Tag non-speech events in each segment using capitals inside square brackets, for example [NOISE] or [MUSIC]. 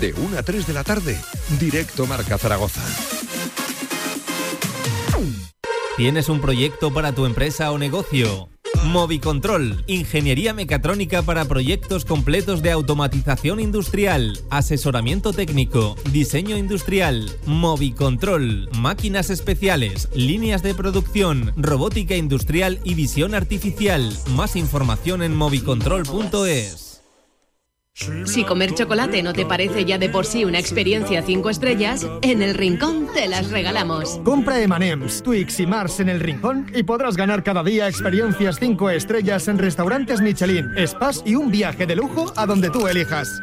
De 1 a 3 de la tarde, directo Marca Zaragoza. ¿Tienes un proyecto para tu empresa o negocio? Movicontrol, ingeniería mecatrónica para proyectos completos de automatización industrial, asesoramiento técnico, diseño industrial, Movicontrol, máquinas especiales, líneas de producción, robótica industrial y visión artificial. Más información en movicontrol.es. Si comer chocolate no te parece ya de por sí una experiencia 5 estrellas, en el Rincón te las regalamos. Compra Emanems, Twix y Mars en el Rincón y podrás ganar cada día experiencias 5 estrellas en restaurantes Michelin, spas y un viaje de lujo a donde tú elijas.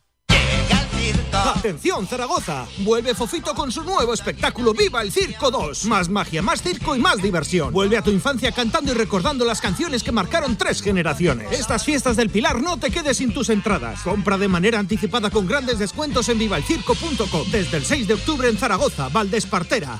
Atención Zaragoza, vuelve Fofito con su nuevo espectáculo Viva el Circo 2. Más magia, más circo y más diversión. Vuelve a tu infancia cantando y recordando las canciones que marcaron tres generaciones. Estas fiestas del Pilar no te quedes sin tus entradas. Compra de manera anticipada con grandes descuentos en vivalcirco.com. Desde el 6 de octubre en Zaragoza, Valdespartera.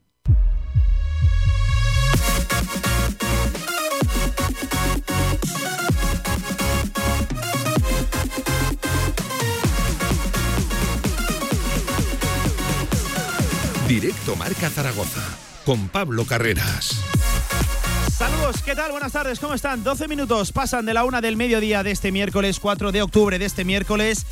Directo Marca Zaragoza con Pablo Carreras. Saludos, ¿qué tal? Buenas tardes, ¿cómo están? 12 minutos pasan de la una del mediodía de este miércoles 4 de octubre de este miércoles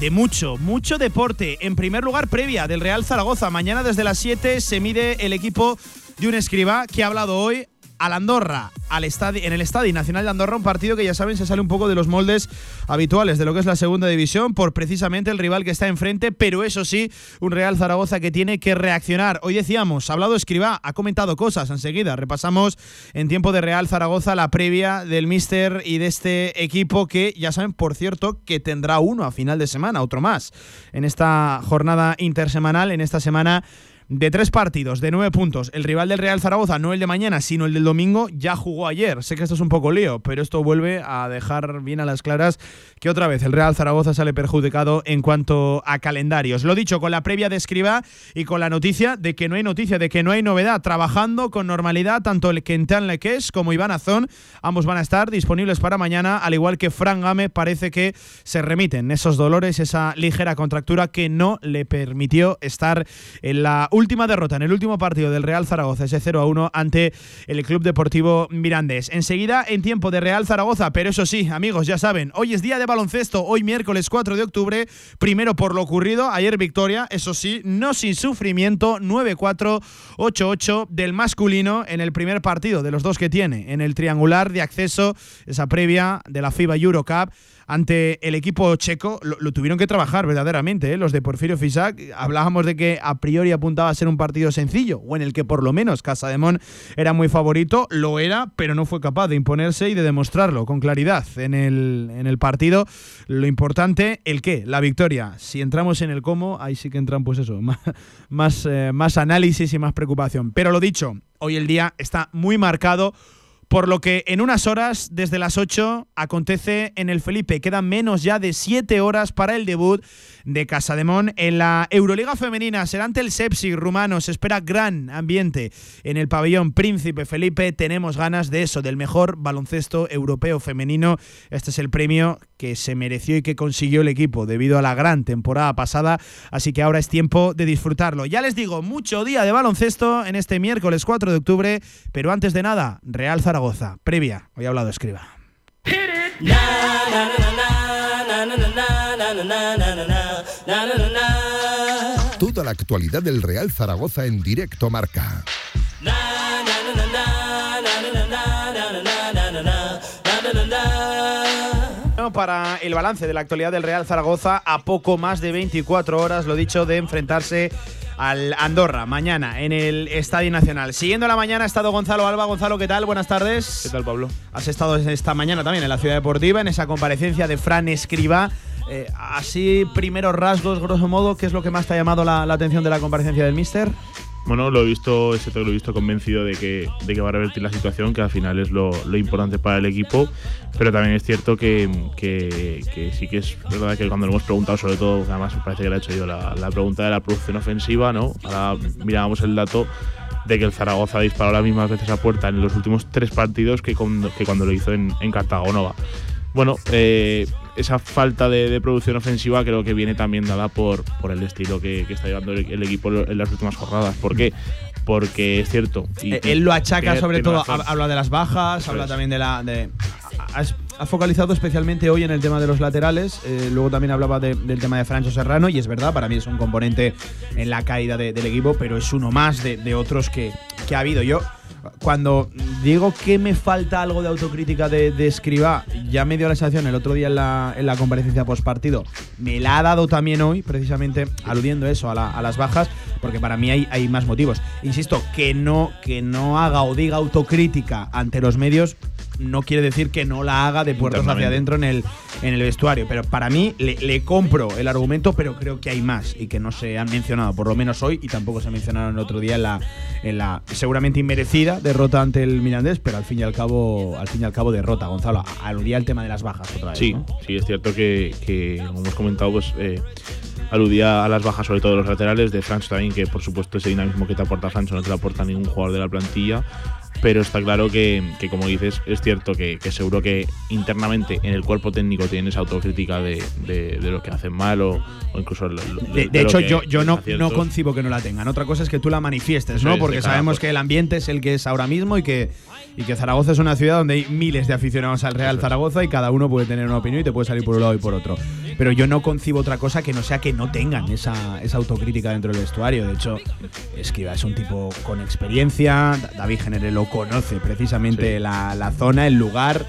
de mucho, mucho deporte. En primer lugar, previa del Real Zaragoza. Mañana desde las 7 se mide el equipo de un escriba que ha hablado hoy al Andorra, al en el Estadio Nacional de Andorra, un partido que ya saben se sale un poco de los moldes habituales de lo que es la segunda división por precisamente el rival que está enfrente, pero eso sí, un Real Zaragoza que tiene que reaccionar. Hoy decíamos, ha hablado Escribá, ha comentado cosas enseguida, repasamos en tiempo de Real Zaragoza la previa del Mister y de este equipo que ya saben, por cierto, que tendrá uno a final de semana, otro más, en esta jornada intersemanal, en esta semana de tres partidos, de nueve puntos. El rival del Real Zaragoza, no el de mañana, sino el del domingo, ya jugó ayer. Sé que esto es un poco lío, pero esto vuelve a dejar bien a las claras que otra vez el Real Zaragoza sale perjudicado en cuanto a calendarios. Lo dicho, con la previa de Escriba y con la noticia de que no hay noticia, de que no hay novedad. Trabajando con normalidad, tanto el Kentan Leques como Iván Azón, ambos van a estar disponibles para mañana, al igual que Fran Game parece que se remiten esos dolores, esa ligera contractura que no le permitió estar en la última última derrota en el último partido del Real Zaragoza, ese 0 a 1 ante el Club Deportivo Mirandés. Enseguida en tiempo de Real Zaragoza, pero eso sí, amigos, ya saben, hoy es día de baloncesto, hoy miércoles 4 de octubre, primero por lo ocurrido, ayer victoria, eso sí, no sin sufrimiento, 9-4, 8-8 del masculino en el primer partido de los dos que tiene, en el triangular de acceso, esa previa de la FIBA Eurocup ante el equipo checo, lo, tuvieron que trabajar verdaderamente, ¿eh? los de Porfirio Fisac. Hablábamos de que a priori apuntaba a ser un partido sencillo, o en el que por lo menos Casademón era muy favorito, lo era, pero no fue capaz de imponerse y de demostrarlo con claridad en el, en el partido. Lo importante, el qué, la victoria. Si entramos en el cómo, ahí sí que entran, pues eso, [LAUGHS] más, más, eh, más análisis y más preocupación. Pero lo dicho, hoy el día está muy marcado por lo que en unas horas, desde las 8, acontece en el Felipe. Quedan menos ya de 7 horas para el debut de Casademón en la Euroliga Femenina. Será ante el Sepsi rumano. Se espera gran ambiente en el pabellón Príncipe Felipe. Tenemos ganas de eso, del mejor baloncesto europeo femenino. Este es el premio que se mereció y que consiguió el equipo debido a la gran temporada pasada. Así que ahora es tiempo de disfrutarlo. Ya les digo, mucho día de baloncesto en este miércoles 4 de octubre. Pero antes de nada, Real Zaragoza. Previa. Hoy ha hablado Escriba. Toda la actualidad del Real Zaragoza en directo marca. Para el balance de la actualidad del Real Zaragoza, a poco más de 24 horas, lo dicho, de enfrentarse al Andorra mañana en el Estadio Nacional. Siguiendo la mañana ha estado Gonzalo Alba. Gonzalo, ¿qué tal? Buenas tardes. ¿Qué tal, Pablo? Has estado esta mañana también en la Ciudad Deportiva, en esa comparecencia de Fran Escriba. Eh, así, primeros rasgos, grosso modo, ¿qué es lo que más te ha llamado la, atención de la comparecencia del Mister? Bueno, lo he visto, ese lo he visto convencido de que, de que va a revertir la situación, que al final es lo, importante para el equipo, pero también es cierto que, que, sí que es verdad que cuando lo hemos preguntado, sobre todo, además me parece que le he hecho yo, la, pregunta de la producción ofensiva, ¿no? Ahora mirábamos el dato de que el Zaragoza ha disparado las mismas veces a puerta en los últimos tres partidos que, con, que cuando lo hizo en, en Cartagonova. Bueno, eh, esa falta de, producción ofensiva creo que viene también dada por, por el estilo que, está llevando el, equipo en las últimas jornadas. ¿Por qué? Porque es cierto. Y, eh, Él lo achaca sobre todo, habla de las bajas, habla también de la. De, ha focalizado especialmente hoy en el tema de los laterales, eh, luego también hablaba del tema de Francho Serrano y es verdad, para mí es un componente en la caída del equipo, pero es uno más de, otros que, que ha habido. Yo cuando digo que me falta algo de autocrítica de, de Escriba, ya me dio la sensación el otro día en la, en la comparecencia post partido, me la ha dado también hoy, precisamente aludiendo eso a, las bajas, porque para mí hay, hay más motivos. Insisto, que no, que no haga o diga autocrítica ante los medios, no quiere decir que no la haga de puertas hacia adentro en el, en el vestuario. Pero para mí le, compro el argumento, pero creo que hay más y que no se han mencionado, por lo menos hoy, y tampoco se mencionaron el otro día en la, en la seguramente inmerecida derrota ante el Mirandés, pero al fin y al cabo, al fin y al cabo derrota. Gonzalo, aludía al tema de las bajas otra vez. Sí, sí, es cierto que, como hemos comentado, pues eh, aludía a las bajas, sobre todo de los laterales, de Francho también, que por supuesto ese dinamismo que te aporta Francho no te lo aporta ningún jugador de la plantilla pero está claro que, como dices, es cierto que, seguro que internamente en el cuerpo técnico tienes autocrítica de, de, lo que hacen mal o, incluso. de, hecho, yo, yo no, no concibo que no la tengan. Otra cosa es que tú la manifiestes, ¿no? Porque sabemos que el ambiente es el que es ahora mismo y que, y que Zaragoza es una ciudad donde hay miles de aficionados al Real Zaragoza y cada uno puede tener una opinión y te puede salir por un lado y por otro. Pero yo no concibo otra cosa que no sea que no tengan esa, esa autocrítica dentro del vestuario. De hecho, Esquiva es un tipo con experiencia. David Genere conoce precisamente la, la zona, el lugar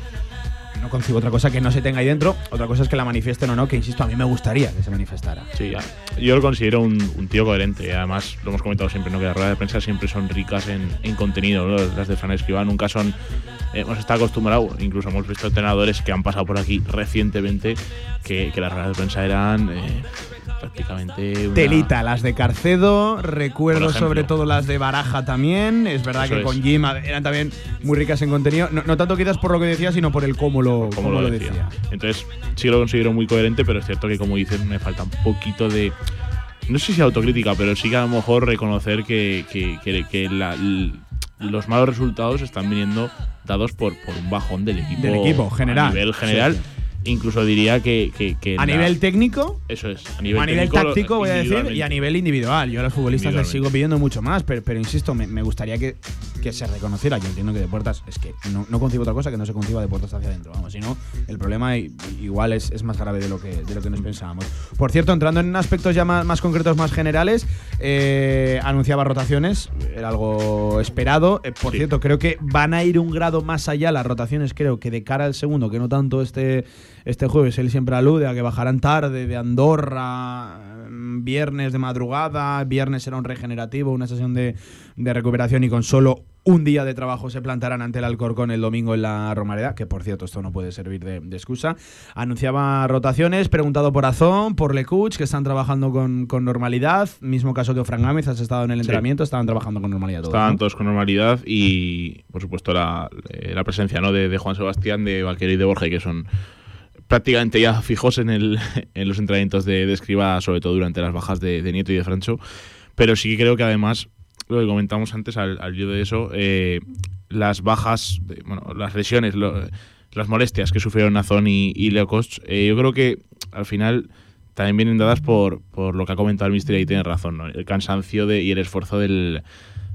no concibo otra cosa que no se tenga ahí dentro. Otra cosa es que la manifiesten o no, que insisto, a mí me gustaría que se manifestara. Sí, yo lo considero un, tío coherente. Además, lo hemos comentado siempre, ¿no? que las ruedas de prensa siempre son ricas en, contenido. Las de Fran Escribá nunca son. hemos estado acostumbrados, incluso hemos visto entrenadores que han pasado por aquí recientemente, que, las ruedas de prensa eran. Eh, prácticamente. Telita, las de Carcedo, recuerdo sobre todo las de Baraja también. Es verdad que con Jim eran también muy ricas en contenido. No, tanto quizás por lo que decía, sino por el cómo lo, cómo lo, decía. Entonces, sí lo considero muy coherente, pero es cierto que, como dices, me falta un poquito de. No sé si autocrítica, pero sí que a lo mejor reconocer que, que, los malos resultados están viniendo dados por, por un bajón del equipo. Del equipo, general. A nivel general. Incluso diría que. que, a nivel técnico. Eso es. A nivel, a nivel táctico, voy a decir, y a nivel individual. Yo a los futbolistas les sigo pidiendo mucho más, pero, pero insisto, me, gustaría que, que, se reconociera. Yo entiendo que de puertas. Es que no, no, concibo otra cosa que no se conciba de puertas hacia adentro. Vamos, si no, el problema igual es, es, más grave de lo, que, de lo que nos pensábamos. Por cierto, entrando en aspectos ya más, más concretos, más generales, eh, anunciaba rotaciones. Era algo esperado. Eh, por cierto, creo que van a ir un grado más allá las rotaciones, creo que de cara al segundo, que no tanto este este jueves. Él siempre alude a que bajarán tarde de Andorra, mm, viernes de madrugada, viernes será un regenerativo, una sesión de, recuperación y con solo un día de trabajo se plantarán ante el Alcorcón el domingo en la Romareda, que por cierto esto no puede servir de, excusa. Anunciaba rotaciones, preguntado por Azón, por Lecuch, que están trabajando con, normalidad. Mismo caso que Fran Gámez, has estado en el entrenamiento, estaban trabajando con normalidad todos. Estaban todos con normalidad y por supuesto la, eh, presencia ¿no? de, Juan Sebastián, de Valqueiro y de Borges, que son prácticamente ya fijos en, el, [LAUGHS] en los entrenamientos de, de, Escriba, sobre todo durante las bajas de, Nieto y de Francho. Pero sí que creo que además, lo que comentamos antes al, al de eso, eh, las bajas, bueno, las lesiones, las molestias que sufrieron Nazón y, y Leo eh, yo creo que al final también vienen dadas por, por lo que ha comentado el Mister y tiene razón, el cansancio de, y el esfuerzo del,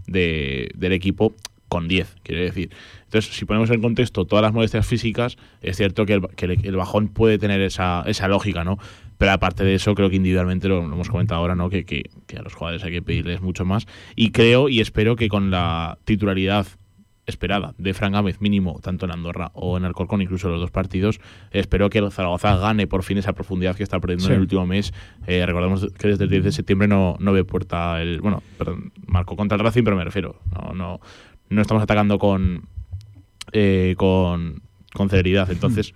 del equipo con 10, quiero decir. Entonces, si ponemos en contexto todas las molestias físicas, es cierto que el, bajón puede tener esa, esa, lógica, ¿no? Pero aparte de eso, creo que individualmente lo, hemos comentado ahora, ¿no? Que, que, a los jugadores hay que pedirles mucho más. Y creo y espero que con la titularidad esperada de Fran Gámez mínimo, tanto en Andorra o en Alcorcón, incluso los dos partidos. Espero que el Zaragoza gane por fin esa profundidad que está perdiendo en el último mes. Eh, recordemos que desde el 10 de septiembre no, no ve puerta el. Bueno, perdón, marcó contra el Racing, pero me refiero. No, no, no estamos atacando con, eh, con, con celeridad. Entonces,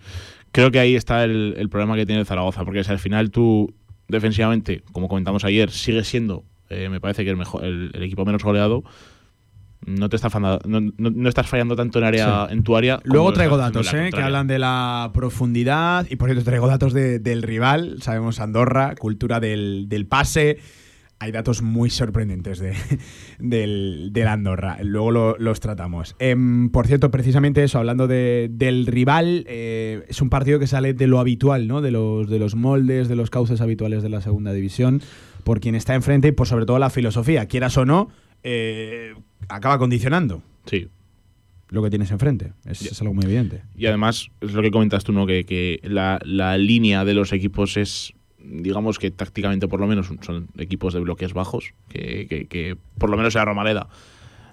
creo que ahí está el, el problema que tiene el Zaragoza, porque si al final tú defensivamente, como comentamos ayer, sigue siendo, eh, me parece que el, mejor, el, el equipo menos goleado no te está fallando, no, no, no, estás fallando tanto en área en tu área. Luego traigo datos eh, que hablan de la profundidad y por cierto traigo datos de, del rival. Sabemos Andorra, cultura del, del pase. Hay datos muy sorprendentes de, [LAUGHS] del, del Andorra. Luego lo, los tratamos. Eh, por cierto, precisamente eso, hablando de, del rival, eh, es un partido que sale de lo habitual, ¿no? De los, de los moldes, de los cauces habituales de la segunda división, por quien está enfrente y por sobre todo la filosofía, quieras o no, eh, acaba condicionando. Sí. Lo que tienes enfrente. Es, es, algo muy evidente. Y además, es lo que comentas tú, ¿no? Que, que la, la, línea de los equipos es. Digamos que tácticamente, por lo menos, son equipos de bloques bajos. Que, que, por lo menos la Romareda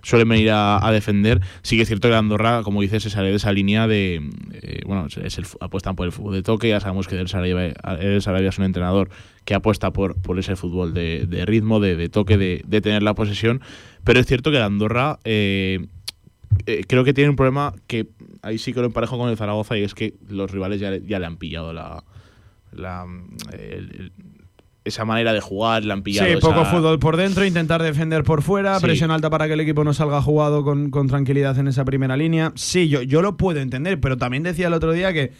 suelen venir a, defender. Sí que es cierto que Andorra, como dices, se sale de esa línea de. Eh, bueno, es el, apuestan por el fútbol de toque. Ya sabemos que Del Sarabia, es un entrenador que apuesta por, por ese fútbol de, ritmo, de, toque, de, de, tener la posesión. Pero es cierto que Andorra. Eh, eh, creo que tiene un problema que ahí sí que lo emparejo con el Zaragoza y es que los rivales ya, ya le han pillado la, la el, el, esa manera de jugar, le han pillado. Sí, poco esa... fútbol por dentro, intentar defender por fuera, sí. presión alta para que el equipo no salga jugado con, con, tranquilidad en esa primera línea. Sí, yo, yo lo puedo entender, pero también decía el otro día que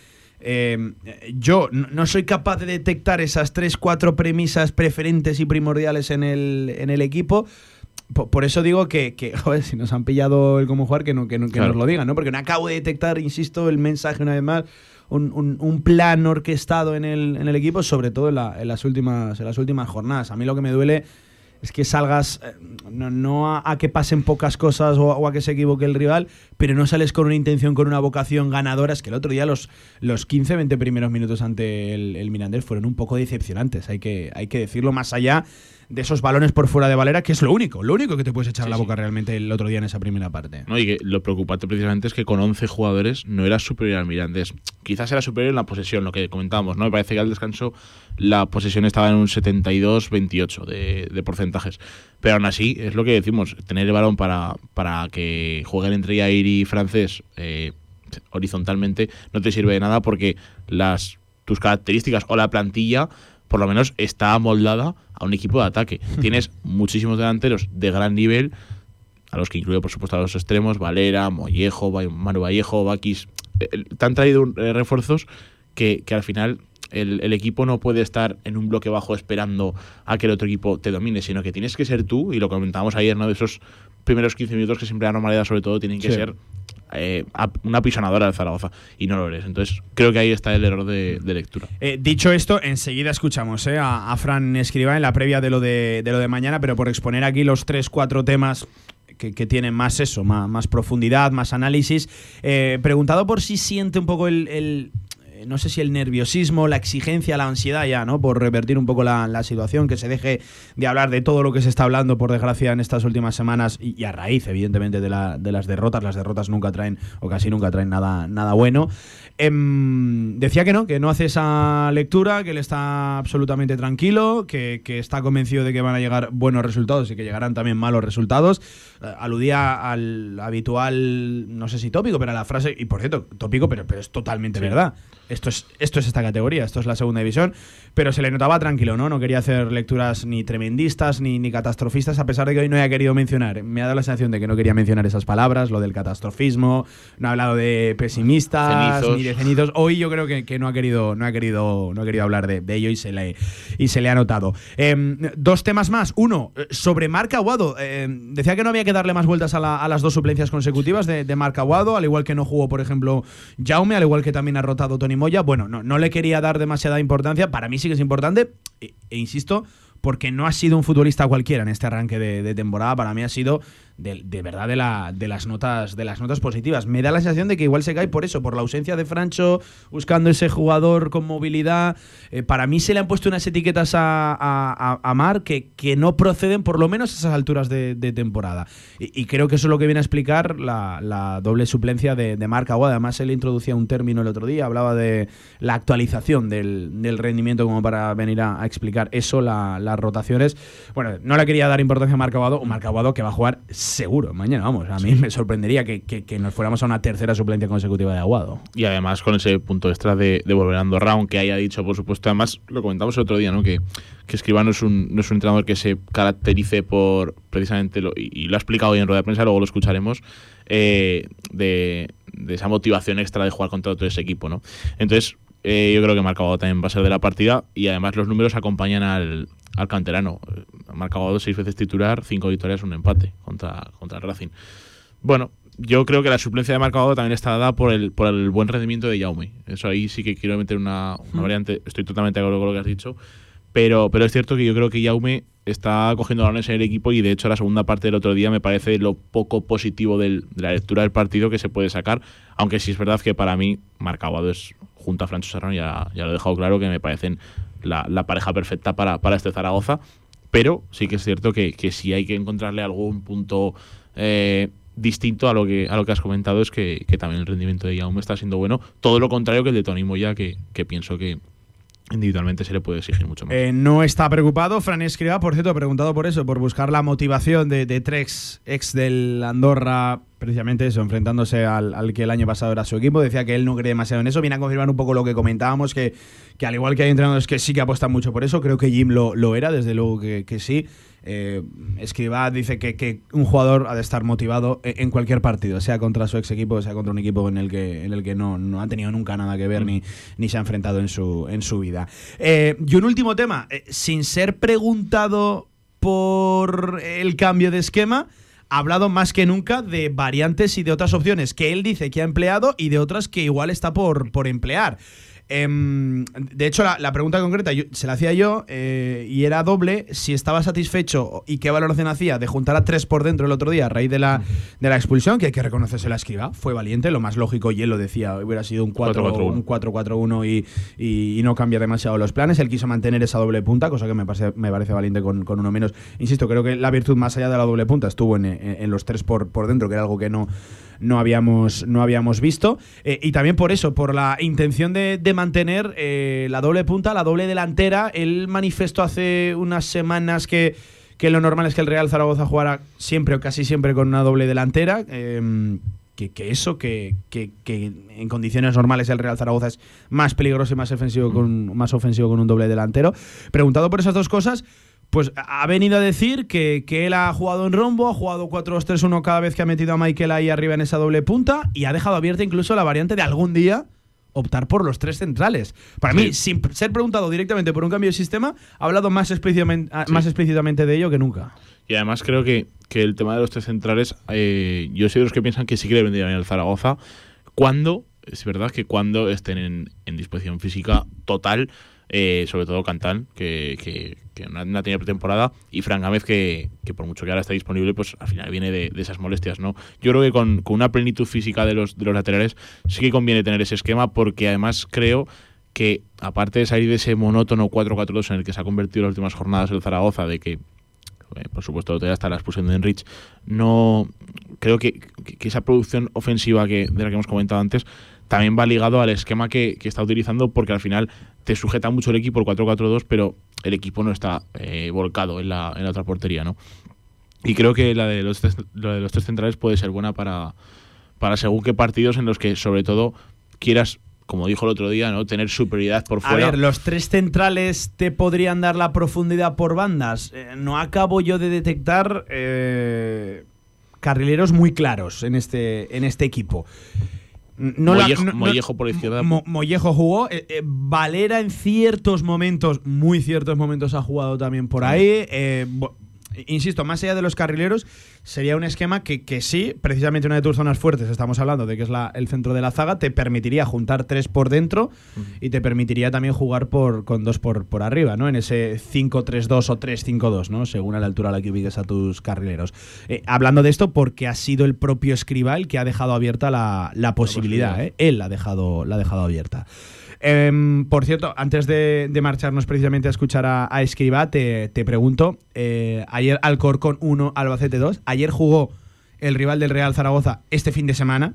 eh, yo no soy capaz de detectar esas tres, cuatro premisas preferentes y primordiales en el, en el equipo. Por, por, eso digo que, que, [LAUGHS] joder, si nos han pillado el cómo jugar, que, no, que, no, que claro. nos lo digan, ¿no? Porque no acabo de detectar, insisto, el mensaje una vez más un, un, un, plan orquestado en el, en el equipo, sobre todo en, la, en, las últimas, en las últimas jornadas. A mí lo que me duele es que salgas, eh, no, no a, a, que pasen pocas cosas o, o, a que se equivoque el rival, pero no sales con una intención, con una vocación ganadora. Es que el otro día los, los 15, 20 primeros minutos ante el, el Mirandés fueron un poco decepcionantes, hay que, hay que decirlo más allá de esos balones por fuera de Valera, que es lo único, lo único que te puedes echar sí, la boca sí. realmente el otro día en esa primera parte. No, y que lo preocupante precisamente es que con 11 jugadores no era superior al Mirandés. Quizás era superior en la posesión, lo que comentábamos, ¿no? Me parece que al descanso la posesión estaba en un 72-28 de, de, porcentajes. Pero aún así, es lo que decimos, tener el balón para, para que jueguen entre Yair y Francés eh, horizontalmente no te sirve de nada porque las tus características o la plantilla por lo menos está amoldada a un equipo de ataque. [LAUGHS] Tienes muchísimos delanteros de gran nivel, a los que incluye, por supuesto, a los extremos, Valera, Mollejo, Manu Vallejo, Bakis. Eh, te han traído eh, refuerzos que, que al final el, el, equipo no puede estar en un bloque bajo esperando a que el otro equipo te domine, sino que tienes que ser tú, y lo comentábamos ayer, ¿no? De esos primeros 15 minutos que siempre la normalidad, sobre todo, tienen que sí. ser eh, una pisonadora de Zaragoza y no lo eres. Entonces, creo que ahí está el error de, lectura. Eh, dicho esto, enseguida escuchamos eh, a, Fran Escriba en la previa de lo de, lo de mañana, pero por exponer aquí los tres, cuatro temas. Que, tienen más eso, más, profundidad, más análisis. Preguntado por si siente un poco el, no sé si el nerviosismo, la exigencia, la ansiedad ya, ¿no? Por revertir un poco la, la, situación, que se deje de hablar de todo lo que se está hablando, por desgracia, en estas últimas semanas y, y a raíz, evidentemente, de, la, de, las derrotas. Las derrotas nunca traen, o casi nunca traen nada, nada bueno. Eh, decía que no, que no hace esa lectura, que él está absolutamente tranquilo, que, que, está convencido de que van a llegar buenos resultados y que llegarán también malos resultados. Eh, aludía al habitual, no sé si tópico, pero a la frase, y por cierto, tópico, pero, pero es totalmente sí. verdad. Esto es, esto es esta categoría, esto es la segunda división, pero se le notaba tranquilo, ¿no? No quería hacer lecturas ni tremendistas ni, ni catastrofistas, a pesar de que hoy no haya querido mencionar. Me ha dado la sensación de que no quería mencionar esas palabras, lo del catastrofismo, no ha hablado de pesimistas cenizos. ni de cenizos. Hoy yo creo que, que, no ha querido, no ha querido, no ha querido hablar de, de ello y se le, y se le ha notado. Eh, dos temas más. Uno, sobre Marc Aguado. Eh, decía que no había que darle más vueltas a, la, a las dos suplencias consecutivas de, de Marc Aguado, al igual que no jugó, por ejemplo, Jaume, al igual que también ha rotado Tony Moya. Bueno, no, le quería dar demasiada importancia. Para mí sí que es importante, e, e insisto, porque no ha sido un futbolista cualquiera en este arranque de, temporada. Para mí ha sido de, verdad de, la, de, las notas, de las notas positivas. Me da la sensación de que igual se cae por eso, por la ausencia de Francho, buscando ese jugador con movilidad. Eh, para mí se le han puesto unas etiquetas a, a, Mar que, que, no proceden por lo menos a esas alturas de, temporada. Y, creo que eso es lo que viene a explicar la, doble suplencia de, de Marc Aguada. Además, él introducía un término el otro día, hablaba de la actualización del, rendimiento como para venir a, explicar eso, las rotaciones. Bueno, no le quería dar importancia a Marc Aguado, un Marc Aguado que va a jugar seguro mañana, vamos. A mí me sorprendería que, nos fuéramos a una tercera suplencia consecutiva de Aguado. Y además con ese punto extra de, volver a Andorra, aunque haya dicho, por supuesto, además lo comentamos el otro día, ¿no? Que, que Escribano no es, un, no es un entrenador que se caracterice por precisamente, lo, y, lo ha explicado hoy en rueda de prensa, luego lo escucharemos, eh, de, de, esa motivación extra de jugar contra otro ese equipo, ¿no? Entonces, eh, yo creo que Marcabado también va a ser de la partida y además los números acompañan al, al canterano. Marcabado seis veces titular, cinco victorias, un empate contra, contra el Racing. Bueno, yo creo que la suplencia de Marcabado también está dada por el, por el buen rendimiento de Jaume. Eso ahí sí que quiero meter una, una variante. Estoy totalmente de acuerdo con lo que has dicho. Pero, pero es cierto que yo creo que Jaume está cogiendo balones en el equipo y de hecho la segunda parte del otro día me parece lo poco positivo de la lectura del partido que se puede sacar, aunque sí es verdad que para mí Marcabado es junto a Francho Serrano, ya, ya lo he dejado claro, que me parecen la, pareja perfecta para, para, este Zaragoza. Pero sí que es cierto que, que si hay que encontrarle algún punto eh, distinto a lo que a lo que has comentado, es que, también el rendimiento de Jaume está siendo bueno. Todo lo contrario que el de Tony Moya, que, que pienso que, individualmente se le puede exigir mucho más. Eh, no está preocupado. Fran Escriba, por cierto, ha preguntado por eso, por buscar la motivación de, Trex, ex del Andorra, precisamente eso, enfrentándose al, que el año pasado era su equipo. Decía que él no cree demasiado en eso. Viene a confirmar un poco lo que comentábamos, que, que al igual que hay entrenadores que sí que apuestan mucho por eso, creo que Jim lo, lo era, desde luego que, que sí. Eh, Escriba dice que, un jugador ha de estar motivado e, en cualquier partido, sea contra su ex equipo, sea contra un equipo en el que, en el que no, no ha tenido nunca nada que ver mm. ni, ni se ha enfrentado en su, en su vida. Eh, y un último tema, eh, sin ser preguntado por el cambio de esquema, ha hablado más que nunca de variantes y de otras opciones que él dice que ha empleado y de otras que igual está por, por emplear. Em, de hecho, la, pregunta concreta se la hacía yo eh, y era doble si estaba satisfecho y qué valoración hacía de juntar a tres por dentro el otro día a raíz de la, de la expulsión, que hay que reconocerse la escriba. Fue valiente, lo más lógico, y él lo decía, hubiera sido un 4-4-1 y, y, no cambia demasiado los planes. Él quiso mantener esa doble punta, cosa que me parece, me parece valiente con, uno menos. Insisto, creo que la virtud más allá de la doble punta estuvo en, en los tres por, por dentro, que era algo que no no habíamos, no habíamos visto. Eh, y también por eso, por la intención de, mantener eh, la doble punta, la doble delantera. Él manifestó hace unas semanas que, que lo normal es que el Real Zaragoza jugara siempre o casi siempre con una doble delantera. Em, que, eso, que, que, en condiciones normales el Real Zaragoza es más peligroso y más ofensivo con, más ofensivo con un doble delantero. Preguntado por esas dos cosas, pues ha venido a decir que, él ha jugado en rombo, ha jugado 4-2-3-1 cada vez que ha metido a Michael ahí arriba en esa doble punta y ha dejado abierta incluso la variante de algún día optar por los tres centrales. Para mí, sin ser preguntado directamente por un cambio de sistema, ha hablado más explícitamente, ah, más explícitamente de ello que nunca. Y además creo que, el tema de los tres centrales, eh, yo soy de los que piensan que sí que le vendrían al Zaragoza cuando, es verdad que cuando estén en, en disposición física total eh, sobre todo Cantán, que, que, que no, ha tenido pretemporada, y Fran Gámez, que, que, por mucho que ahora está disponible, pues al final viene de, esas molestias. ¿no? Yo creo que con, con, una plenitud física de los, de los laterales sí que conviene tener ese esquema, porque además creo que, aparte de salir de ese monótono 4-4-2 en el que se ha convertido en las últimas jornadas el Zaragoza, de que eh, por supuesto todavía está la expulsión de Enrich, no creo que, que, esa producción ofensiva que, de la que hemos comentado antes también va ligado al esquema que, está utilizando porque al final te sujeta mucho el equipo el 4-4-2, pero el equipo no está eh, volcado en la, en la otra portería, ¿no? Y creo que la de los, tres, de los tres centrales puede ser buena para, para según qué partidos en los que sobre todo quieras como dijo el otro día, ¿no? Tener superioridad por fuera. A ver, los tres centrales te podrían dar la profundidad por bandas. Eh, no acabo yo de detectar eh, carrileros muy claros en este, en este equipo. Mollejo, por izquierda. Mollejo jugó. Eh, eh, Valera en ciertos momentos, muy ciertos momentos, ha jugado también por ahí. Eh, Insisto, más allá de los carrileros, sería un esquema que, que sí, precisamente una de tus zonas fuertes, estamos hablando de que es la, el centro de la zaga, te permitiría juntar tres por dentro y te permitiría también jugar por, con dos por, por arriba, ¿no? En ese 5-3-2 o 3-5-2, ¿no? Según a la altura a la que ubiques a tus carrileros. Eh, hablando de esto, porque ha sido el propio Escriba el que ha dejado abierta la, la posibilidad, posibilidad. ¿eh? Él la ha dejado, la ha dejado abierta. Em, por cierto, antes de, marcharnos precisamente a escuchar a, a Escribá, te, te pregunto, eh, ayer Alcorcón 1, Albacete 2, ayer jugó el rival del Real Zaragoza este fin de semana,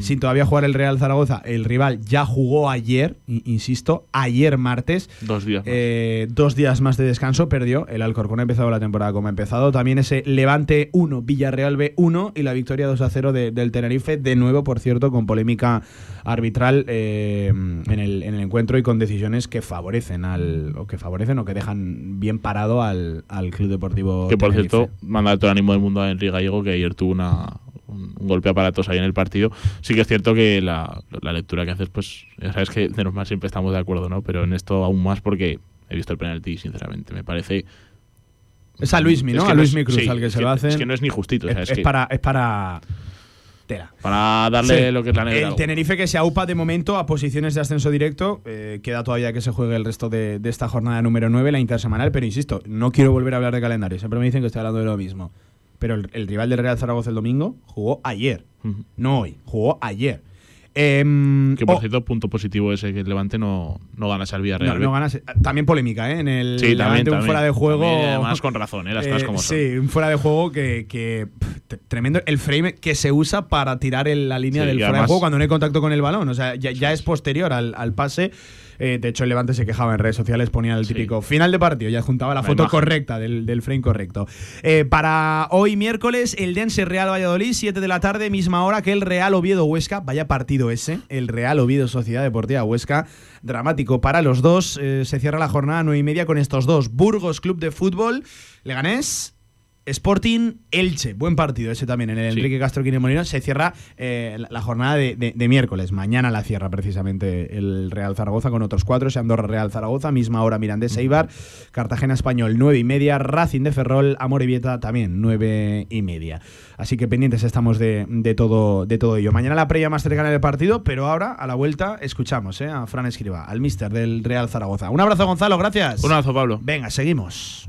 sin todavía jugar el Real Zaragoza, el rival ya jugó ayer, insisto, ayer martes, Dos días. más. eh, dos días más de descanso, perdió. El Alcorcón ha empezado la temporada como ha empezado. También ese Levante 1, Villarreal B 1 y la victoria 2 a 0 de- del Tenerife. De nuevo, por cierto, con polémica arbitral eh, en, el, en el encuentro y con decisiones que favorecen al o que favorecen o que dejan bien parado al, al Club Deportivo. Que por Tenerife. cierto, manda todo el ánimo del mundo a Enrique Gallego, que ayer tuvo una, un, un golpe aparatoso ahí en el partido. Sí que es cierto que la, la lectura que haces, pues ya sabes que de normal siempre estamos de acuerdo, ¿no? Pero en esto aún más porque he visto el penalti sinceramente me parece... Es a Luismi, Es ¿no? que a no Luismi es- Cruz sí, al que es se que- lo hacen. Es que no es ni justito. o sea, es, es es que para, es para. Tela. para darle Sí. lo que es la negra. El Tenerife que se aupa de momento a posiciones de ascenso directo. eh, queda todavía que se juegue el resto de, de esta jornada número 9, la intersemanal. Pero insisto, no quiero volver a hablar de calendario. Siempre me dicen que estoy hablando de lo mismo. Pero el, el rival del Real Zaragoza el domingo jugó ayer. No hoy, jugó ayer. Em, Que por oh, cierto, punto positivo ese que el Levante no, no gana al Villarreal. no, ganas. También polémica, ¿eh? En el Sí, también, Levante, un fuera de juego. Además con razón, ¿eh? Las cosas Eh, como son. Sí, un fuera de juego que, que, pff, t- tremendo el frame que se usa para tirar en la línea Sí, del fuera de juego cuando no hay contacto con el balón. O sea, ya, ya es posterior al, al pase. Eh, de hecho, el Levante se quejaba en redes sociales, ponía el Sí. típico final de partido y adjuntaba la, La foto imagen. correcta del, del frame correcto. Eh, para hoy miércoles, el Dense Real Valladolid, 7 de la tarde, misma hora que el Real Oviedo Huesca. Vaya partido ese, el Real Oviedo Sociedad Deportiva Huesca. Dramático para los dos. Eh, se cierra la jornada 9 y media con estos dos. Burgos Club de Fútbol, Leganés. Sporting Elche, buen partido ese también en el Sí. Enrique Castro Quine Molino. Se cierra eh, la, la jornada de, de- de miércoles. Mañana la cierra precisamente el Real Zaragoza con otros cuatro. ese Andorra Real Zaragoza, misma hora Mirandés Eibar, Cartagena Español nueve y media, Racing de Ferrol, Amorebieta también nueve y media. Así que pendientes estamos de, de todo, de todo ello. Mañana la previa más cercana del partido, pero ahora a la vuelta escuchamos eh, a Fran Escriba, al mister del Real Zaragoza. Un abrazo Gonzalo, gracias. Un abrazo, Pablo. Venga, seguimos.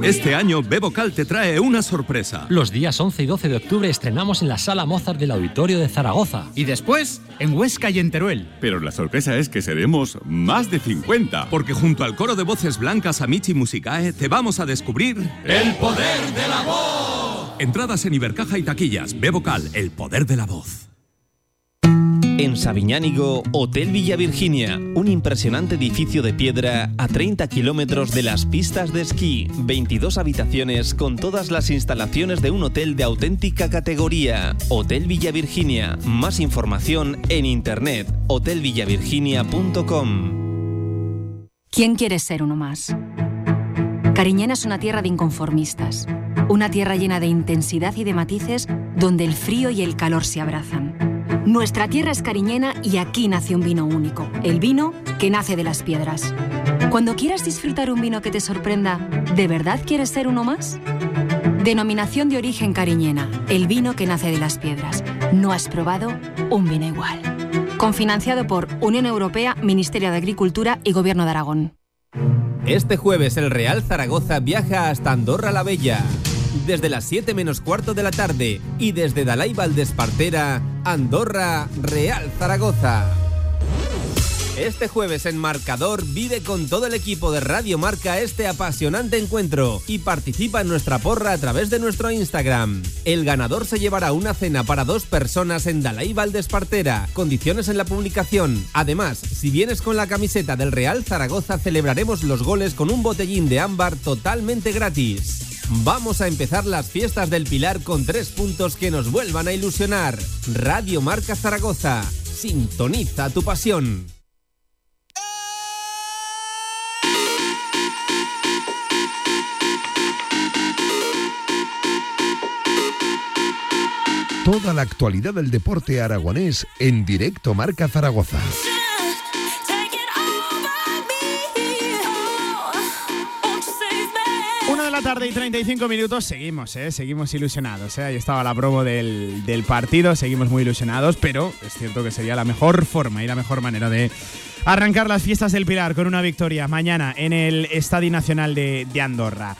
Este año Bebocal te trae una sorpresa. Los días 11 y 12 de octubre estrenamos en la Sala Mozart del Auditorio de Zaragoza. Y después, en Huesca y en Teruel. Pero la sorpresa es que seremos más de 50. Porque junto al coro de voces blancas Amici Musicae te vamos a descubrir el poder de la voz. Entradas en Ibercaja y taquillas. Bebocal, el poder de la voz. En Sabiñánigo, Hotel Villa Virginia, un impresionante edificio de piedra a 30 kilómetros de las pistas de esquí, 22 habitaciones con todas las instalaciones de un hotel de auténtica categoría. Hotel Villa Virginia, más información en internet, hotelvillavirginia.com. ¿Quién quiere ser uno más? Cariñena es una tierra de inconformistas, una tierra llena de intensidad y de matices donde el frío y el calor se abrazan. Nuestra tierra es cariñena y aquí nace un vino único, el vino que nace de las piedras. Cuando quieras disfrutar un vino que te sorprenda, ¿de verdad quieres ser uno más? Denominación de origen cariñena, el vino que nace de las piedras. No has probado un vino igual. Confinanciado por Unión Europea, Ministerio de Agricultura y Gobierno de Aragón. Este jueves el Real Zaragoza viaja hasta Andorra la Bella. Desde las 7 menos cuarto de la tarde y desde Dalai Valdespartera, Andorra, Real Zaragoza. Este jueves en Marcador vive con todo el equipo de Radio Marca este apasionante encuentro y participa en nuestra porra a través de nuestro Instagram. El ganador se llevará una cena para dos personas en Dalai Valdespartera. Condiciones en la publicación. Además, si vienes con la camiseta del Real Zaragoza celebraremos los goles con un botellín de ámbar totalmente gratis. Vamos a empezar las fiestas del Pilar con tres puntos que nos vuelvan a ilusionar. Radio Marca Zaragoza, sintoniza tu pasión. Toda la actualidad del deporte aragonés en directo Marca Zaragoza. Tarde y 35 minutos, seguimos, ¿eh? seguimos ilusionados. ¿eh? Ahí estaba la promo del, del partido, seguimos muy ilusionados, pero es cierto que sería la mejor forma y la mejor manera de arrancar las fiestas del Pilar con una victoria mañana en el Estadio Nacional de, de Andorra.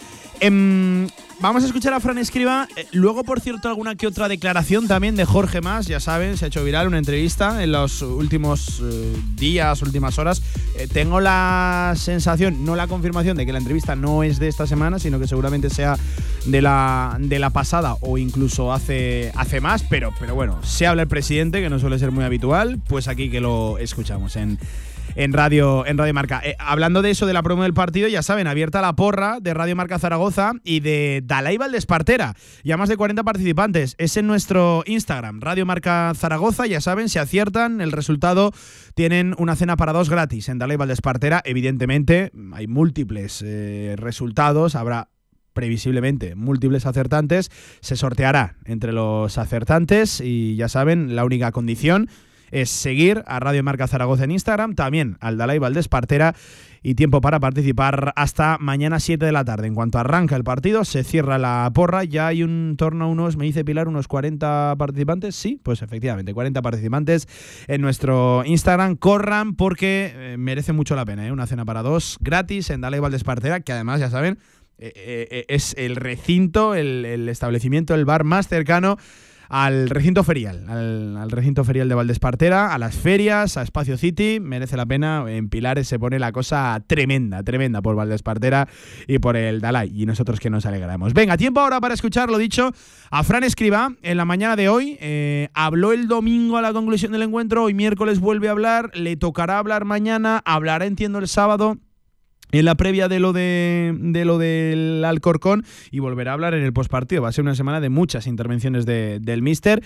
Em, vamos a escuchar a Fran Escriba. Eh, Luego, por cierto, alguna que otra declaración también de Jorge Más. Ya saben, se ha hecho viral una entrevista en los últimos eh, días, últimas horas. Eh, tengo la sensación, no la confirmación, de que la entrevista no es de esta semana, sino que seguramente sea de la, de la pasada o incluso hace, hace más. Pero, pero bueno, se habla el presidente, que no suele ser muy habitual. Pues aquí que lo escuchamos en en Radio, en Radio Marca. Eh, hablando de eso, de la promo del partido, ya saben, abierta la porra de Radio Marca Zaragoza y de Dalai Valdespartera. Ya más de 40 participantes. Es en nuestro Instagram, Radio Marca Zaragoza. Ya saben, si aciertan el resultado, tienen una cena para dos gratis en Dalai Valdespartera. Evidentemente, hay múltiples eh, resultados. Habrá previsiblemente múltiples acertantes. Se sorteará entre los acertantes y ya saben, la única condición es seguir a Radio Marca Zaragoza en Instagram, también al Dalai Valdés Partera y tiempo para participar hasta mañana 7 de la tarde. En cuanto arranca el partido, se cierra la porra, ya hay un torno a unos, me dice Pilar, unos 40 participantes. Sí, pues efectivamente, 40 participantes en nuestro Instagram. Corran porque eh, merece mucho la pena, ¿eh? una cena para dos gratis en Dalai Valdés Partera, que además ya saben, eh, es el recinto, el establecimiento, el bar más cercano al recinto ferial, al, recinto ferial de Valdespartera, a las ferias, a Espacio City, merece la pena. En Pilares se pone la cosa tremenda, tremenda por Valdespartera y por el Dalai. Y nosotros que nos alegramos. Venga, tiempo ahora para escuchar lo dicho a Fran Escriba en la mañana de hoy. Eh, habló el domingo a la conclusión del encuentro, hoy miércoles vuelve a hablar, le tocará hablar mañana, hablará entiendo el sábado en la previa de lo de, de lo del Alcorcón y volverá a hablar en el postpartido. Va a ser una semana de muchas intervenciones de, del Mister.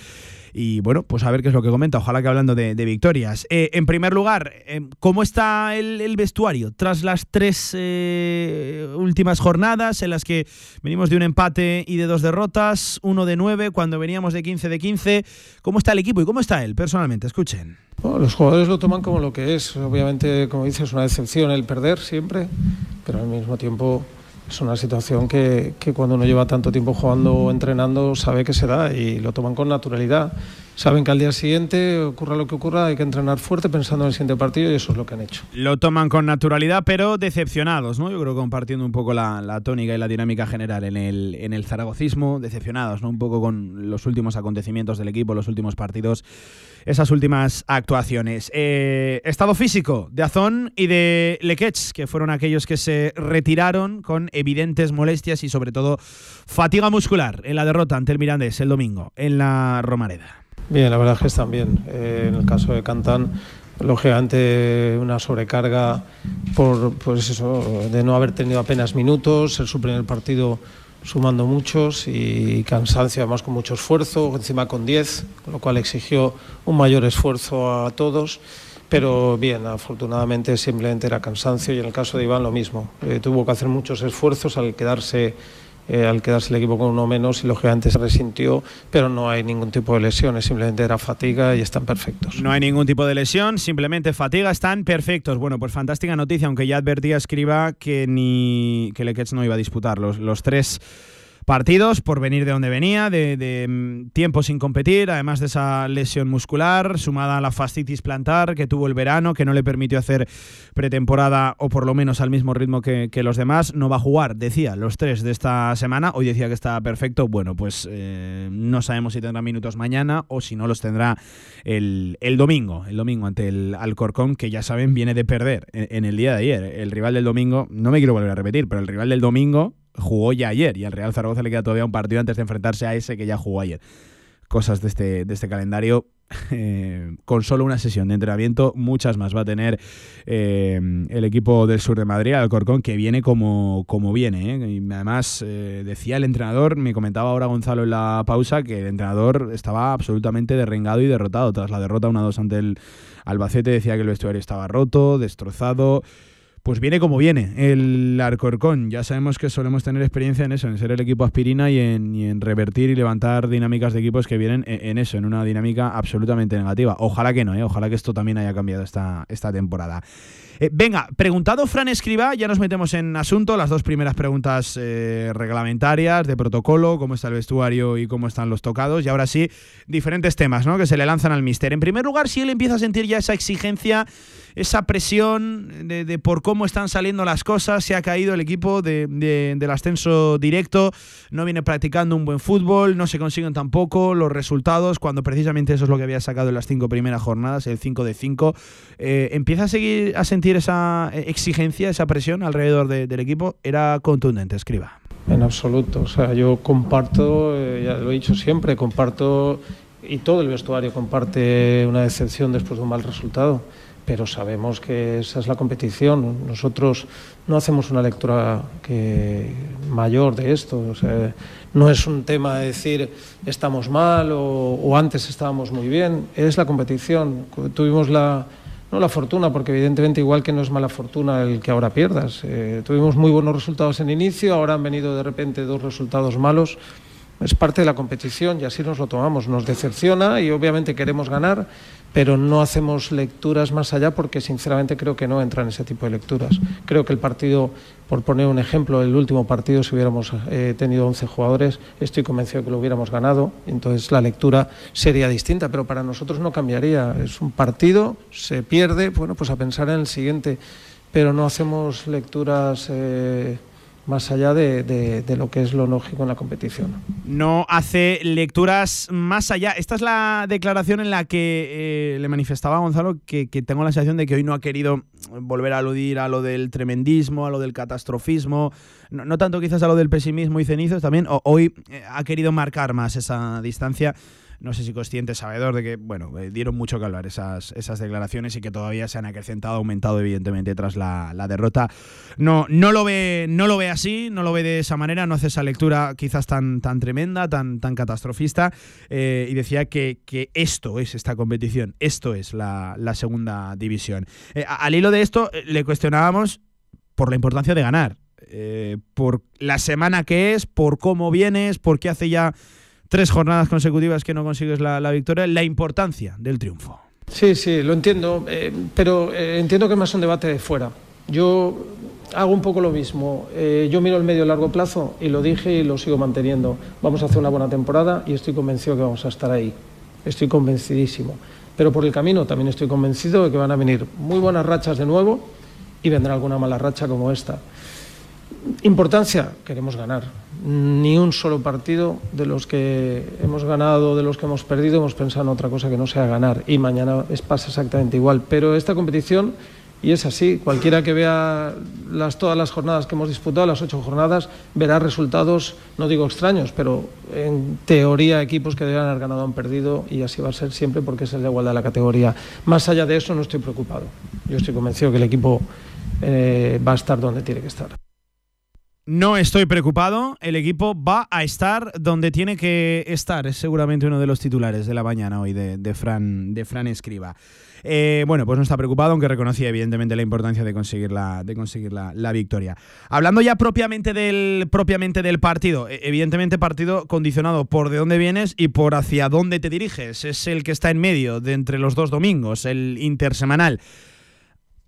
Y bueno, pues a ver qué es lo que comenta. Ojalá que hablando de, victorias. Eh, en primer lugar, eh, ¿cómo está el, vestuario tras las tres eh, últimas jornadas en las que venimos de un empate y de dos derrotas? Uno de nueve, cuando veníamos de 15 de 15. ¿Cómo está el equipo y cómo está él personalmente? Escuchen. Los jugadores lo toman como lo que es. Obviamente, como dices, es una decepción el perder siempre, pero al mismo tiempo es una situación que, que, cuando uno lleva tanto tiempo jugando o entrenando sabe que se da y lo toman con naturalidad. Saben que al día siguiente, ocurra lo que ocurra, hay que entrenar fuerte pensando en el siguiente partido y eso es lo que han hecho. Lo toman con naturalidad, pero decepcionados, ¿no? Yo creo compartiendo un poco la, la tónica y la dinámica general en el, en el zaragocismo, decepcionados, ¿no? Un poco con los últimos acontecimientos del equipo, los últimos partidos esas últimas actuaciones. Eh, estado físico de Azón y de Lequech, que fueron aquellos que se retiraron con evidentes molestias y sobre todo fatiga muscular en la derrota ante el Mirandés el domingo en la Romareda. Bien, la verdad es que están bien. Eh, en el caso de Cantán, lógicamente una sobrecarga por pues eso, de no haber tenido apenas minutos, ser su primer partido sumando muchos y cansancio además con mucho esfuerzo, encima con 10, con lo cual exigió un mayor esfuerzo a todos. Pero bien, afortunadamente simplemente era cansancio y en el caso de Iván lo mismo. Eh, tuvo que hacer muchos esfuerzos al quedarse eh, al quedarse el equipo con uno menos y lógicamente se resintió, pero no hay ningún tipo de lesiones, simplemente era fatiga y están perfectos. No hay ningún tipo de lesión, simplemente fatiga, están perfectos. Bueno, pues fantástica noticia, aunque ya advertía Escriba que ni que no iba a disputar los tres partidos por venir de donde venía, de, de mm, tiempo sin competir, además de esa lesión muscular, sumada a la fascitis plantar que tuvo el verano, que no le permitió hacer pretemporada o por lo menos al mismo ritmo que, que los demás. No va a jugar, decía, los tres de esta semana. Hoy decía que está perfecto. Bueno, pues eh, no sabemos si tendrá minutos mañana o si no los tendrá el, el domingo. El domingo ante el Alcorcón, que ya saben, viene de perder en, en el día de ayer. El rival del domingo, no me quiero volver a repetir, pero el rival del domingo jugó ya ayer y al Real Zaragoza le queda todavía un partido antes de enfrentarse a ese que ya jugó ayer. Cosas de este, de este calendario. [LAUGHS] Eh, con solo una sesión de entrenamiento, muchas más va a tener eh, el equipo del sur de Madrid, Alcorcón, que viene como, como viene. ¿eh? Y además, decía el entrenador, me comentaba ahora Gonzalo en la pausa, que el entrenador estaba absolutamente derrengado y derrotado. Tras la derrota 1-2 ante el Albacete, decía que el vestuario estaba roto, destrozado pues viene como viene el Arcorcón. Ya sabemos que solemos tener experiencia en eso, en ser el equipo aspirina y en, revertir y levantar dinámicas de equipos que vienen en, eso, en una dinámica absolutamente negativa. Ojalá que no, ¿eh? ojalá que esto también haya cambiado esta, esta temporada. Eh, venga, preguntado Fran Escriba, ya nos metemos en asunto, las dos primeras preguntas eh, reglamentarias, de protocolo, cómo está el vestuario y cómo están los tocados, y ahora sí, diferentes temas ¿no? que se le lanzan al mister. En primer lugar, si él empieza a sentir ya esa exigencia, esa presión de, por cómo están saliendo las cosas, se ha caído el equipo del ascenso directo, no viene practicando un buen fútbol, no se consiguen tampoco los resultados, cuando precisamente eso es lo que había sacado en las cinco primeras jornadas, el 5 de 5. Eh, empieza a seguir a sentir esa eh, exigencia, esa presión alrededor del equipo, era contundente, escriba. En absoluto, o sea, yo comparto, eh, ya lo he dicho siempre, comparto y todo el vestuario comparte una decepción después de un mal resultado, pero sabemos que esa es la competición. Nosotros no hacemos una lectura que mayor de esto, no es un tema de decir estamos mal o, o antes estábamos muy bien, es la competición. Tuvimos la no la fortuna, porque evidentemente igual que no es mala fortuna el que ahora pierdas. Eh, tuvimos muy buenos resultados en inicio, ahora han venido de repente dos resultados malos. Es parte de la competición y así nos lo tomamos. Nos decepciona y obviamente queremos ganar, pero no hacemos lecturas más allá porque sinceramente creo que no entran ese tipo de lecturas. Creo que el partido, por poner un ejemplo, el último partido, si hubiéramos eh, tenido 11 jugadores, estoy convencido que lo hubiéramos ganado, entonces la lectura sería distinta, pero para nosotros no cambiaría. Es un partido, se pierde, bueno, pues a pensar en el siguiente, pero no hacemos lecturas... Eh, más allá de, lo que es lo lógico en la competición. No hace lecturas más allá. Esta es la declaración en la que eh, le manifestaba a Gonzalo que, tengo la sensación de que hoy no ha querido volver a aludir a lo del tremendismo, a lo del catastrofismo, no, tanto quizás a lo del pesimismo y cenizos, también hoy eh, ha querido marcar más esa distancia no sé si consciente, sabedor de que, bueno, eh, dieron mucho que hablar esas, esas declaraciones y que todavía se han acrecentado, aumentado evidentemente tras la, derrota. No, no, lo ve, no lo ve así, no lo ve de esa manera, no hace esa lectura quizás tan, tan tremenda, tan, tan catastrofista, eh, y decía que, esto es esta competición, esto es la, segunda división. Eh, al hilo de esto, le cuestionábamos por la importancia de ganar. por la semana que es, por cómo vienes, por qué hace ya tres jornadas consecutivas que no consigues la, victoria, la importancia del triunfo. Sí, sí, lo entiendo, eh, pero eh, entiendo que más un debate de fuera. Yo hago un poco lo mismo. Eh, yo miro el medio y largo plazo y lo dije y lo sigo manteniendo. Vamos a hacer una buena temporada y estoy convencido que vamos a estar ahí. Estoy convencidísimo. Pero por el camino también estoy convencido de que van a venir muy buenas rachas de nuevo y vendrá alguna mala racha como esta. Importancia, queremos ganar. Ni un solo partido de los que hemos ganado, de los que hemos perdido, hemos pensado en otra cosa que no sea ganar. Y mañana es, pasa exactamente igual. Pero esta competición, y es así, cualquiera que vea las, todas las jornadas que hemos disputado, las ocho jornadas, verá resultados, no digo extraños, pero en teoría equipos que deben haber ganado han perdido y así va a ser siempre porque es la igualdad de la categoría. Más allá de eso no estoy preocupado. Yo estoy convencido que el equipo eh, va a estar donde tiene que estar. No estoy preocupado, el equipo va a estar donde tiene que estar. Es seguramente uno de los titulares de la mañana hoy de, Fran, de Fran Escriba. Eh, bueno, pues no está preocupado, aunque reconocía evidentemente la importancia de conseguir la, de conseguir la, victoria. Hablando ya propiamente del, propiamente del partido, e, evidentemente partido condicionado por de dónde vienes y por hacia dónde te diriges. Es el que está en medio de entre los dos domingos, el intersemanal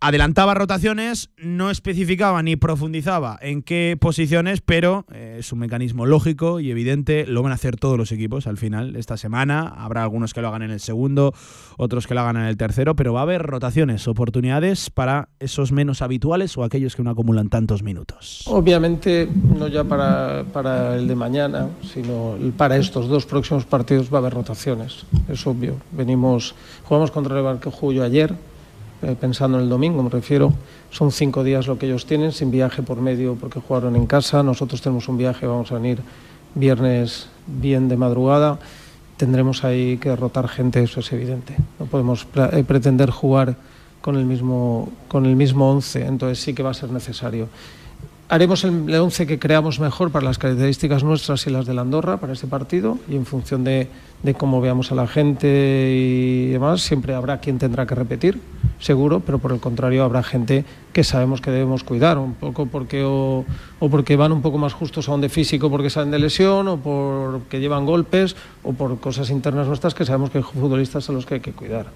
adelantaba rotaciones, no especificaba ni profundizaba en qué posiciones, pero eh, es un mecanismo lógico y evidente, lo van a hacer todos los equipos al final esta semana, habrá algunos que lo hagan en el segundo, otros que lo hagan en el tercero, pero va a haber rotaciones, oportunidades para esos menos habituales o aquellos que no acumulan tantos minutos. Obviamente, no ya para, el de mañana, sino para estos dos próximos partidos va a haber rotaciones, es obvio. Venimos, jugamos contra el Barquejullo ayer, eh, pensando en el domingo, me refiero, son cinco días lo que ellos tienen, sin viaje por medio porque jugaron en casa, nosotros tenemos un viaje, vamos a venir viernes bien de madrugada, tendremos ahí que rotar gente, eso es evidente, no podemos eh, pretender jugar con el mismo con el mismo once, entonces sí que va a ser necesario. Haremos el once que creamos mejor para las características nuestras y las de la Andorra para este partido y en función de, de cómo veamos a la gente y demás, siempre habrá quien tendrá que repetir seguro, pero por el contrario habrá gente que sabemos que debemos cuidar, un poco porque o, porque van un poco más justos a donde físico porque salen de lesión, o porque llevan golpes, o por cosas internas nuestras que sabemos que hay futbolistas a los que hay que cuidar.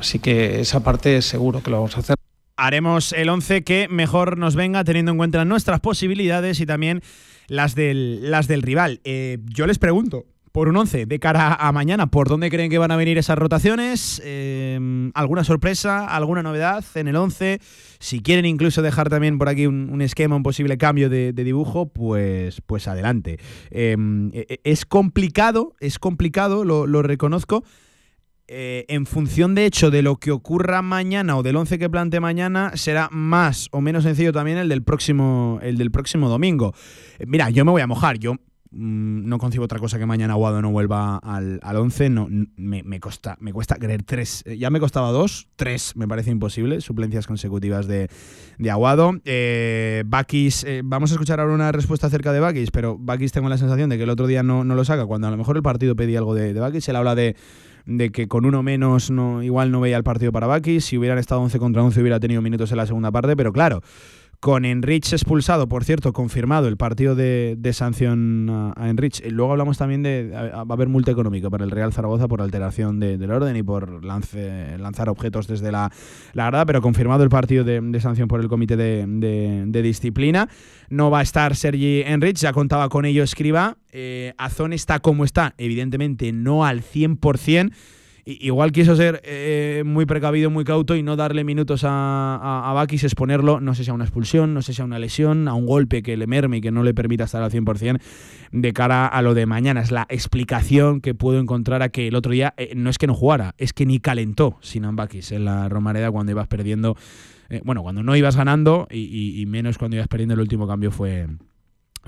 Así que esa parte seguro que lo vamos a hacer. Haremos el 11 que mejor nos venga teniendo en cuenta nuestras posibilidades y también las del, las del rival. Eh, yo les pregunto, por un 11 de cara a mañana. ¿Por dónde creen que van a venir esas rotaciones? Eh, ¿Alguna sorpresa? ¿Alguna novedad en el 11? Si quieren incluso dejar también por aquí un, esquema, un posible cambio de, dibujo, pues, pues adelante. Eh, es complicado, es complicado, lo, reconozco. Eh, en función de hecho de lo que ocurra mañana o del 11 que plante mañana, será más o menos sencillo también el del próximo, el del próximo domingo. mira, yo me voy a mojar. Yo Mm, no concibo otra cosa que mañana Aguado no vuelva al, al 11. No, me, me, me cuesta creer tres. Eh, ya me costaba dos, tres me parece imposible. Suplencias consecutivas de, de Aguado. Eh, Bakis, eh, vamos a escuchar ahora una respuesta acerca de Bakis, pero Bakis tengo la sensación de que el otro día no, no lo saca, cuando a lo mejor el partido pedía algo de, de Bakis. Él habla de de que con uno menos no, igual no veía el partido para Bakis. Si hubieran estado 11 contra 11 hubiera tenido minutos en la segunda parte, pero claro, con Enrich expulsado, por cierto, confirmado el partido de, sanción a, Enrich. Y luego hablamos también de va a haber multa económica para el Real Zaragoza por alteración del orden y por lanzar objetos desde la, la, grada, pero confirmado el partido de, sanción por el comité de, disciplina. No va a estar Sergi Enrich, ya contaba con ello Escriba. Eh, Azón está como está, evidentemente no al 100%. Igual quiso ser eh, muy precavido, muy cauto y no darle minutos a, a, Bakis, exponerlo, no sé si a una expulsión, no sé si a una lesión, a un golpe que le merme y que no le permita estar al 100% de cara a lo de mañana. Es la explicación que puedo encontrar a que el otro día eh, no es que no jugara, es que ni calentó sin Bakis en la Romareda cuando ibas perdiendo. Eh, bueno, cuando no ibas ganando y, y menos cuando ibas perdiendo el último cambio fue,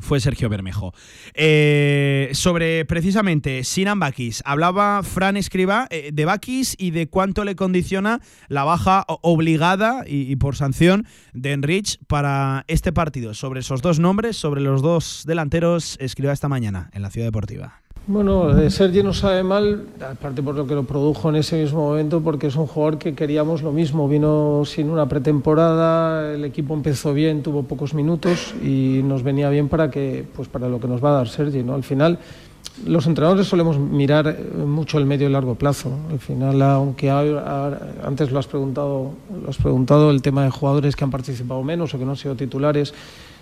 fue Sergio Bermejo. Eh, sobre precisamente Sinan Bakis, hablaba Fran Escriba eh, de Bakis y de cuánto le condiciona la baja obligada y, por sanción de Enrich para este partido. Sobre esos dos nombres, sobre los dos delanteros, escriba esta mañana en la Ciudad Deportiva. Bueno, de Sergi no sabe mal, aparte por lo que lo produjo en ese mismo momento, porque es un jugador que queríamos lo mismo. Vino sin una pretemporada, el equipo empezó bien, tuvo pocos minutos y nos venía bien para que, pues para lo que nos va a dar Sergi. ¿no? Al final, los entrenadores solemos mirar mucho el medio y largo plazo. Al final, aunque antes lo has preguntado, lo has preguntado el tema de jugadores que han participado menos o que no han sido titulares.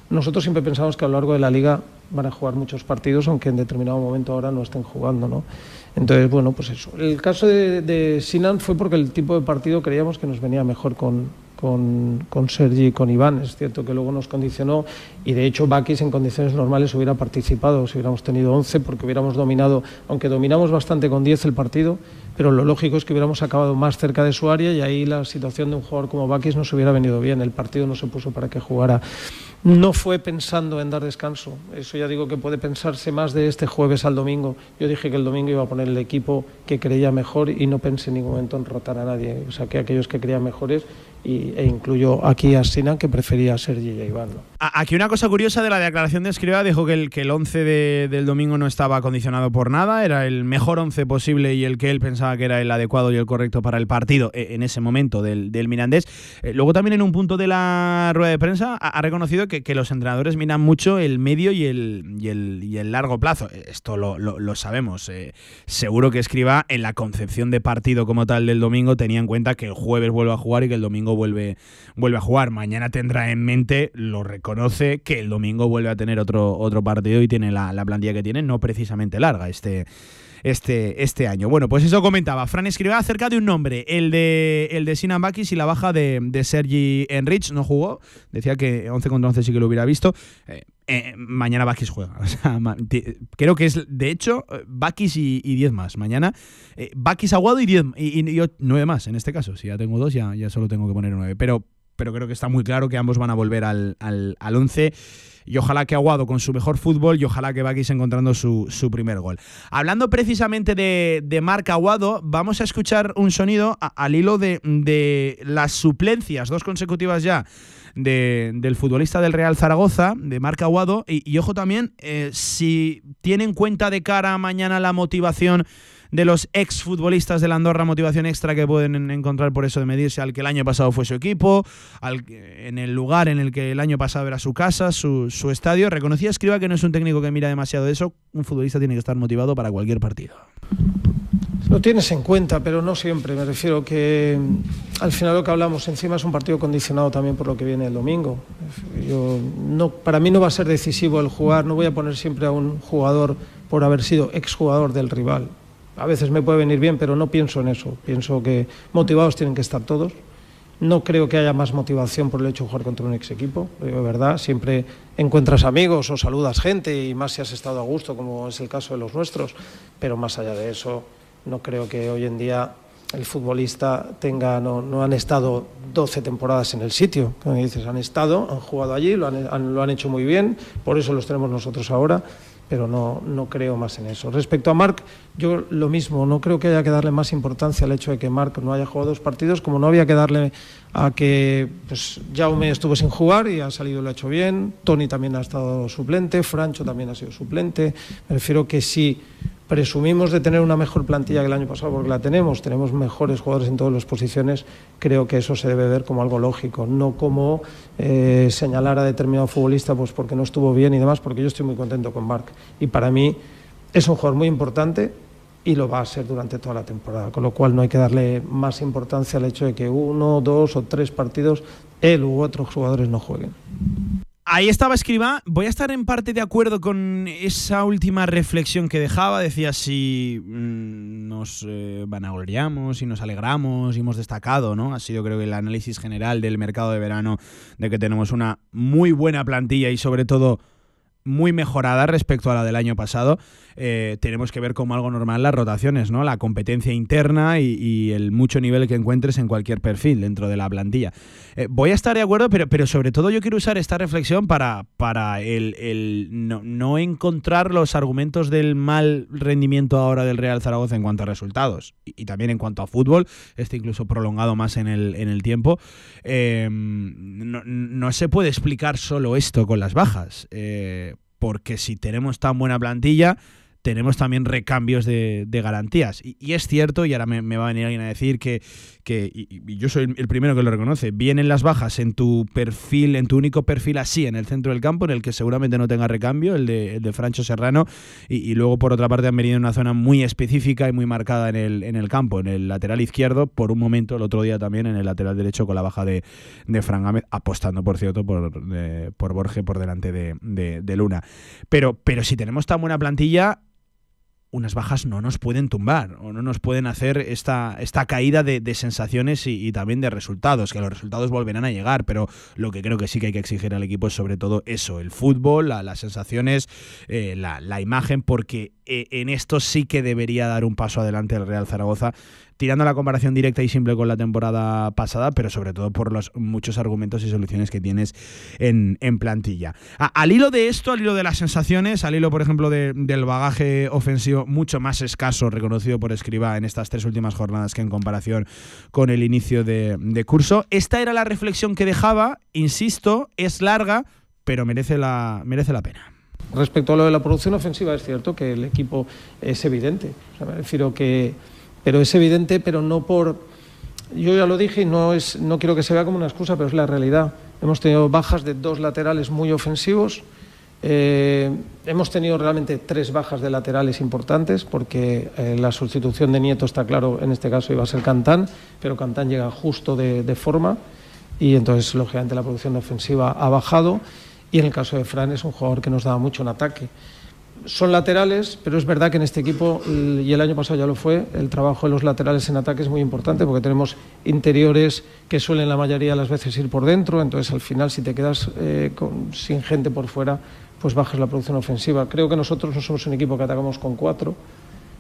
Nosotros siempre pensamos que a lo largo de la liga van a jugar muchos partidos, aunque en determinado momento ahora no estén jugando, ¿no? Entonces, bueno, pues eso. El caso de, Sinan fue porque el tipo de partido creíamos que nos venía mejor con, con, con, Sergi y con Iván. Es cierto que luego nos condicionó y de hecho Bakis en condiciones normales hubiera participado si hubiéramos tenido 11 porque hubiéramos dominado, aunque dominamos bastante con 10 el partido, pero lo lógico es que hubiéramos acabado más cerca de su área y ahí la situación de un jugador como Bakis nos hubiera venido bien. El partido no se puso para que jugara no fue pensando en dar descanso. Eso ya digo que puede pensarse más de este jueves al domingo. Yo dije que el domingo iba a poner el equipo que creía mejor y no pensé en ningún momento en rotar a nadie. O sea, que aquellos que creían mejores e incluyo aquí a Sinan, que prefería a Sergi y Iván. Aquí una cosa curiosa de la declaración de Escriba, dijo que el, que el 11 del domingo no estaba condicionado por nada, era el mejor 11 posible y el que él pensaba que era el adecuado y el correcto para el partido e, en ese momento del, del Mirandés. Eh, luego también en un punto de la rueda de prensa ha, reconocido que, que, los entrenadores miran mucho el medio y el, y el, y el largo plazo. Esto lo, lo, sabemos. Eh, seguro que Escriba en la concepción de partido como tal del domingo tenía en cuenta que el jueves vuelve a jugar y que el domingo vuelve, vuelve a jugar. Mañana tendrá en mente, lo reconoce, que el domingo vuelve a tener otro, otro partido y tiene la, la plantilla que tiene, no precisamente larga este, este, este año. Bueno, pues eso comentaba. Fran escribía acerca de un nombre, el de, el de Sinan Bakis y la baja de, de Sergi Enrich. No jugó, decía que 11 contra 11 sí que lo hubiera visto. Eh, eh, mañana Bakis juega. [LAUGHS] creo que es, de hecho, Bakis y, 10 más. Mañana eh, Bakis Aguado y 10 y, 9 más en este caso. Si ya tengo dos, ya, ya solo tengo que poner 9. Pero, pero creo que está muy claro que ambos van a volver al, al, al 11 y ojalá que Aguado con su mejor fútbol y ojalá que Bakis encontrando su, primer gol. Hablando precisamente de, de Marc Aguado, vamos a escuchar un sonido al hilo de, las suplencias, dos consecutivas ya. del futbolista del Real Zaragoza, de Marc Aguado, y, ojo también, eh, si tiene en cuenta de cara mañana la motivación de los exfutbolistas de la Andorra, motivación extra que pueden encontrar por eso de medirse al que el año pasado fue su equipo, al, en el lugar en el que el año pasado era su casa, su, estadio. Reconocía Escriba que no es un técnico que mira demasiado de eso, un futbolista tiene que estar motivado para cualquier partido. Lo tienes en cuenta, pero no siempre. Me refiero que mm, al final lo que hablamos encima es un partido condicionado también por lo que viene el domingo. Yo, no, para mí no va a ser decisivo el jugar, no voy a poner siempre a un jugador por haber sido exjugador del rival. A veces me puede venir bien, pero no pienso en eso. Pienso que motivados tienen que estar todos. No creo que haya más motivación por el hecho de jugar contra un ex equipo, de verdad. Siempre encuentras amigos o saludas gente y más si has estado a gusto, como es el caso de los nuestros. Pero más allá de eso, no creo que hoy en día el futbolista tenga, no, no han estado 12 temporadas en el sitio, como dices, han estado, han jugado allí, lo han hecho muy bien, por eso los tenemos nosotros ahora pero no, no creo más en eso. Respecto a Marc, yo lo mismo, no creo que haya que darle más importancia al hecho de que Marc no haya jugado dos partidos, como no había que darle a que pues, Jaume estuvo sin jugar y ha salido y lo ha hecho bien, Tony también ha estado suplente, Francho también ha sido suplente, me refiero que sí presumimos de tener una mejor plantilla que el año pasado, porque la tenemos, tenemos mejores jugadores en todas las posiciones, creo que eso se debe ver como algo lógico, no como eh, señalar a determinado futbolista pues porque no estuvo bien y demás, porque yo estoy muy contento con Marc. Y para mí es un jugador muy importante y lo va a ser durante toda la temporada, con lo cual no hay que darle más importancia al hecho de que uno, dos o tres partidos él u otros jugadores no jueguen. Ahí estaba Escriba. Voy a estar en parte de acuerdo con esa última reflexión que dejaba. Decía si mmm, nos eh, vanagloriamos y nos alegramos y hemos destacado, ¿no? Ha sido creo que el análisis general del mercado de verano de que tenemos una muy buena plantilla y sobre todo muy mejorada respecto a la del año pasado. Eh, tenemos que ver como algo normal las rotaciones, ¿no? La competencia interna y, el mucho nivel que encuentres en cualquier perfil dentro de la plantilla. Eh, voy a estar de acuerdo, pero, pero sobre todo yo quiero usar esta reflexión para, para el, el no, no, encontrar los argumentos del mal rendimiento ahora del Real Zaragoza en cuanto a resultados y, también en cuanto a fútbol, este incluso prolongado más en el, en el tiempo. Eh, no, no, se puede explicar solo esto con las bajas, porque si tenemos tan buena plantilla, tenemos también recambios de, garantías. Y, es cierto, y ahora me, va a venir alguien a decir que, que y, yo soy el primero que lo reconoce, vienen las bajas en tu perfil, en tu único perfil así, en el centro del campo, en el que seguramente no tenga recambio, el de, el de Francho Serrano, y, luego por otra parte han venido en una zona muy específica y muy marcada en el, en el campo, en el lateral izquierdo, por un momento, el otro día también en el lateral derecho con la baja de, de Fran Gámez, apostando, por cierto, por, de, por Borges por delante de, de, de Luna. Pero, pero si tenemos tan buena plantilla, unas bajas no nos pueden tumbar o no nos pueden hacer esta, esta caída de, sensaciones y, también de resultados, que los resultados volverán a llegar, pero lo que creo que sí que hay que exigir al equipo es sobre todo eso, el fútbol, la, las sensaciones, eh, la, la, imagen, porque eh, en esto sí que debería dar un paso adelante el Real Zaragoza tirando la comparación directa y simple con la temporada pasada, pero sobre todo por los muchos argumentos y soluciones que tienes en, en plantilla. Al hilo de esto, al hilo de las sensaciones, al hilo, por ejemplo, de, del bagaje ofensivo mucho más escaso reconocido por Escriba en estas tres últimas jornadas que en comparación con el inicio de, de curso, esta era la reflexión que dejaba, insisto, es larga, pero merece la, merece la pena. Respecto a lo de la producción ofensiva, es cierto que el equipo es evidente. O sea, me refiero que pero es evidente, pero no por... Yo ya lo dije y no, es, no quiero que se vea como una excusa, pero es la realidad. Hemos tenido bajas de dos laterales muy ofensivos, eh, hemos tenido realmente tres bajas de laterales importantes, porque eh, la sustitución de Nieto está claro, en este caso iba a ser Cantán, pero Cantán llega justo de, de forma y entonces, lógicamente, la producción ofensiva ha bajado. Y en el caso de Fran es un jugador que nos daba mucho en ataque son laterales, pero es verdad que en este equipo, y el año pasado ya lo fue, el trabajo de los laterales en ataque es muy importante porque tenemos interiores que suelen la mayoría de las veces ir por dentro, entonces al final si te quedas eh, con, sin gente por fuera, pues bajas la producción ofensiva. Creo que nosotros no somos un equipo que atacamos con cuatro,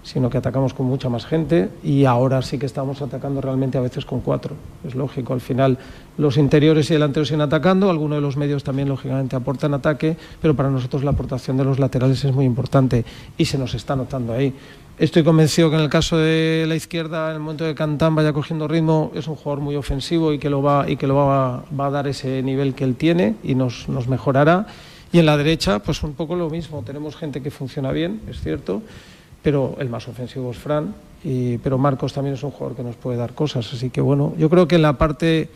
sino que atacamos con mucha más gente y ahora sí que estamos atacando realmente a veces con cuatro. Es lógico, al final los interiores y delanteros siguen atacando, algunos de los medios también lógicamente aportan ataque, pero para nosotros la aportación de los laterales es muy importante y se nos está notando ahí. Estoy convencido que en el caso de la izquierda, en el momento de Cantán vaya cogiendo ritmo, es un jugador muy ofensivo y que lo va, y que lo va, a dar ese nivel que él tiene y nos, nos mejorará. Y en la derecha, pues un poco lo mismo. Tenemos gente que funciona bien, es cierto, pero el más ofensivo es Fran, y, pero Marcos también es un jugador que nos puede dar cosas, así que bueno, yo creo que en la parte,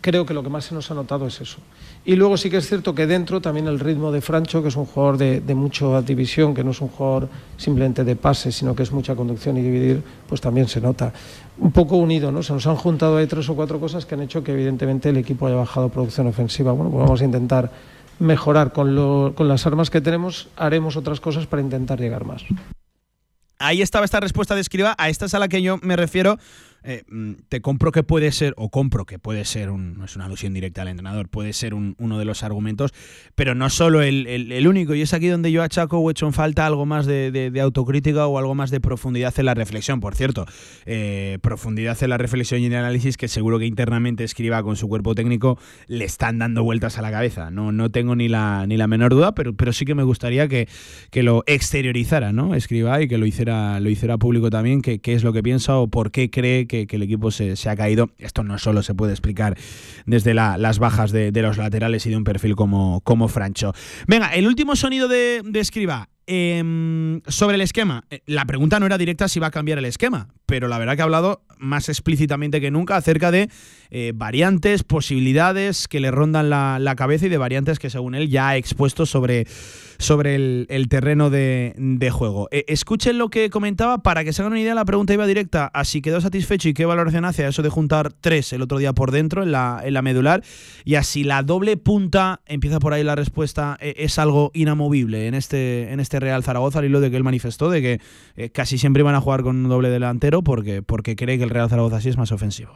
creo que lo que más se nos ha notado es eso. Y luego sí que es cierto que dentro también el ritmo de Francho, que es un jugador de, de mucha división, que no es un jugador simplemente de pase, sino que es mucha conducción y dividir, pues también se nota. Un poco unido, ¿no? Se nos han juntado ahí tres o cuatro cosas que han hecho que evidentemente el equipo haya bajado producción ofensiva. Bueno, pues vamos a intentar mejorar con, lo, con las armas que tenemos, haremos otras cosas para intentar llegar más. Ahí estaba esta respuesta de Escriba, a esta es a la que yo me refiero eh, mm, te compro que puede ser, o compro que puede ser, no es una alusión directa al entrenador, puede ser uno de los argumentos, pero no solo el, único. Y es aquí donde yo achaco o hecho en falta algo más de, autocrítica o algo más de profundidad en la reflexión. Por cierto, eh, profundidad en la reflexión y en el análisis que seguro que internamente escriba con su cuerpo técnico le están dando vueltas a la cabeza. No, no tengo ni la, ni la menor duda, pero, pero sí que me gustaría que, que lo exteriorizara, ¿no? Escriba y que lo hiciera, lo hiciera público también, qué es lo que piensa o por qué cree que, el equipo se, ha caído. Esto no solo se puede explicar desde las bajas de, los laterales y de un perfil como, como Francho. Venga, el último sonido de, de Escriba. Em, sobre el esquema, eh, la pregunta no era directa si va a cambiar el esquema, pero la verdad que ha hablado más explícitamente que nunca acerca de eh, variantes, posibilidades que le rondan la, cabeza y de variantes que según él ya ha expuesto sobre, sobre el, terreno de, juego. Eh, escuchen lo que comentaba para que se hagan una idea, la pregunta iba directa a si quedó satisfecho y qué valoración hace a eso de juntar tres el otro día por dentro en la, en la medular y así la doble punta, empieza por ahí la respuesta, es algo inamovible en este, en este Real Zaragoza, al hilo de que él manifestó de que eh, casi siempre iban a jugar con un doble delantero porque, porque cree que el Real Zaragoza sí es más ofensivo.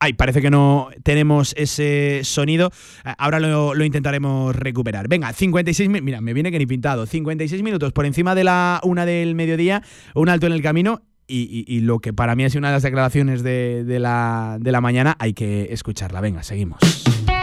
Ay, parece que no tenemos ese sonido. Eh, ahora lo, intentaremos recuperar. Venga, 56 Mira, me viene que ni pintado. 56 minutos por encima de la una del mediodía, un alto en el camino. Y, lo que para mí ha sido una de las declaraciones de, la, de la mañana, hay que escucharla. Venga, seguimos.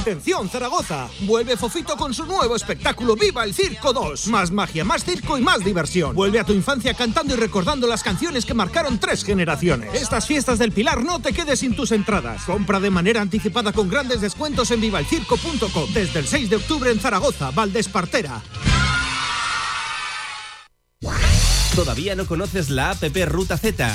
Atención Zaragoza, vuelve Fofito con su nuevo espectáculo Viva el Circo 2. Más magia, más circo y más diversión. Vuelve a tu infancia cantando y recordando las canciones que marcaron tres generaciones. Estas fiestas del Pilar no te quedes sin tus entradas. Compra de manera anticipada con grandes descuentos en vivalcirco.com desde el 6 de octubre en Zaragoza, Valdespartera. ¿Todavía no conoces la app Ruta Z?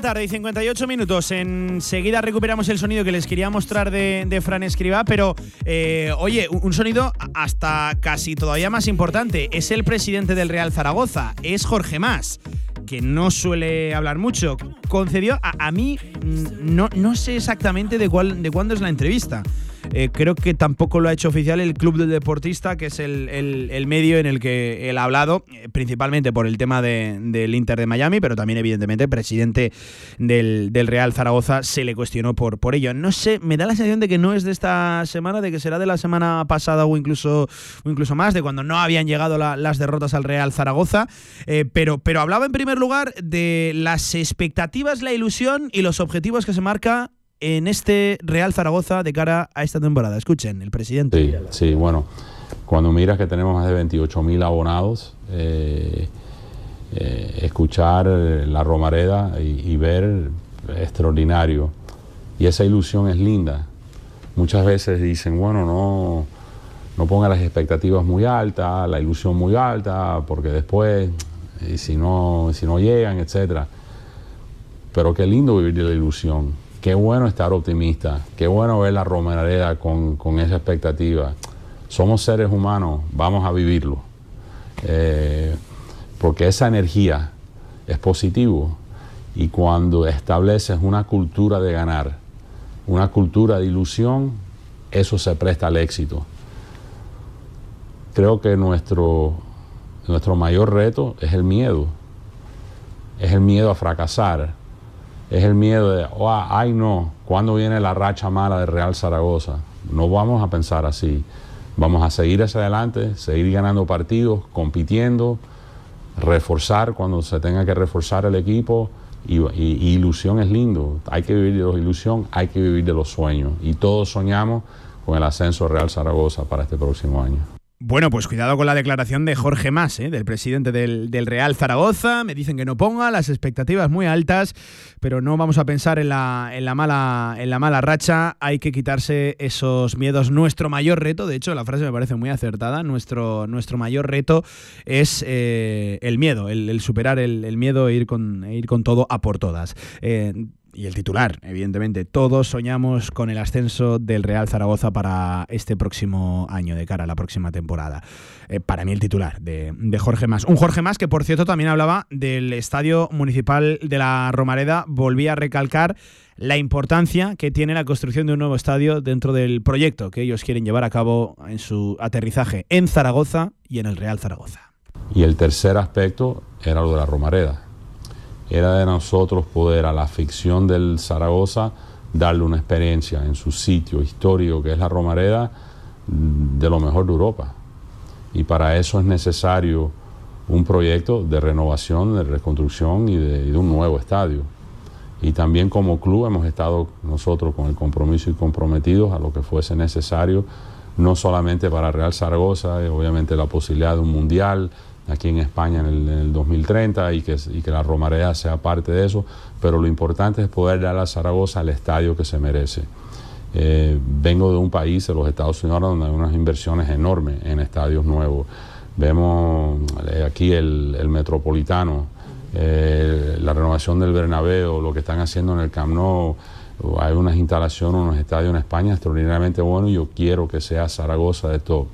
Tarde y 58 minutos. Enseguida recuperamos el sonido que les quería mostrar de, Fran Escriba, pero eh, oye, un sonido hasta casi todavía más importante. Es el presidente del Real Zaragoza, es Jorge Más que no suele hablar mucho, concedió a, mí, mm, no, no sé exactamente de, cuál, de cuándo es la entrevista. Eh, creo que tampoco lo ha hecho oficial el Club del Deportista, que es el, medio en el que él ha hablado, eh, principalmente por el tema del Inter de Miami, pero también, evidentemente, presidente del, Real Zaragoza se le cuestionó por, por ello. No sé, me da la sensación de que no es de esta semana, de que será de la semana pasada o incluso, incluso más, de cuando no habían llegado las derrotas al Real Zaragoza, eh, pero, pero hablaba en primer lugar de las expectativas, la ilusión y los objetivos que se marca en este Real Zaragoza de cara a esta temporada. Escuchen, el presidente. Sí, sí bueno, cuando miras que tenemos más de 28.000 abonados, eh, eh, escuchar la Romareda y, ver extraordinario. Y esa ilusión es linda, muchas veces dicen, bueno, no, no ponga las expectativas muy altas, la ilusión muy alta, porque después, y si no, si no llegan, etc. Pero qué lindo vivir de la ilusión, qué bueno estar optimista, qué bueno ver la Romareda con, con esa expectativa. Somos seres humanos, vamos a vivirlo. Eh, porque esa energía es positivo y cuando estableces una cultura de ganar, una cultura de ilusión, eso se presta al éxito. Creo que nuestro, nuestro mayor reto es el miedo, es el miedo a fracasar, es el miedo de, oh, ay no, ¿cuándo viene la racha mala de Real Zaragoza? No vamos a pensar así. Vamos a seguir hacia adelante, seguir ganando partidos, compitiendo, reforzar cuando se tenga que reforzar el equipo. Y, ilusión es lindo. Hay que vivir de la ilusión, hay que vivir de los sueños. Y todos soñamos con el ascenso Real Zaragoza para este próximo año. Bueno, pues cuidado con la declaración de Jorge Mas, ¿eh? del presidente del, Real Zaragoza. Me dicen que no ponga las expectativas muy altas, pero no vamos a pensar en la, en la, mala, en la mala racha. Hay que quitarse esos miedos. Nuestro mayor reto, de hecho, la frase me parece muy acertada. Nuestro, nuestro mayor reto es eh, el miedo, el, superar el, miedo e ir con, e ir con todo a por todas. Eh, y el titular, evidentemente. Todos soñamos con el ascenso del Real Zaragoza para este próximo año, de cara a la próxima temporada. Eh, para mí el titular de, Jorge Más. Un Jorge Más que, por cierto, también hablaba del Estadio Municipal de la Romareda. Volvía a recalcar la importancia que tiene la construcción de un nuevo estadio dentro del proyecto que ellos quieren llevar a cabo en su aterrizaje en Zaragoza y en el Real Zaragoza. Y el tercer aspecto era lo de la Romareda era de nosotros poder a la ficción del Zaragoza darle una experiencia en su sitio histórico que es la Romareda de lo mejor de Europa. Y para eso es necesario un proyecto de renovación, de reconstrucción y de, un nuevo estadio. Y también como club hemos estado nosotros con el compromiso y comprometidos a lo que fuese necesario, no solamente para Real Zaragoza, eh, obviamente la posibilidad de un mundial, aquí en España en el, 2030 y que, la Romarea sea parte de eso, pero lo importante es poder dar a Zaragoza el estadio que se merece. Eh, vengo de un país, de los Estados Unidos, donde hay unas inversiones enormes en estadios nuevos. Vemos eh, aquí el, Metropolitano, eh, la renovación del Bernabéu, lo que están haciendo en el Camp Nou, hay unas instalaciones, unos estadios en España extraordinariamente buenos y yo quiero que sea Zaragoza de todo.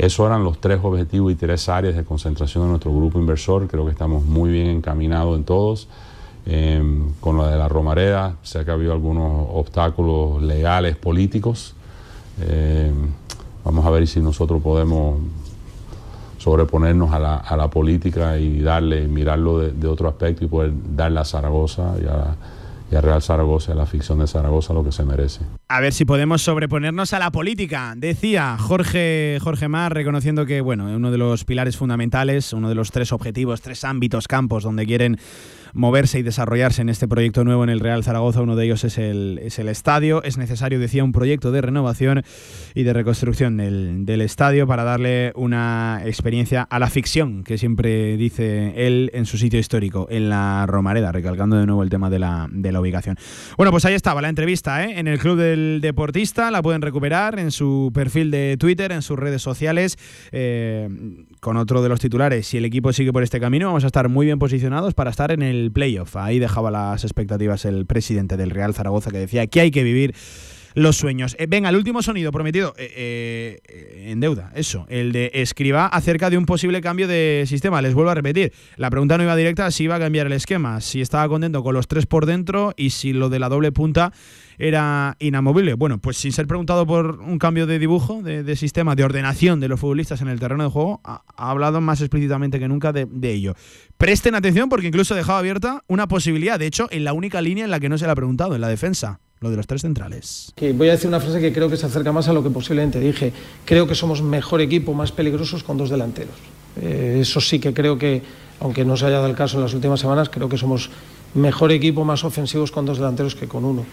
Esos eran los tres objetivos y tres áreas de concentración de nuestro grupo inversor. Creo que estamos muy bien encaminados en todos. Em, con lo de la Romareda, sé que ha habido algunos obstáculos legales, políticos. Em, vamos a ver si nosotros podemos sobreponernos a la, política y darle, mirarlo de, otro aspecto y poder darle a Zaragoza a, y a Real Zaragoza, la ficción de Zaragoza, lo que se merece. A ver si podemos sobreponernos a la política, decía Jorge, Jorge Mar, reconociendo que bueno, uno de los pilares fundamentales, uno de los tres objetivos, tres ámbitos, campos donde quieren moverse y desarrollarse en este proyecto nuevo en el Real Zaragoza. Uno de ellos es el, es el estadio. Es necesario, decía, un proyecto de renovación y de reconstrucción del, del estadio para darle una experiencia a la ficción que siempre dice él en su sitio histórico, en la Romareda, recalcando de nuevo el tema de la, de la ubicación. Bueno, pues ahí estaba la entrevista ¿eh? en el Club del Deportista. La pueden recuperar en su perfil de Twitter, en sus redes sociales, eh, con otro de los titulares. Si el equipo sigue por este camino, vamos a estar muy bien posicionados para estar en el playoff. Ahí dejaba las expectativas el presidente del Real Zaragoza que decía que hay que vivir los sueños. Eh, venga, el último sonido prometido eh, eh, en deuda, eso, el de escriba acerca de un posible cambio de sistema. Les vuelvo a repetir, la pregunta no iba directa si iba a cambiar el esquema, si estaba contento con los tres por dentro y si lo de la doble punta era inamovible. Bueno, pues sin ser preguntado por un cambio de dibujo, de, sistema, de ordenación de los futbolistas en el terreno de juego, ha, hablado más explícitamente que nunca de, ello. Presten atención porque incluso dejaba abierta una posibilidad, de hecho, en la única línea en la que no se le ha preguntado, en la defensa lo de los tres centrales. voy a decir una frase que creo que se acerca más a lo que posiblemente dije. Creo que somos mejor equipo, más peligrosos con dos delanteros. Eh, eso sí que creo que, aunque no se haya dado el caso en las últimas semanas, creo que somos mejor equipo, más ofensivos con dos delanteros que con uno.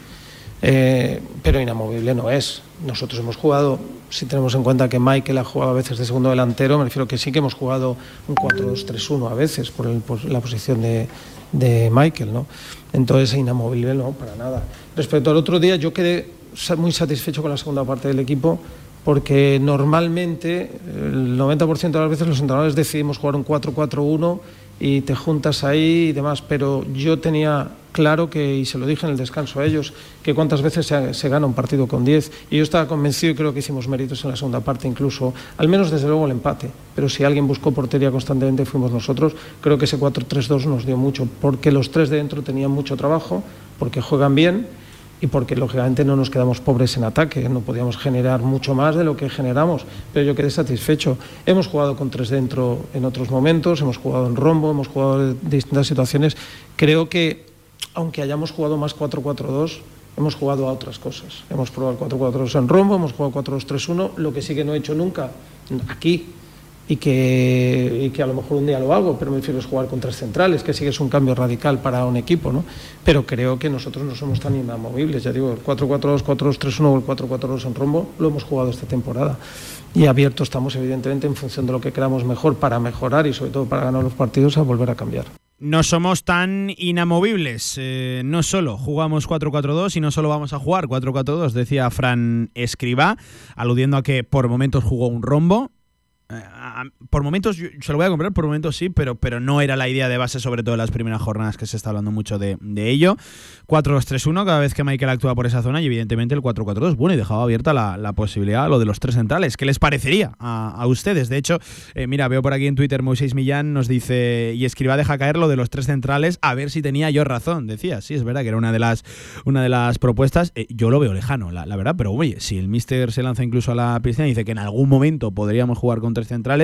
Eh, pero inamovible no es. Nosotros hemos jugado, si tenemos en cuenta que Michael ha jugado a veces de segundo delantero, me refiero que sí que hemos jugado un 4-2-3-1 a veces por, la posición de, de, Michael, ¿no? Entonces inamovible no, para nada. Respecto al otro día, yo quedé muy satisfecho con la segunda parte del equipo porque normalmente el 90% de las veces los entrenadores decidimos jugar un 4-4-1 y te juntas ahí y demás, pero yo tenía claro que, y se lo dije en el descanso a ellos, que cuántas veces se, gana un partido con 10 y yo estaba convencido y creo que hicimos méritos en la segunda parte incluso, al menos desde luego el empate, pero si alguien buscó portería constantemente fuimos nosotros, creo que ese 4-3-2 nos dio mucho, porque los tres de dentro tenían mucho trabajo, porque juegan bien y porque lógicamente no nos quedamos pobres en ataque, no podíamos generar mucho más de lo que generamos, pero yo quedé satisfecho. Hemos jugado con tres dentro en otros momentos, hemos jugado en rombo, hemos jugado en distintas situaciones. Creo que, aunque hayamos jugado más 4-4-2, hemos jugado a otras cosas. Hemos probado el 4-4-2 en rombo, hemos jugado 4-2-3-1, lo que sí que no he hecho nunca aquí y que, que, a lo mejor un día lo hago, pero me refiero a jugar con tres centrales, que sí que es un cambio radical para un equipo, ¿no? Pero creo que nosotros no somos tan inamovibles, ya digo, el 4-4-2, 4-2-3-1 o el 4-4-2 en rombo lo hemos jugado esta temporada. Y abierto estamos, evidentemente, en función de lo que queramos mejor para mejorar y sobre todo para ganar los partidos, a volver a cambiar. No somos tan inamovibles. Eh, no solo jugamos 4-4-2 y no solo vamos a jugar 4-4-2, decía Fran Escribá, aludiendo a que por momentos jugó un rombo, por momentos se lo voy a comprar, por momentos sí, pero, pero no era la idea de base, sobre todo en las primeras jornadas que se está hablando mucho de, ello. 4-2-3-1 cada vez que Michael actúa por esa zona y evidentemente el 4-4-2. Bueno, y dejaba abierta la, posibilidad lo de los tres centrales. ¿Qué les parecería a, ustedes? De hecho, eh, mira, veo por aquí en Twitter Moisés Millán nos dice y escriba deja caer lo de los tres centrales a ver si tenía yo razón. Decía, sí, es verdad que era una de las, una de las propuestas. Eh, yo lo veo lejano, la, verdad, pero oye, si el Mister se lanza incluso a la piscina y dice que en algún momento podríamos jugar con tres centrales,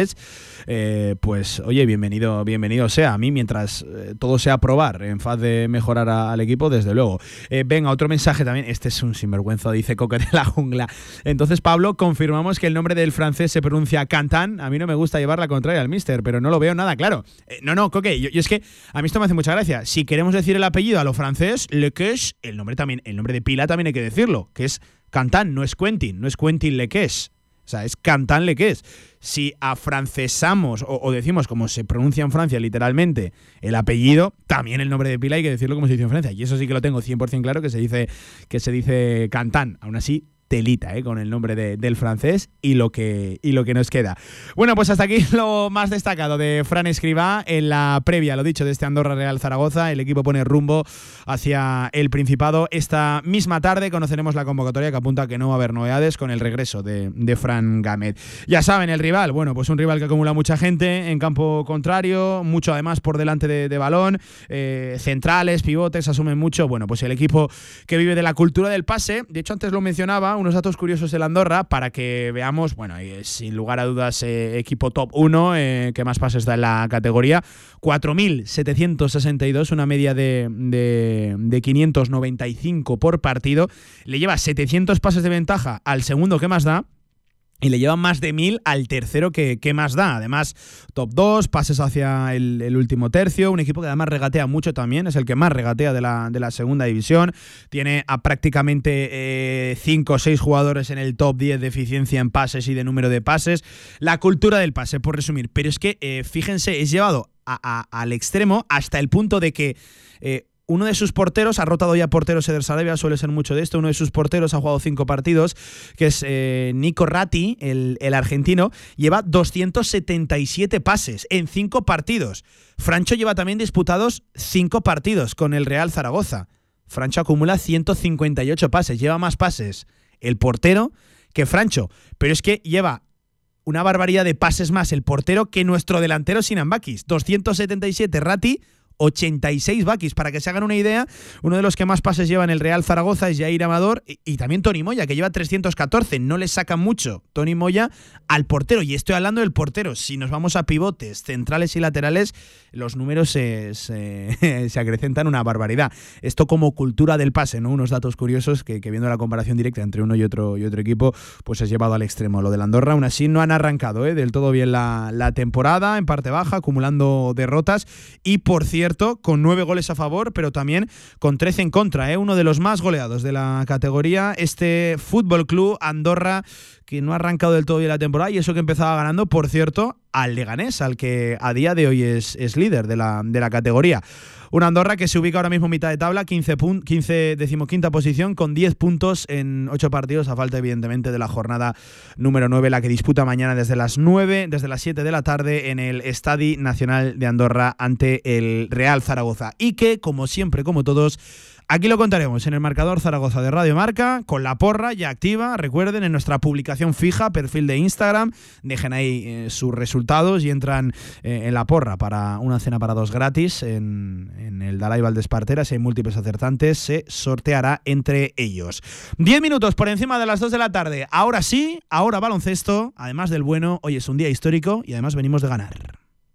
eh, pues oye, bienvenido, bienvenido sea. A mí, mientras eh, todo sea probar en faz de mejorar al equipo, desde luego. Eh, venga, otro mensaje también. Este es un sinvergüenza, dice Coque de la Jungla. Entonces, Pablo, confirmamos que el nombre del francés se pronuncia Cantan. A mí no me gusta llevar la contraria al mister, pero no lo veo nada claro. no, no, Coque, yo, es que a mí esto me hace mucha gracia. Si queremos decir el apellido a lo francés, Lequeche, el nombre también, el nombre de pila también hay que decirlo, que es Cantan, no es Quentin, no es Quentin Lequeche. O sea, es Cantan Lequeche si afrancesamos o, decimos como se pronuncia en Francia literalmente el apellido, también el nombre de pila hay que decirlo como se dice en Francia. Y eso sí que lo tengo 100% claro que se dice que se dice Cantan. Aún así, telita, ¿eh? con el nombre del francés y lo, que, y lo que nos queda. Bueno, pues hasta aquí [LAUGHS] lo más destacado de Fran Escribá en la previa, lo dicho, de este Andorra Real Zaragoza. El equipo pone rumbo hacia el Principado. Esta misma tarde conoceremos la convocatoria que apunta a que no va a haber novedades con el regreso de, Fran Gámez. Ya saben, el rival, bueno, pues un rival que acumula mucha gente en campo contrario, mucho además por delante de, balón, eh, centrales, pivotes, asumen mucho. Bueno, pues el equipo que vive de la cultura del pase, de hecho antes lo mencionaba, unos datos curiosos del Andorra para que veamos, bueno, sin lugar a dudas, eh, equipo top 1, eh, que más pases da en la categoría. 4.762, una media de, de, de 595 por partido. Le lleva 700 pases de ventaja al segundo que más da y le lleva más de mil al tercero que, más da. Además, top 2, pases hacia el, último tercio, un equipo que además regatea mucho también, es el que más regatea de la, de la segunda división. Tiene a prácticamente 5 eh, o 6 jugadores en el top 10 de eficiencia en pases y de número de pases. La cultura del pase, por resumir. Pero es que, eh, fíjense, es llevado al extremo hasta el punto de que... Eh, uno de sus porteros, ha rotado ya porteros Eder Sarabia, suele ser mucho de esto, uno de sus porteros ha jugado cinco partidos, que es eh, Nico Ratti, el, argentino, lleva 277 pases en cinco partidos. Francho lleva también disputados cinco partidos con el Real Zaragoza. Francho acumula 158 pases, lleva más pases el portero que Francho, pero es que lleva una barbaridad de pases más el portero que nuestro delantero Sinambakis. 277 Ratti, 86 Bakis. Para que se hagan una idea, uno de los que más pases lleva en el Real Zaragoza es Jair Amador y, también Tony Moya, que lleva 314. No le saca mucho Tony Moya al portero. Y estoy hablando del portero. Si nos vamos a pivotes, centrales y laterales, los números se, se, [LAUGHS] acrecentan una barbaridad. Esto como cultura del pase, ¿no? Unos datos curiosos que, viendo la comparación directa entre uno y otro, y otro equipo, pues es llevado al extremo. Lo de la Andorra, aún así, no han arrancado ¿eh? del todo bien la temporada, en parte baja, acumulando derrotas. Y por cierto, con nueve goles a favor, pero también con 13 en contra. ¿eh? Uno de los más goleados de la categoría, este Fútbol Club Andorra, que no ha arrancado del todo bien la temporada y eso que empezaba ganando, por cierto, al Leganés, al que a día de hoy es, líder de la, de la categoría. Una Andorra que se ubica ahora mismo mitad de tabla, 15, 15 decimoquinta posición, con 10 puntos en 8 partidos, a falta evidentemente de la jornada número 9, la que disputa mañana desde las 9, desde las 7 de la tarde en el Estadi Nacional de Andorra ante el Real Zaragoza. Y que, como siempre, como todos, Aquí lo contaremos en el marcador Zaragoza de Radio Marca, con la porra ya activa. Recuerden, en nuestra publicación fija, perfil de Instagram, dejen ahí eh, sus resultados y entran eh, en la porra para una cena para dos gratis en, en el Dalai Valdespartera. Si hay múltiples acertantes, se sorteará entre ellos. Diez minutos por encima de las dos de la tarde. Ahora sí, ahora baloncesto. Además del bueno, hoy es un día histórico y además venimos de ganar.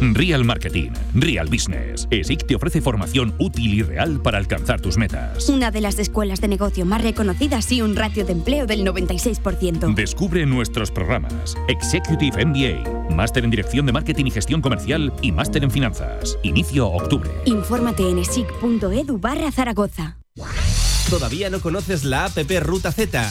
Real Marketing, Real Business. ESIC te ofrece formación útil y real para alcanzar tus metas. Una de las escuelas de negocio más reconocidas y un ratio de empleo del 96%. Descubre nuestros programas. Executive MBA, Máster en Dirección de Marketing y Gestión Comercial y Máster en Finanzas. Inicio octubre. Infórmate en esic.edu barra Zaragoza. ¿Todavía no conoces la APP Ruta Z?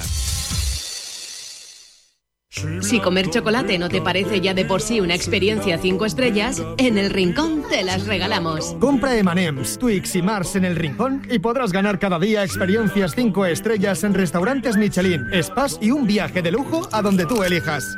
Si comer chocolate no te parece ya de por sí una experiencia 5 estrellas, en el Rincón te las regalamos. Compra M&M's, Twix y Mars en el Rincón y podrás ganar cada día experiencias 5 estrellas en restaurantes Michelin, spas y un viaje de lujo a donde tú elijas.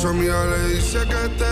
Su amiga le dice que este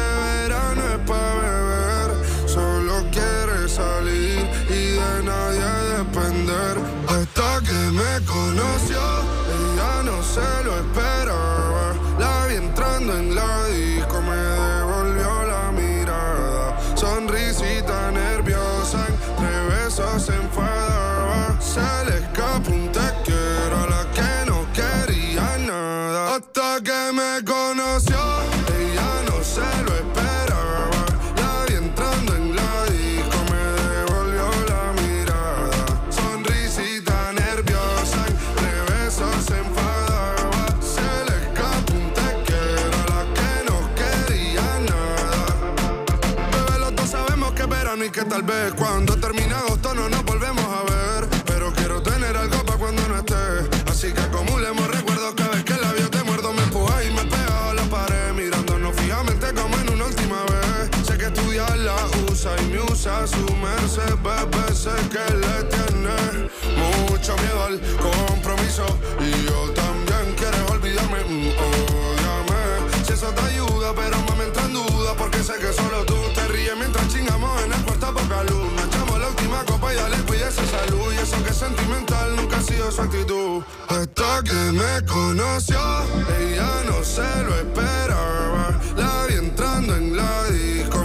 que me conoció, ella no se lo esperaba. La vi entrando en la disco,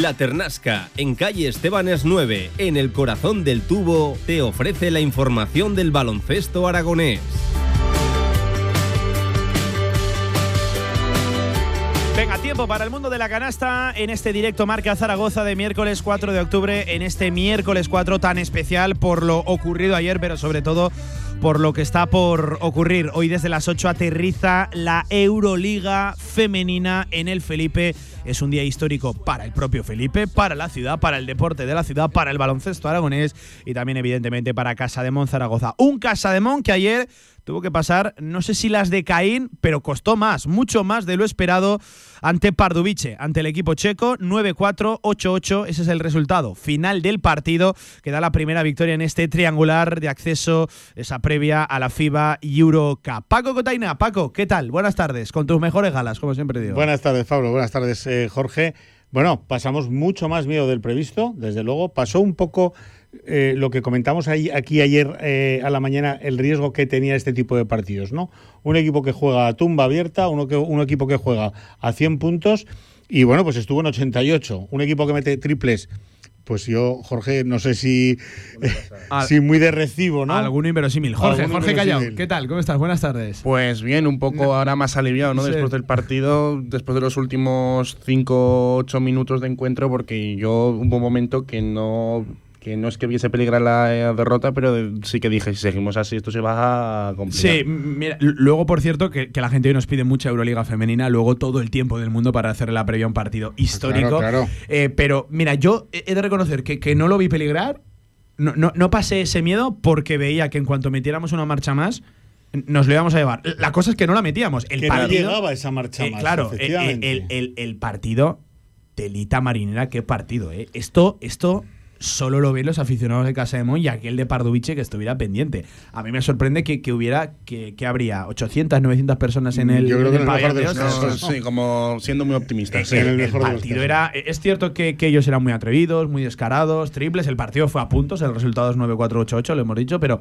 La Ternasca, en calle Estebanes 9, en el corazón del tubo, te ofrece la información del baloncesto aragonés. Venga, tiempo para el mundo de la canasta en este directo Marca Zaragoza de miércoles 4 de octubre, en este miércoles 4 tan especial por lo ocurrido ayer, pero sobre todo por lo que está por ocurrir. Hoy desde las 8 aterriza la Euroliga femenina en el Felipe. Es un día histórico para el propio Felipe, para la ciudad, para el deporte de la ciudad, para el baloncesto aragonés y también evidentemente para Casa de Mon Zaragoza. Un Casa de Mon que ayer tuvo que pasar, no sé si las de Caín, pero costó más, mucho más de lo esperado ante Pardubice, ante el equipo checo, 9-4, 8-8, ese es el resultado final del partido que da la primera victoria en este triangular de acceso, esa previa a la FIBA Eurocup. Paco Cotaina, Paco, ¿qué tal? Buenas tardes, con tus mejores galas, Buenas tardes, Pablo, buenas tardes, eh, Jorge. Bueno, pasamos mucho más miedo del previsto, desde luego, pasó un poco eh, lo que comentamos aquí ayer eh, a la mañana, el riesgo que tenía este tipo de partidos, ¿no? Un equipo que juega a tumba abierta, uno que, un equipo que juega a 100 puntos y bueno, pues estuvo en 88. Un equipo que mete triples. Pues yo, Jorge, no sé si, [LAUGHS] si muy de recibo, ¿no? Alguno inverosímil. Jorge, Alguno Jorge Callao. ¿qué tal? ¿Cómo estás? Buenas tardes. Pues bien, un poco ahora más aliviado, ¿no? Sí. Después del partido, después de los últimos 5 8 minutos de encuentro, porque yo hubo un momento que no que no es que viese peligrar la eh, derrota, pero sí que dije, si seguimos así, esto se va a complicar. Sí, mira, luego, por cierto, que, que la gente hoy nos pide mucha Euroliga femenina, luego todo el tiempo del mundo para hacer la previa a un partido histórico. claro. Eh, pero, mira, yo he de reconocer que, que no lo vi peligrar, no, no, no pasé ese miedo porque veía que en cuanto metiéramos una marcha más, nos lo íbamos a llevar. La cosa es que no la metíamos. El Que no partido, llegaba esa marcha Eh, más, Claro, eh, efectivamente. el, el- el partido, telita marinera, qué partido, ¿eh? Esto, esto solo lo ven los aficionados de Casa de Mon y aquel de Pardubice que estuviera pendiente. A mí me sorprende que, que hubiera, que, que habría 800, 900 personas en el, Yo creo que el en el mejor pabellón de los casos, sí, como siendo muy optimista. Eh, sí. el, el partido era. Es cierto que, que ellos eran muy atrevidos, muy descarados, triples. El partido fue a puntos, el resultado es 9-4-8-8, lo hemos dicho, pero,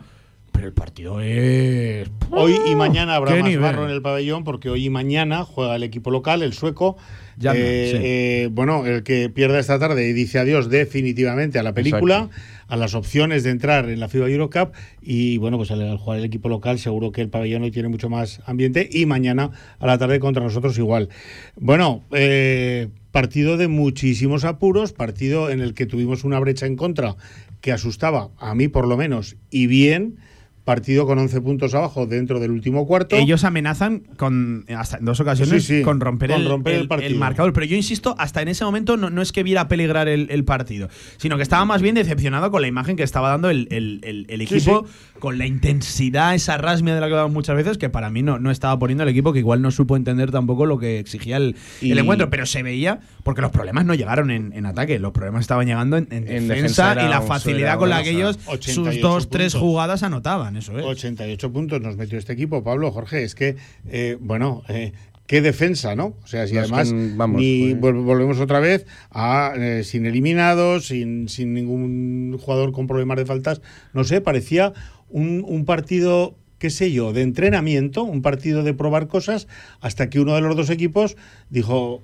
pero el partido es. Hoy y mañana habrá ¿Qué más nivel? barro en el pabellón porque hoy y mañana juega el equipo local, el sueco. Ya, Eh, sí. eh, bueno, el que pierda esta tarde y dice adiós definitivamente a la película, a las opciones de entrar en la FIBA Eurocup y bueno, pues al, al jugar el equipo local seguro que el pabellón hoy tiene mucho más ambiente y mañana a la tarde contra nosotros igual. Bueno, eh, partido de muchísimos apuros, partido en el que tuvimos una brecha en contra que asustaba, a mí por lo menos, y bien. Partido con 11 puntos abajo dentro del último cuarto. Ellos amenazan con hasta en dos ocasiones Sí, sí, con romper, con el, romper el el- partido. el marcador. Pero yo insisto, hasta en ese momento no, no es que viera peligrar el, el partido, sino que estaba más bien decepcionado con la imagen que estaba dando el, el- el- el Sí, equipo, con la intensidad, esa rasmia de la que hablamos muchas veces, que para mí no, no estaba poniendo el equipo, que igual no supo entender tampoco lo que exigía el, el Y- encuentro. Pero se veía, porque los problemas no llegaron en, en ataque, los problemas estaban llegando en, en En defensa, y la facilidad con la que ellos sus 88 dos, tres jugadas anotaban. Eso es. 88 puntos nos metió este equipo, Pablo, Jorge. Es que, eh, bueno, eh, qué defensa, ¿no? O sea, si además que, vamos, ni vol- volvemos otra vez a eh, sin eliminados, sin, sin ningún jugador con problemas de faltas, no sé, parecía un, un partido qué sé yo, de entrenamiento, un partido de probar cosas, hasta que uno de los dos equipos dijo,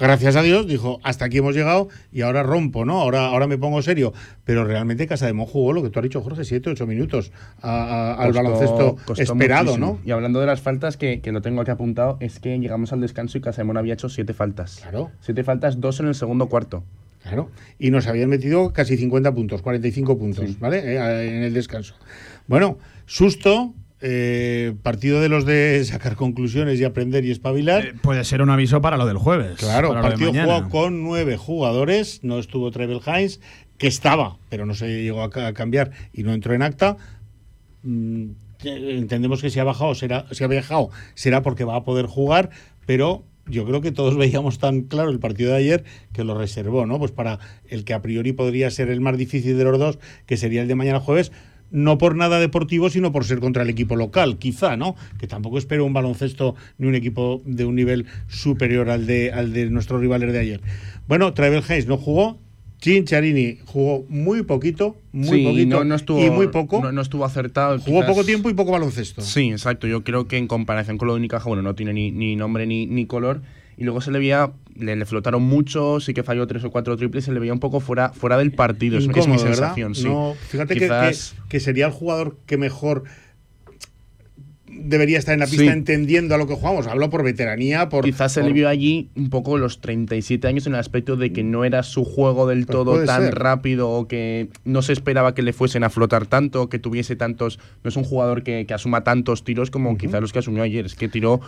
gracias a Dios, dijo, hasta aquí hemos llegado y ahora rompo, ¿no? Ahora, ahora me pongo serio. Pero realmente Casa de Mon jugó lo que tú has dicho, Jorge, 7, 8 minutos a- a- al Costó- baloncesto costó esperado, muchísimo. ¿no? Y hablando de las faltas, que, que lo tengo aquí apuntado, es que llegamos al descanso y Casemón había hecho siete faltas. Claro. Siete faltas, dos en el segundo cuarto. Claro. Y nos habían metido casi 50 puntos, 45 puntos, ¿vale? Eh, en el descanso. Bueno, susto. Eh, partido de los de [LAUGHS] sacar conclusiones y aprender y espabilar. Eh, puede ser un aviso para lo del jueves. Claro, partido jugado con nueve jugadores, no estuvo Trevel Hines, que estaba, pero no se llegó a, ca- a cambiar y no entró en acta. Mm, entendemos que si ha bajado, será, si ha viajado, será porque va a poder jugar, pero yo creo que todos [LAUGHS] veíamos tan claro el partido de ayer que lo reservó, ¿no? Pues para el que a priori podría ser el más difícil de los dos, que sería el de mañana jueves. No por nada deportivo, sino por ser contra el equipo local, quizá, ¿no? Que tampoco espero un baloncesto ni un equipo de un nivel superior al de, al de nuestros rivales de ayer. Bueno, Travel Hayes no jugó, Charini jugó muy poquito, muy Sí, poquito no, no estuvo, y muy poco. No, no estuvo acertado. Jugó quizás- poco tiempo y poco baloncesto. Sí, exacto. Yo creo que en comparación con lo de Unicaja, bueno, no tiene ni, ni nombre ni, ni color. Y luego se le veía, le, le flotaron mucho, sí que falló tres o cuatro triples, se le veía un poco fuera, fuera del partido. Es- es, mi sensación, sí. No, fíjate que- que sería el jugador que mejor debería estar en la pista Sí. entendiendo a lo que jugamos. Hablo por veteranía, por. Quizás se por- le vio allí un poco los 37 años en el aspecto de que no era su juego del todo Pues puede tan ser. rápido o que no se esperaba que le fuesen a flotar tanto, que tuviese tantos. No es un jugador que, que asuma tantos tiros como quizás los que asumió ayer. Es que tiró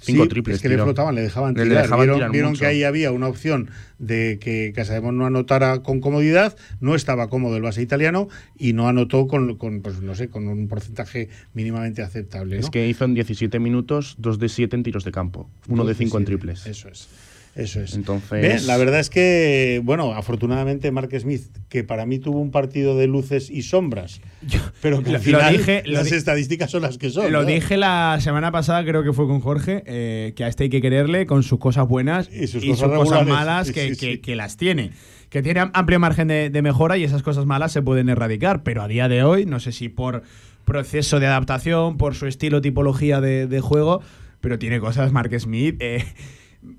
cinco Sí, triples. Es que le flotaban, le dejaban tirar. le dejaban vieron tirar vieron mucho. que ahí había una opción de que Casademón no anotara con comodidad, no estaba cómodo el base italiano y no anotó con, con, pues no sé, con un porcentaje mínimamente aceptable. ¿No? Es que hizo en 17 minutos 2 de 7 en tiros de campo, 1 de Dos de 5 en triples. Eso es. Eso es. Entonces, Bien, la verdad es que, bueno, afortunadamente Mark Smith, que para mí tuvo un partido de luces y sombras, pero que al final lo dije- lo las estadísticas son las que son. Lo ¿no? dije la semana pasada, creo que fue con Jorge, eh, que a este hay que quererle con sus cosas buenas Y sus cosas regulares. malas Sí, que, sí, que- sí. que las tiene. Que tiene am- amplio margen de, de mejora y esas cosas malas se pueden erradicar. Pero a día de hoy, no sé si por proceso de adaptación, por su estilo, tipología de, de juego, pero tiene cosas Mark Smith. eh,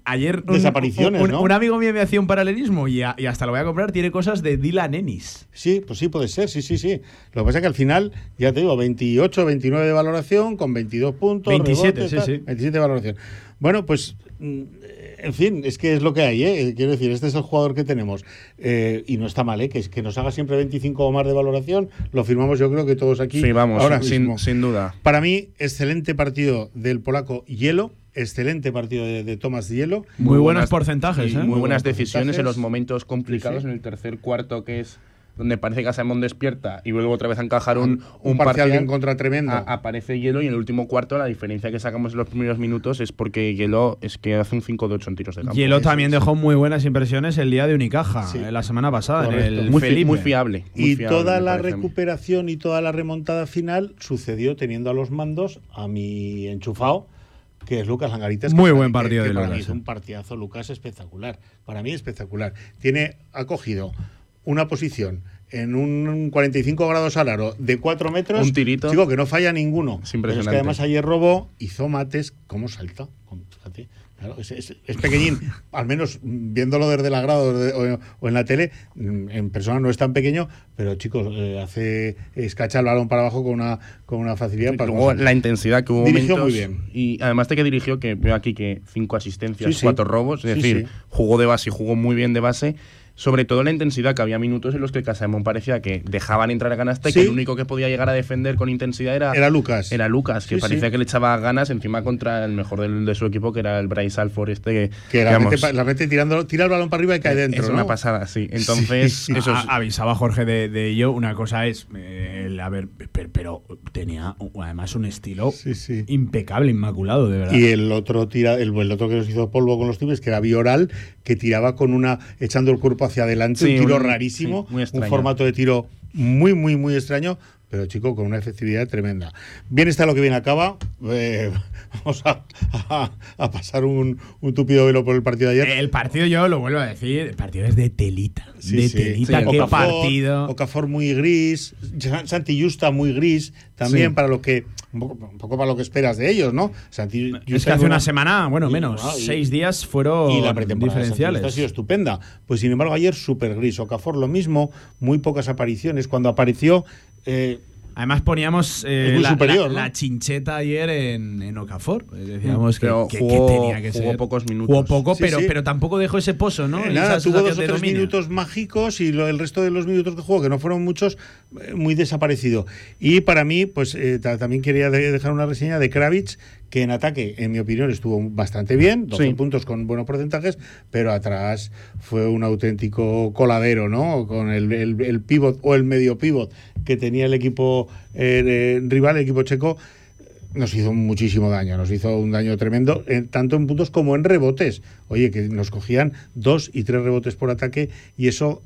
Ayer un, Desapariciones, un- ¿no? un amigo mío me hacía un paralelismo y, a- y hasta lo voy a comprar, tiene cosas de Dylan Ennis. Sí, pues sí, puede ser, sí, sí, sí. Lo que pasa es que al final, ya te digo, 28, 29 de valoración, con 22 puntos. 27, rebotes, sí, tal, sí. 27 de valoración. Bueno, pues, mm, en fin, es que es lo que hay, ¿eh? Quiero decir, este es el jugador que tenemos. Eh, y no está mal, ¿eh? Que, es- que nos haga siempre 25 o más de valoración, lo firmamos yo creo que todos aquí. Sí, vamos, ahora sin, mismo. sin duda. Para mí, excelente partido del polaco Hielo, excelente partido de, de Thomas Hielo. Muy buenos porcentajes, ¿eh? Muy, Muy buenas decisiones en los momentos complicados, Sí, sí. en el tercer cuarto, que es donde parece que Casamón despierta y vuelve otra vez a encajar un, Un parcial en contra tremendo. a- aparece Hielo y en el último cuarto la diferencia que sacamos en los primeros minutos es porque Hielo es que hace un 5 de 8 en tiros de campo. Hielo también dejó muy buenas impresiones el día de Unicaja, Sí. eh, la semana pasada, en Correcto. el muy, fi- Felipe. muy fiable. muy Y fiable, toda me la recuperación y toda la remontada final sucedió teniendo a los mandos a mi enchufado, que es Lucas Langaritas. Muy buen partido que de para mí Lucas, hizo eh. un partidazo, Lucas, espectacular. Para mí espectacular. Tiene, ha cogido una posición en un 45 grados al aro de 4 metros. Un tirito. Chico, que no falla ninguno. Es Pero impresionante. que además ayer robó, hizo mates. ¿Cómo salta? Claro, es, es- es pequeñín, [LAUGHS] al menos viéndolo desde la grado de- o, o en la tele, mm, en persona no es tan pequeño, pero chicos, eh, hace escacha el balón para abajo con una, con una facilidad. Para luego la intensidad que hubo Dirigió momentos, muy bien. y además de que dirigió que veo aquí que cinco asistencias Sí, sí. cuatro robos es Sí, decir jugó de base y jugó muy bien de base sobre todo la intensidad que había minutos en los que el Casamón parecía que dejaban entrar a canasta y Sí. que el único que podía llegar a defender con intensidad era Era Lucas. era Lucas que Sí, parecía sí. que le echaba ganas encima contra el mejor del- de su equipo que era el Bryce Alford este que, Que la digamos, la mete tirando, tira el balón para arriba y cae dentro. es ¿no? una pasada sí entonces Sí. [LAUGHS] eso es- A- avisaba Jorge de, de ello. Una cosa es, eh, el haber, pero, pero tenía además un estilo Sí, sí. impecable, inmaculado, de verdad. Y el otro tira, el, el otro que nos hizo polvo con los triples, que era Bioral, que tiraba con una, echando el cuerpo hacia adelante, Sí, un tiro un- rarísimo, sí, un formato de tiro muy, muy, muy extraño, pero chico, con una efectividad tremenda. Bien está lo que bien acaba. eh, [LAUGHS] vamos a, a- a pasar un, un tupido velo por el partido de ayer. El partido, yo lo vuelvo a decir, el partido es de telita. Sí, de sí. telita, Sí, qué Okafor, partido. Okafor muy gris, San- Santi Justa muy gris, también para lo que un poco, un poco para lo que esperas de ellos, ¿no? Santi Es que hace una una- semana, bueno, y- menos, y- seis días fueron y la pretemporada diferenciales. Ha sido estupenda. Pues sin embargo, ayer súper gris. Okafor lo mismo, muy pocas apariciones. Cuando apareció, eh, Además poníamos eh, la, superior, la- ¿no? la chincheta ayer en, en Okafor. Eh, Decíamos que, Pero que- jugó- que tenía que jugó ser. pocos minutos. Jugó poco, Sí, pero, sí. pero tampoco dejó ese pozo, ¿no? Eh, nada, tuvo dos o tres minutos mágicos y lo- el resto de los minutos que jugó, que no fueron muchos, eh, muy desaparecido. Y para mí, pues eh, ta- también quería de- dejar una reseña de Kravitz, que en ataque, en mi opinión, estuvo bastante bien, 12 Sí. puntos con buenos porcentajes, pero atrás fue un auténtico coladero, ¿no? Con el, el, el pivot o el medio pivot que tenía el equipo eh, eh, rival, el equipo checo, nos hizo muchísimo daño, nos hizo un daño tremendo, en- tanto en puntos como en rebotes. Oye, que nos cogían dos y tres rebotes por ataque y eso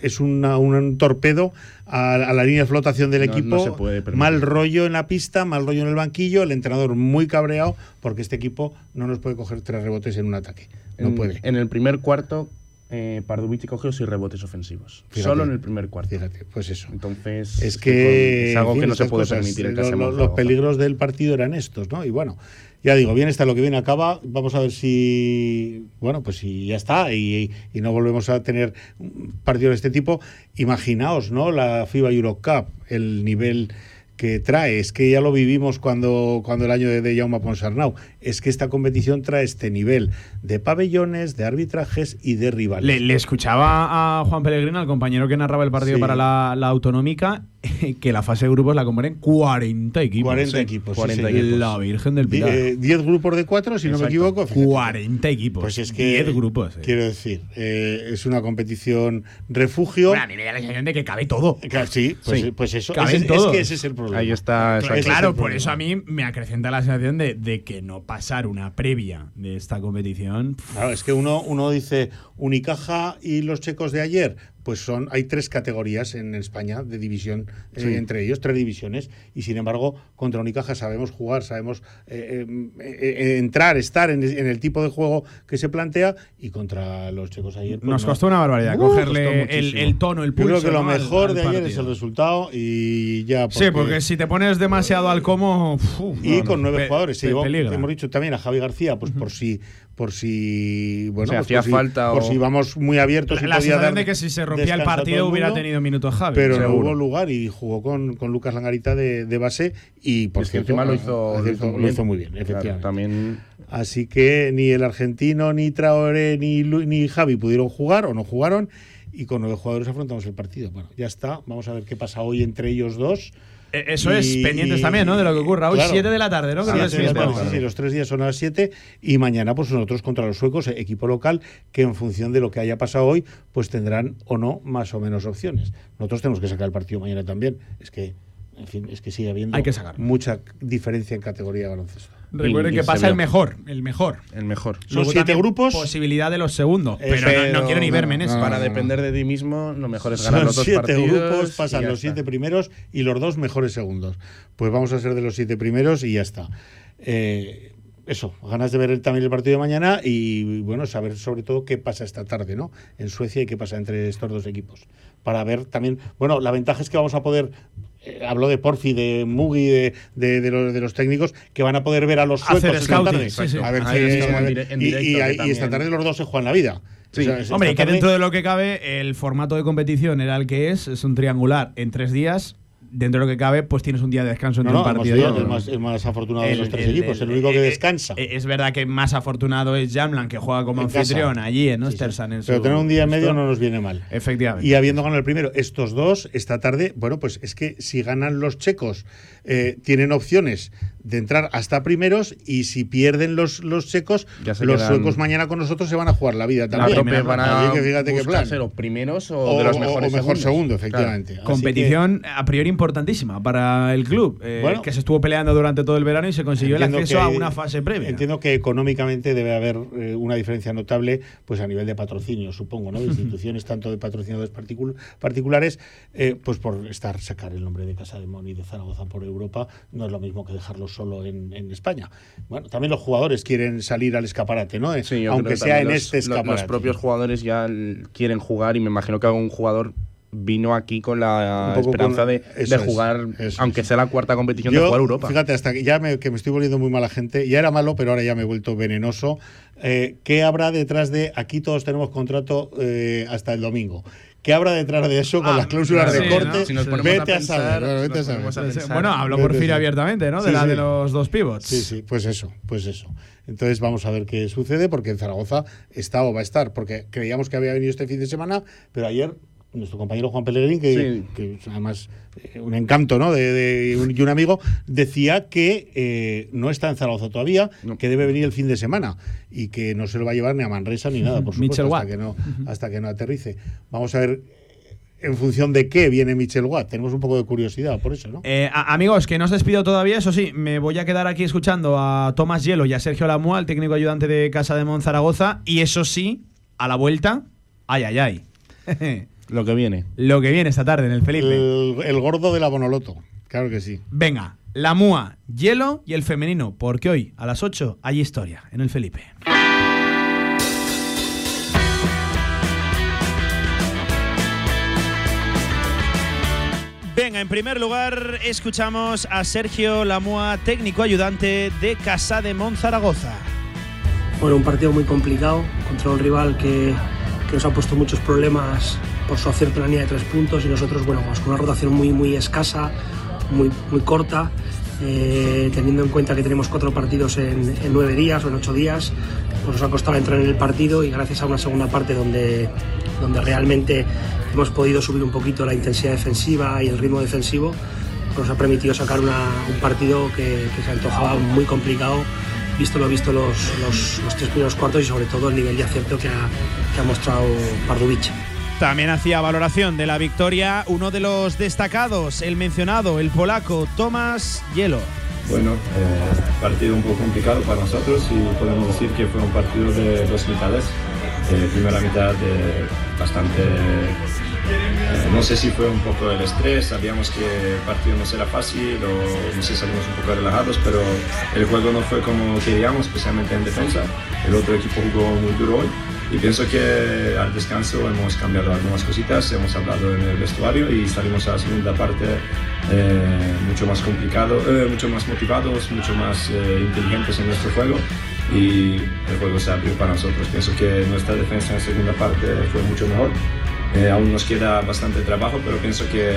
es una- un torpedo a, a la línea de flotación del No- equipo. no se puede mal rollo en la pista, mal rollo en el banquillo, el entrenador muy cabreado porque este equipo no nos puede coger tres rebotes en un ataque. No en, puede. En el primer cuarto, eh, Pardubici cogió seis rebotes ofensivos. Fíjate. Solo en el primer cuarto. Fíjate, pues eso. Entonces, Es que es algo que no se puede cosas, permitir en eh, lo- lo-. Los peligros del partido eran estos, ¿no? Y bueno, ya digo, bien está lo que viene acaba. Vamos a ver si, bueno, pues si ya está y, y no volvemos a tener un partido de este tipo. Imaginaos, ¿no? La FIBA Eurocup, el nivel que trae, es que ya lo vivimos cuando, cuando el año de, de Jaume Ponsarnau, es que esta competición trae este nivel de pabellones, de arbitrajes y de rivales. Le, le escuchaba a Juan Pellegrino, al compañero que narraba el partido Sí. para la, la autonómica, que la fase de grupos la componen 40 equipos. 40 Sí. equipos, sí, 40 sí. equipos. La Virgen del Die- Pilar. eh, 10 grupos de 4, si no me Exacto. equivoco. fíjate. 40 equipos. Pues es que. 10 grupos. eh. Quiero decir, eh, es una competición refugio. Bueno, a mí me da la sensación de que cabe todo. Sí, pues, pues eso. Caben ese- es todos. que ese es el problema. Ahí está. Claro, claro, por eso a mí me acrecenta la sensación de, de que no pasar una previa de esta competición. Claro, es que uno, uno dice Unicaja y los checos de ayer, pues son, hay tres categorías en España de división, eh, Sí. entre ellos, tres divisiones, y sin embargo, contra Unicaja sabemos jugar, sabemos eh, eh, eh, entrar, estar en, en el tipo de juego que se plantea, y contra los checos ayer. pues Nos no. costó una barbaridad Uh, cogerle el, el tono, el Yo pulso. creo que lo mejor al de ayer partido. es el resultado y ya. Sí, porque si te pones demasiado al como. uf, y no, con nueve jugadores. Se llevó, hemos dicho también a Javi García, pues por si, por si, bueno, Si pues hacía por si- falta por o- si vamos muy abiertos y La podía sensación dar de que si se rompía el partido el hubiera tenido minutos Javi. pero no hubo lugar y jugó con, con Lucas Langarita de, de base y por Es que cierto encima lo hizo, lo hizo, muy lo hizo muy bien, Claro, efectivamente. también Así que ni el argentino, ni Traoré, ni, ni Javi pudieron jugar o no jugaron. Y con nueve jugadores afrontamos el partido. Bueno, ya está. Vamos a ver qué pasa hoy entre ellos dos. Eh, Eso es, Y- pendientes también, ¿no? De lo que ocurra. Hoy, Claro. 7 de la tarde, ¿no? Sí, Creo que sí, sí, los tres días son a las 7 y mañana pues nosotros contra los suecos, eh, equipo local, que en función de lo que haya pasado hoy, pues tendrán o no más o menos opciones. Nosotros tenemos que sacar el partido mañana también. Es que, en fin, es que sigue habiendo Hay que mucha diferencia en categoría de baloncesto. Recuerden que pasa el mejor, el mejor. el mejor. Son Luego siete grupos. Posibilidad de los segundos. Eh, pero, no- no, quiero ni verme en eso. Para depender de ti mismo, lo mejor es ganar Son los dos siete partidos. grupos, pasan los siete primeros y los dos mejores segundos. Pues vamos a ser de los siete primeros y ya está. Eh, eso, ganas de ver también el partido de mañana y bueno, saber sobre todo qué pasa esta tarde, ¿no? En Suecia y qué pasa entre estos dos equipos. Para ver también, bueno, la ventaja es que vamos a poder, eh, hablo de Porfi, de Mugi, de, de, de los, de los técnicos, que van a poder ver a los suecos esta tarde. sí, sí. A ver a en y- directo, y, y esta tarde los dos se juegan la vida. Sí. Hombre, y que dentro de lo que cabe, el formato de competición era el que es, es un triangular en tres días. Dentro de lo que cabe, pues tienes un día de descanso entre No, partido y el más, el más afortunado de los tres el- equipos, el, único que eh, descansa. eh, Es verdad que más afortunado es Jamlan, que juega como En casa. anfitrión allí en Sí, sí. Ostersan. en Pero su- tener un día en medio no nos viene mal. Efectivamente. Y habiendo ganado el primero, estos dos, esta tarde, bueno, pues es que si ganan los checos, eh, tienen opciones de entrar hasta primeros y si pierden los, los checos, los quedan- suecos mañana con nosotros se van a jugar la vida La también. van a que fíjate qué plan. los primeros o, O, de los mejores o mejor segundos. segundo, efectivamente. Competición a priori importantísima para el club, eh, Bueno. que se estuvo peleando durante todo el verano y se consiguió el acceso que a una fase previa. Entiendo que económicamente debe haber eh, una diferencia notable pues a nivel de patrocinio, supongo, ¿no? [LAUGHS] De instituciones tanto de patrocinadores particul- particulares, eh, pues por estar sacar el nombre de Casa de Moni de Zaragoza por Europa no es lo mismo que dejarlo solo en, en España. Bueno, también los jugadores quieren salir al escaparate, ¿no? Sí, Aunque sea en los- este escaparate. Los propios jugadores ya quieren jugar y me imagino que algún jugador vino aquí con la esperanza con- de, jugar, aunque sea la cuarta competición, Yo, de jugar Europa. Fíjate, hasta que ya me, que me estoy volviendo muy mala gente. Ya era malo, pero ahora ya me he vuelto venenoso. Eh, ¿Qué habrá detrás de aquí todos tenemos contrato eh, hasta el domingo? ¿Qué habrá detrás de eso con Ah, las cláusulas sí, de corte? ¿no? Si nos ponemos vete a a, pensar, saber. bueno, si vete a nos saber. ponemos a pensar. Bueno, habló Porfirio saber. abiertamente, ¿no? De la de los dos pivots. Sí, sí, pues eso, pues eso. Entonces vamos a ver qué sucede, porque en Zaragoza está o va a estar, porque creíamos que había venido este fin de semana, pero ayer nuestro compañero Juan Pellegrín, que, Sí. que es además eh, un encanto, ¿no? De, de- un- y un amigo, decía que eh, no está en Zaragoza todavía, que debe venir el fin de semana y que no se lo va a llevar ni a Manresa ni nada, por [LAUGHS] supuesto, hasta que, no, hasta que no aterrice. Vamos a ver en función de qué viene Michel Watt. Tenemos un poco de curiosidad por eso, ¿no? Eh, amigos, que no os despido todavía, eso sí, me voy a quedar aquí escuchando a Tomás Hielo y a Sergio Lamua, el técnico ayudante de Casa de Monzaragoza, y eso sí, a la vuelta, ay, ay, ay. [LAUGHS] Lo que viene. Lo que viene esta tarde en el Felipe. El, el gordo de la Bonoloto, claro que sí. Venga, la MUA, Hielo y el femenino, porque hoy a las 8 hay historia en el Felipe. Venga, en primer lugar escuchamos a Sergio Lamua, técnico ayudante de Casa de Monzaragoza. Bueno, un partido muy complicado contra un rival que, que nos ha puesto muchos problemas por su acierto en la línea de tres puntos y nosotros, bueno, pues con una rotación muy, muy escasa, muy, muy corta, eh, teniendo en cuenta que tenemos cuatro partidos en, nueve días o en ocho días, pues nos ha costado entrar en el partido y gracias a una segunda parte donde, donde realmente hemos podido subir un poquito la intensidad defensiva y el ritmo defensivo, pues nos ha permitido sacar un partido que, que se antojaba muy complicado visto lo visto los, los, los tres primeros cuartos y sobre todo el nivel de acierto que ha, que ha mostrado Pardubic. También hacía valoración de la victoria uno de los destacados, el mencionado, el polaco Tomás Hielo. Bueno, eh, partido un poco complicado para nosotros y podemos decir que fue un partido de dos mitades. Eh, primera mitad eh, bastante, no sé si fue un poco el estrés, sabíamos que el partido no será fácil o no sé, salimos un poco relajados, pero el juego no fue como queríamos, especialmente en defensa. El otro equipo jugó muy duro hoy y pienso que al descanso hemos cambiado algunas cositas, hemos hablado en el vestuario y salimos a la segunda parte eh, mucho más complicado, eh, mucho más motivados, mucho más eh, inteligentes en nuestro juego y el juego se abrió para nosotros. Pienso que nuestra defensa en segunda parte fue mucho mejor. Eh, aún nos queda bastante trabajo, pero pienso que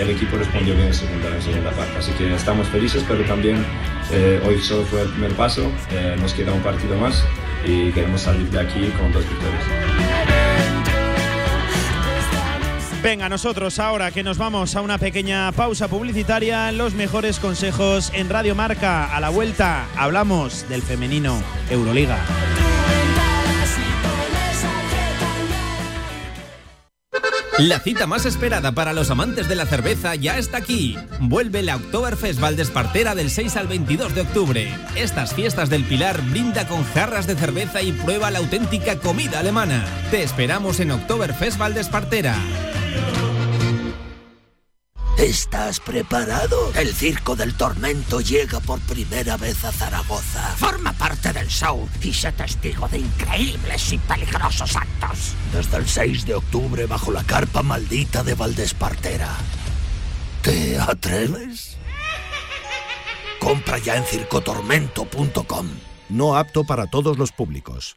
el equipo respondió bien en segunda, en segunda parte. Así que estamos felices, pero también eh, hoy solo fue el primer paso. Eh, nos queda un partido más y queremos salir de aquí con dos victorias. Venga, nosotros ahora que nos vamos a una pequeña pausa publicitaria, los mejores consejos en Radio Marca. A la vuelta hablamos del femenino Euroliga. La cita más esperada para los amantes de la cerveza ya está aquí. Vuelve la Oktoberfest Valdespartera del 6 al 22 de octubre. Estas fiestas del Pilar brinda con jarras de cerveza y prueba la auténtica comida alemana. Te esperamos en Oktoberfest Valdespartera. ¿Estás preparado? El Circo del Tormento llega por primera vez a Zaragoza. Forma parte del show y sé testigo de increíbles y peligrosos actos. Desde el 6 de octubre bajo la carpa maldita de Valdespartera. ¿Te atreves? Compra ya en circotormento.com. No apto para todos los públicos.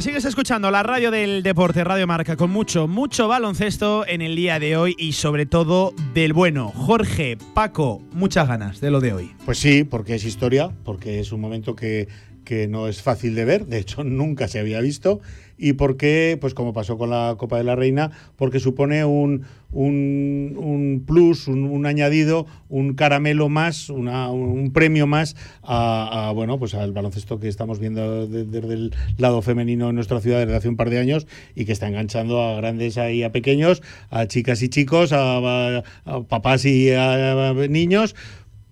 Sigues escuchando la radio del deporte, Radio Marca, con mucho, mucho baloncesto en el día de hoy y sobre todo del bueno. Jorge, Paco, muchas ganas de lo de hoy. Pues sí, porque es historia, porque es un momento que, que no es fácil de ver, de hecho [LAUGHS] nunca se había visto, y porque, pues como pasó con la Copa de la Reina, porque supone un, un, un plus, un, añadido, un caramelo más, un premio más a, bueno, pues al baloncesto que estamos viendo de- desde el lado femenino en nuestra ciudad desde hace un par de años y que está enganchando a grandes y a pequeños, a chicas y chicos, a, a- papás y a niños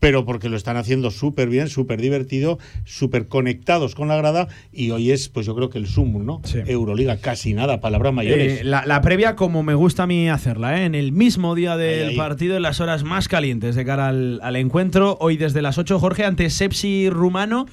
pero porque lo están haciendo súper bien, súper divertido, súper conectados con la grada y hoy es, pues yo creo que el sumum, ¿no? Euroliga, casi nada, palabras mayores. Eh, la, la previa, como me gusta a mí hacerla, ¿eh? en el mismo día del Ahí, ahí. partido, en las horas más calientes de cara al, al encuentro, hoy desde las 8, Jorge, ante Sepsi rumano.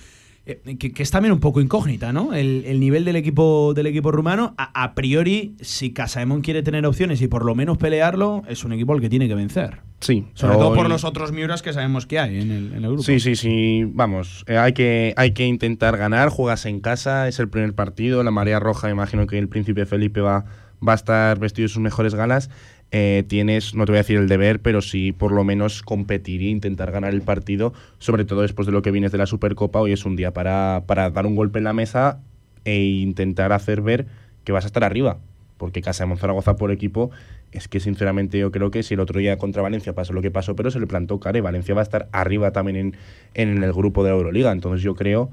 eh, Que, que es también un poco incógnita, ¿no? El, el nivel del equipo del equipo rumano. A, a priori, si Casaemon quiere tener opciones y por lo menos pelearlo, es un equipo al que tiene que vencer. Sí, Sobre todo por hoy- los otros Miuras que sabemos que hay en el, en el grupo. Sí, sí, sí. Vamos, eh, hay, que, hay que intentar ganar. Juegas en casa, es el primer partido. La marea roja, imagino que el príncipe Felipe va, va a estar vestido de sus mejores galas. Eh, tienes, no te voy a decir el deber, pero sí por lo menos competir e intentar ganar el partido, sobre todo después de lo que vienes de la Supercopa. Hoy es un día para, para dar un golpe en la mesa e intentar hacer ver que vas a estar arriba. Porque Casa de Monzaragoza por equipo es que sinceramente yo creo que si el otro día contra Valencia pasó lo que pasó, pero se le plantó cara y Valencia va a estar arriba también en, en el grupo de la Euroliga. Entonces yo creo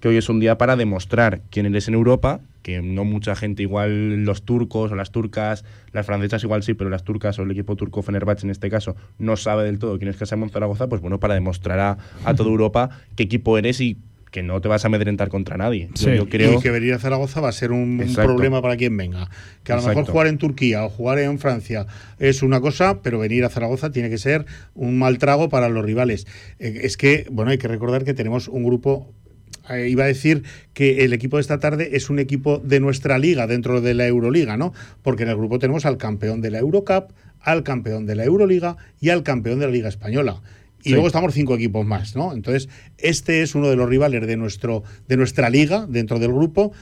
que hoy es un día para demostrar quién eres en Europa, que no mucha gente, igual los turcos o las turcas, las francesas igual sí, pero las turcas o el equipo turco Fenerbahce en este caso no sabe del todo quién es Casa de Monzaragoza, pues bueno, para demostrar a, a toda [LAUGHS] Europa qué equipo eres y que no te vas a amedrentar contra nadie. Yo- yo creo Y que venir a Zaragoza va a ser un, problema para quien venga. Que a lo mejor jugar en Turquía o jugar en Francia es una cosa, pero venir a Zaragoza tiene que ser un mal trago para los rivales. Eh, es que, bueno, hay que recordar que tenemos un grupo. eh, iba a decir que el equipo de esta tarde es un equipo de nuestra liga dentro de la Euroliga, ¿no? Porque en el grupo tenemos al campeón de la Eurocup, al campeón de la Euroliga y al campeón de la Liga Española. Y Sí. luego estamos cinco equipos más, ¿no? Entonces, este es uno de los rivales de, nuestro, de nuestra liga dentro del grupo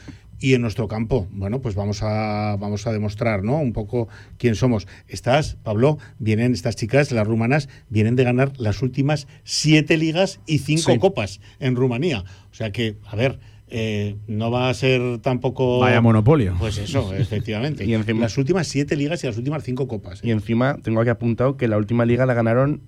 y en nuestro campo. Bueno, pues vamos a, vamos a demostrar, ¿no? Un poco quién somos. Estas, Pablo, vienen, estas chicas, las rumanas, vienen de ganar las últimas siete ligas y cinco Sí. copas en Rumanía. O sea que, a ver. eh, no va a ser tampoco. Vaya monopolio. Pues eso, [LAUGHS] efectivamente. Y encima- las últimas siete ligas y las últimas cinco copas. ¿eh? Y encima tengo aquí apuntado que la última liga la ganaron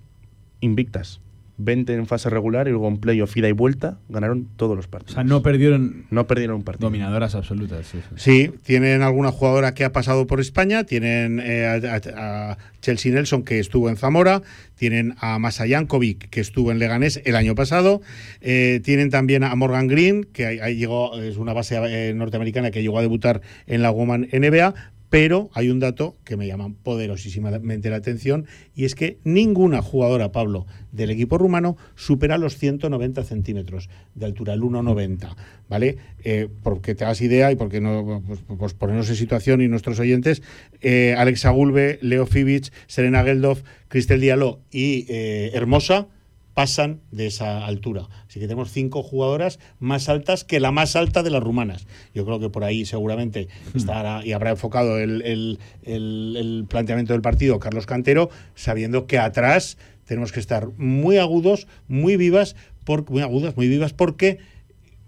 invictas. 20 en fase regular y luego en playoff ida y vuelta ganaron todos los O partidos. sea, no perdieron. No perdieron un partido. Dominadoras absolutas. sí, sí. Sí, tienen alguna jugadora que ha pasado por España, tienen eh, a, a- a Chelsea Nelson que estuvo en Zamora, tienen a Masa Jankovic que estuvo en Leganés el año pasado, eh, tienen también a Morgan Green que ahí- ahí llegó, es una base eh, norteamericana que llegó a debutar en la Woman NBA. Pero hay un dato que me llama poderosísimamente la atención y es que ninguna jugadora, Pablo, del equipo rumano supera los 190 centímetros de altura, el 1,90, ¿vale? Eh, porque te hagas idea y porque no, pues, pues ponernos en situación y nuestros oyentes, eh, Alexa Gulbe, Leo Fibic, Serena Geldof, Cristel Diallo y eh, Hermosa pasan de esa altura. Así que tenemos cinco jugadoras más altas que la más alta de las rumanas. Yo creo que por ahí seguramente [LAUGHS] estará y habrá enfocado el, el- el- el planteamiento del partido Carlos Cantero, sabiendo que atrás tenemos que estar muy agudos, muy vivas, por, muy agudas, muy vivas, porque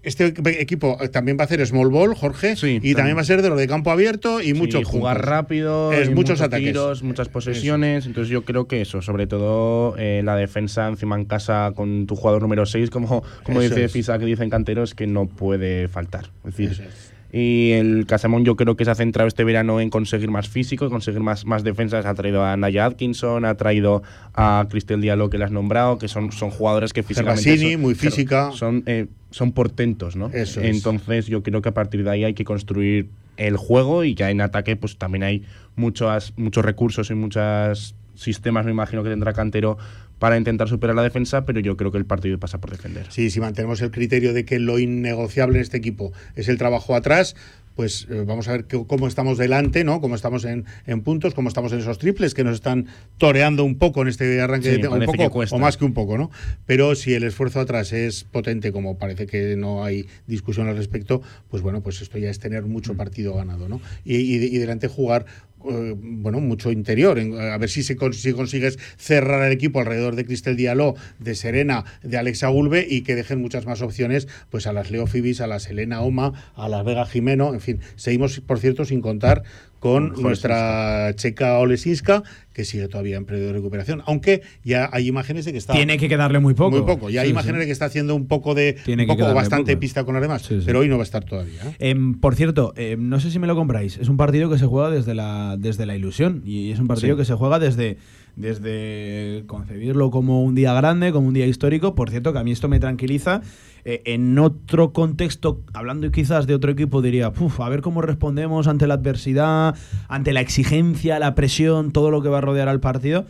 este equ- equipo también va a hacer small ball, Jorge, y también va a ser de lo de campo abierto y Sí, muchos jugar rápido, es muchos muchos ataques. tiros, muchas posesiones. Entonces yo creo que eso, sobre todo eh, la defensa encima en casa con tu jugador número 6, como, como Eso dice es. Fisa, que dicen canteros, que no puede faltar. Es decir. Y el Casamón yo creo que se ha centrado este verano en conseguir más físico, conseguir más, más defensas. Ha traído a Naya Atkinson, ha traído a Cristel Diallo, que le has nombrado, que son, son jugadores que físicamente Gervasini, son, muy física. Son, eh, son portentos, ¿no? Eso es. Entonces yo creo que a partir de ahí hay que construir el juego y ya en ataque pues también hay muchos, muchos recursos y muchos sistemas, me imagino que tendrá Cantero para intentar superar la defensa, pero yo creo que el partido pasa por defender. Sí, si mantenemos el criterio de que lo innegociable en este equipo es el trabajo atrás, pues eh, vamos a ver cómo estamos delante, ¿no? Cómo estamos en, en puntos, cómo estamos en esos triples que nos están toreando un poco en este arranque Sí, de un poco o más que un poco, ¿no? Pero si el esfuerzo atrás es potente, como parece que no hay discusión al respecto, pues bueno, pues esto ya es tener Mm. mucho partido ganado, ¿no? Y, y, y delante jugar eh, bueno, mucho interior. a ver si, se con- si consigues cerrar el equipo alrededor de Cristel Diallo, de Serena, de Alexa Gulbe y que dejen muchas más opciones pues a las Leo Fibis, a las Elena Oma, a las Vega Jimeno, en fin. Seguimos, por cierto, sin contar con nuestra checa Olesinska, que sigue todavía en periodo de recuperación, aunque ya hay imágenes de que está... Tiene que quedarle muy poco. Muy poco. Ya hay Sí, imágenes sí. de que está haciendo un poco de... Tiene que poco, bastante poco. pista con las demás, Sí, sí. pero hoy no va a estar todavía. ¿eh? Em, por cierto, em, no sé si me lo compráis. Es un partido que se juega desde la, desde la ilusión. Y es un partido que se juega desde, desde concebirlo como un día grande, como un día histórico. Por cierto, que a mí esto me tranquiliza. Eh, en otro contexto, hablando quizás de otro equipo, diría, "Uf, a ver cómo respondemos ante la adversidad, ante la exigencia, la presión, todo lo que va a rodear al partido.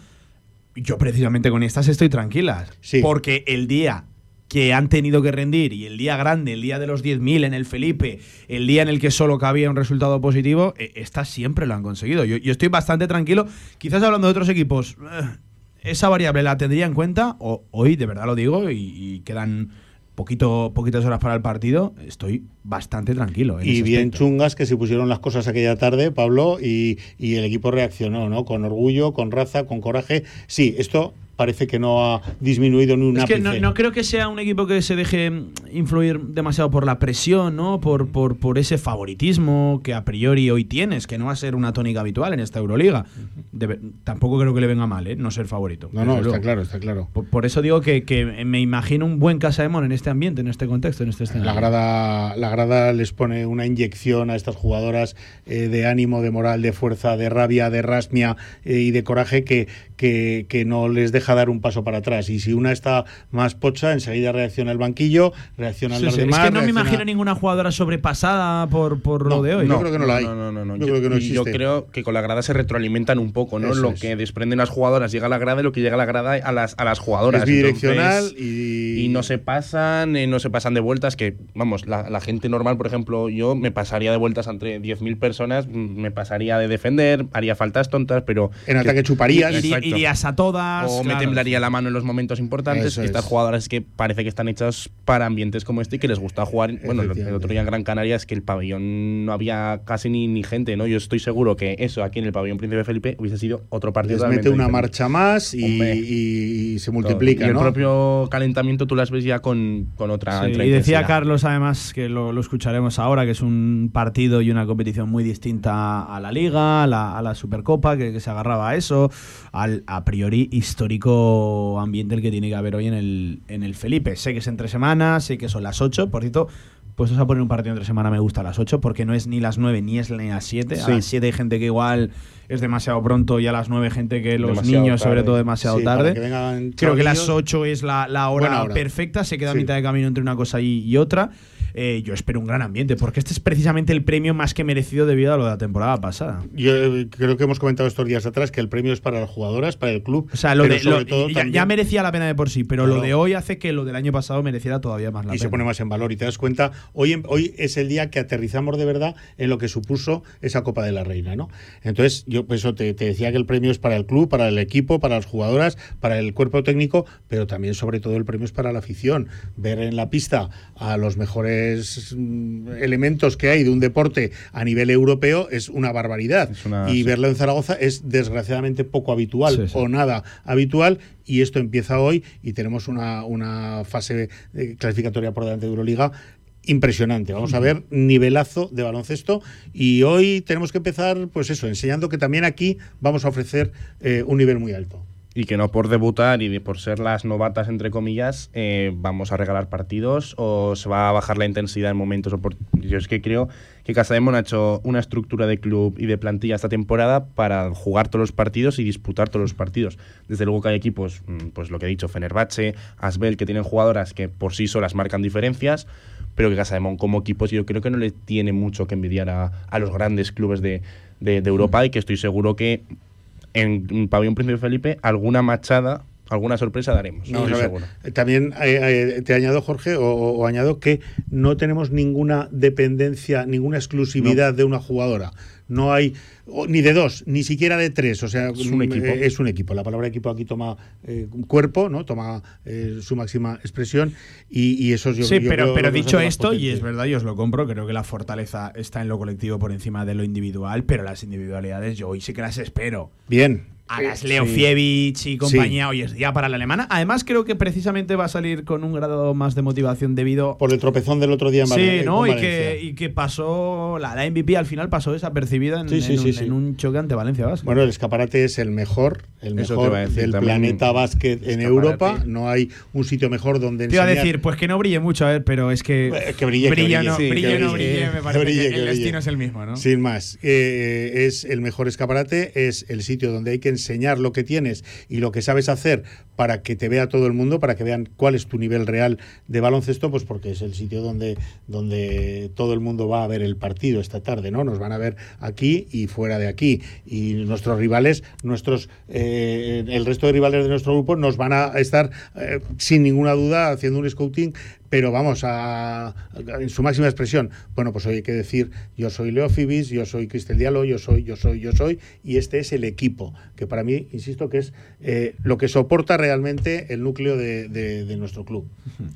Yo precisamente con estas estoy tranquila. Porque el día que han tenido que rendir y el día grande, el día de los 10.000 en el Felipe, el día en el que solo cabía un resultado positivo, eh, estas siempre lo han conseguido. Yo, yo estoy bastante tranquilo. Quizás hablando de otros equipos, eh, esa variable la tendría en cuenta. O, hoy, de verdad lo digo, y, y quedan poquito, poquitas horas para el partido, estoy bastante tranquilo. en Y ese bien aspecto. chungas que se pusieron las cosas aquella tarde, Pablo, y, y el equipo reaccionó, ¿no? Con orgullo, con raza, con coraje. Sí, esto parece que no ha disminuido ni un Es que no, no creo que sea un equipo que se deje influir demasiado por la presión, ¿no? Por, por, por ese favoritismo que a priori hoy tienes, que no va a ser una tónica habitual en esta Euroliga. Debe- tampoco creo que le venga mal, ¿eh? No ser favorito. No, no, está luego. claro, está claro. Por, por eso digo que, que me imagino un buen Casaemon en este ambiente, en este contexto, en este escenario. La grada, la grada les pone una inyección a estas jugadoras eh, de ánimo, de moral, de fuerza, de rabia, de rasmia eh, y de coraje que, que, que no les deja dar un paso para atrás. Y si una está más pocha, enseguida reacciona el banquillo, reaccionan Sí, los sí, demás. es que no me reacciona- imagino ninguna jugadora sobrepasada por, por lo de hoy. yo creo que no la hay. No, no, no, no. Yo Yo, creo que no yo creo que con la grada se retroalimentan un poco, ¿no? Eso lo es. que desprenden las jugadoras llega a la grada y lo que llega a la grada a las, a las jugadoras. Es bidireccional Entonces, y... y no se pasan, eh, no se pasan de vueltas, que vamos, la, la gente normal, por ejemplo, yo me pasaría de vueltas entre 10.000 personas, mm, me pasaría de defender, haría faltas tontas, pero... En ataque chuparías. Irías a todas. O me temblaría la mano en los momentos importantes. Eso Estas es. jugadoras es que parece que están hechas para ambientes como este y que les gusta jugar. Bueno, el- otro día en Gran Canaria es que el pabellón no había casi ni, ni gente, ¿no? Yo estoy seguro que eso aquí en el pabellón Príncipe Felipe hubiese sido otro partido. Les mete una diferente. marcha más y, Hombre. y- y se multiplica, Y el ¿no? propio calentamiento tú las ves ya con, con otra, Sí, y decía. Carlos, además, que lo, lo escucharemos ahora, que es un partido y una competición muy distinta a la Liga, a la, a la Supercopa, que, que se agarraba a eso, al a priori histórico ambiente el que tiene que haber hoy en el, en el Felipe. Sé que es entre semanas, sé que son las 8, por cierto. Pues a poner un partido entre semana me gusta a las 8 porque no es ni las 9 ni es ni las 7. A Sí. las 7 hay gente que igual es demasiado pronto y a las 9 gente que los Demasiado niños sobre todo demasiado Sí, tarde. que Creo que las chavalillos. 8 es la, la hora, perfecta, se queda a mitad de camino entre una cosa y, y otra. Eh, yo espero un gran ambiente porque este es precisamente el premio más que merecido debido a lo de la temporada pasada. Yo eh, creo que hemos comentado estos días atrás que el premio es para las jugadoras, para el club. O sea, lo pero de, sobre lo- todo ya, también- ya merecía la pena de por sí, pero lo de hoy hace que lo del año pasado mereciera todavía más la y pena. se pone más en valor. Y te das cuenta, hoy, hoy es el día que aterrizamos de verdad en lo que supuso esa Copa de la Reina, ¿no? Entonces, yo pues eso te, te decía que el premio es para el club, para el equipo, para las jugadoras, para el cuerpo técnico, pero también, sobre todo, el premio es para la afición. Ver en la pista a los mejores mm, elementos que hay de un deporte a nivel europeo es una barbaridad. una- y verlo en Zaragoza es desgraciadamente poco habitual Sí, sí. o nada habitual y esto empieza hoy y tenemos una, una fase eh, clasificatoria por delante de Euroliga impresionante. Vamos a ver nivelazo de baloncesto y hoy tenemos que empezar, pues eso, enseñando que también aquí vamos a ofrecer eh, un nivel muy alto. Y que no por debutar y por ser las novatas, entre comillas, eh, vamos a regalar partidos o se va a bajar la intensidad en momentos. Yo es que creo que Casademón ha hecho una estructura de club y de plantilla esta temporada para jugar todos los partidos y disputar todos los partidos. Desde luego que hay equipos, mm, pues lo que he dicho, Fenerbahce, Asbel, que tienen jugadoras que por sí solas marcan diferencias, pero que Casademón como equipos yo creo que no le tiene mucho que envidiar a, a los grandes clubes de, de- de Europa y que estoy seguro que en Pabellón Príncipe Felipe alguna machada, alguna sorpresa daremos. Ver. seguro. Eh, También eh, eh, te añado, Jorge, o, o- o añado que no tenemos ninguna dependencia, ninguna exclusividad de una jugadora. No hay o- ni de dos, ni siquiera de tres. O sea, Es un mm, equipo. eh, es un equipo. La palabra equipo aquí toma eh, cuerpo, ¿no? Toma eh, su máxima expresión. Y, y eso es yo sí, yo pero, creo pero dicho esto, y es verdad, yo os lo compro, creo que la fortaleza está en lo colectivo por encima de lo individual, pero las individualidades yo hoy sí que las espero. Bien. A las Leo sí. Fievich y compañía, Sí. hoy es día para la alemana. Además, creo que precisamente va a salir con un grado más de motivación debido. Por el tropezón del otro día en Sí, ¿no? Y Valencia. que, y que pasó. La, la MVP al final pasó desapercibida en, Sí, sí, en sí, un, sí. en un choque ante Valencia Basket. Bueno, el escaparate es el mejor, el mejor decir, del planeta básquet en. Europa. No hay un sitio mejor donde Te iba a enseñar- decir, pues que no brille mucho, a ver, pero es que. Eh, que brille, que brilla, brille, no, sí, brille, que no brille. me Que parece brille, que que el brille. destino es el mismo, ¿no? Sin más, eh, es el mejor escaparate, es el sitio donde hay que enseñar lo que tienes y lo que sabes hacer para que te vea todo el mundo, para que vean cuál es tu nivel real de baloncesto, pues porque es el sitio donde, donde todo el mundo va a ver el partido esta tarde, ¿no? Nos van a ver aquí y fuera de aquí. Y nuestros rivales, nuestros eh, el resto de rivales de nuestro grupo nos van a estar eh, sin ninguna duda haciendo un scouting pero vamos a, en su máxima expresión. Bueno, pues hoy hay que decir, yo soy Leo Fibis, yo soy Cristel Diallo, yo soy, yo soy, yo soy, y este es el equipo, que para mí, insisto, que es eh, lo que soporta realmente el núcleo de, de- de nuestro club.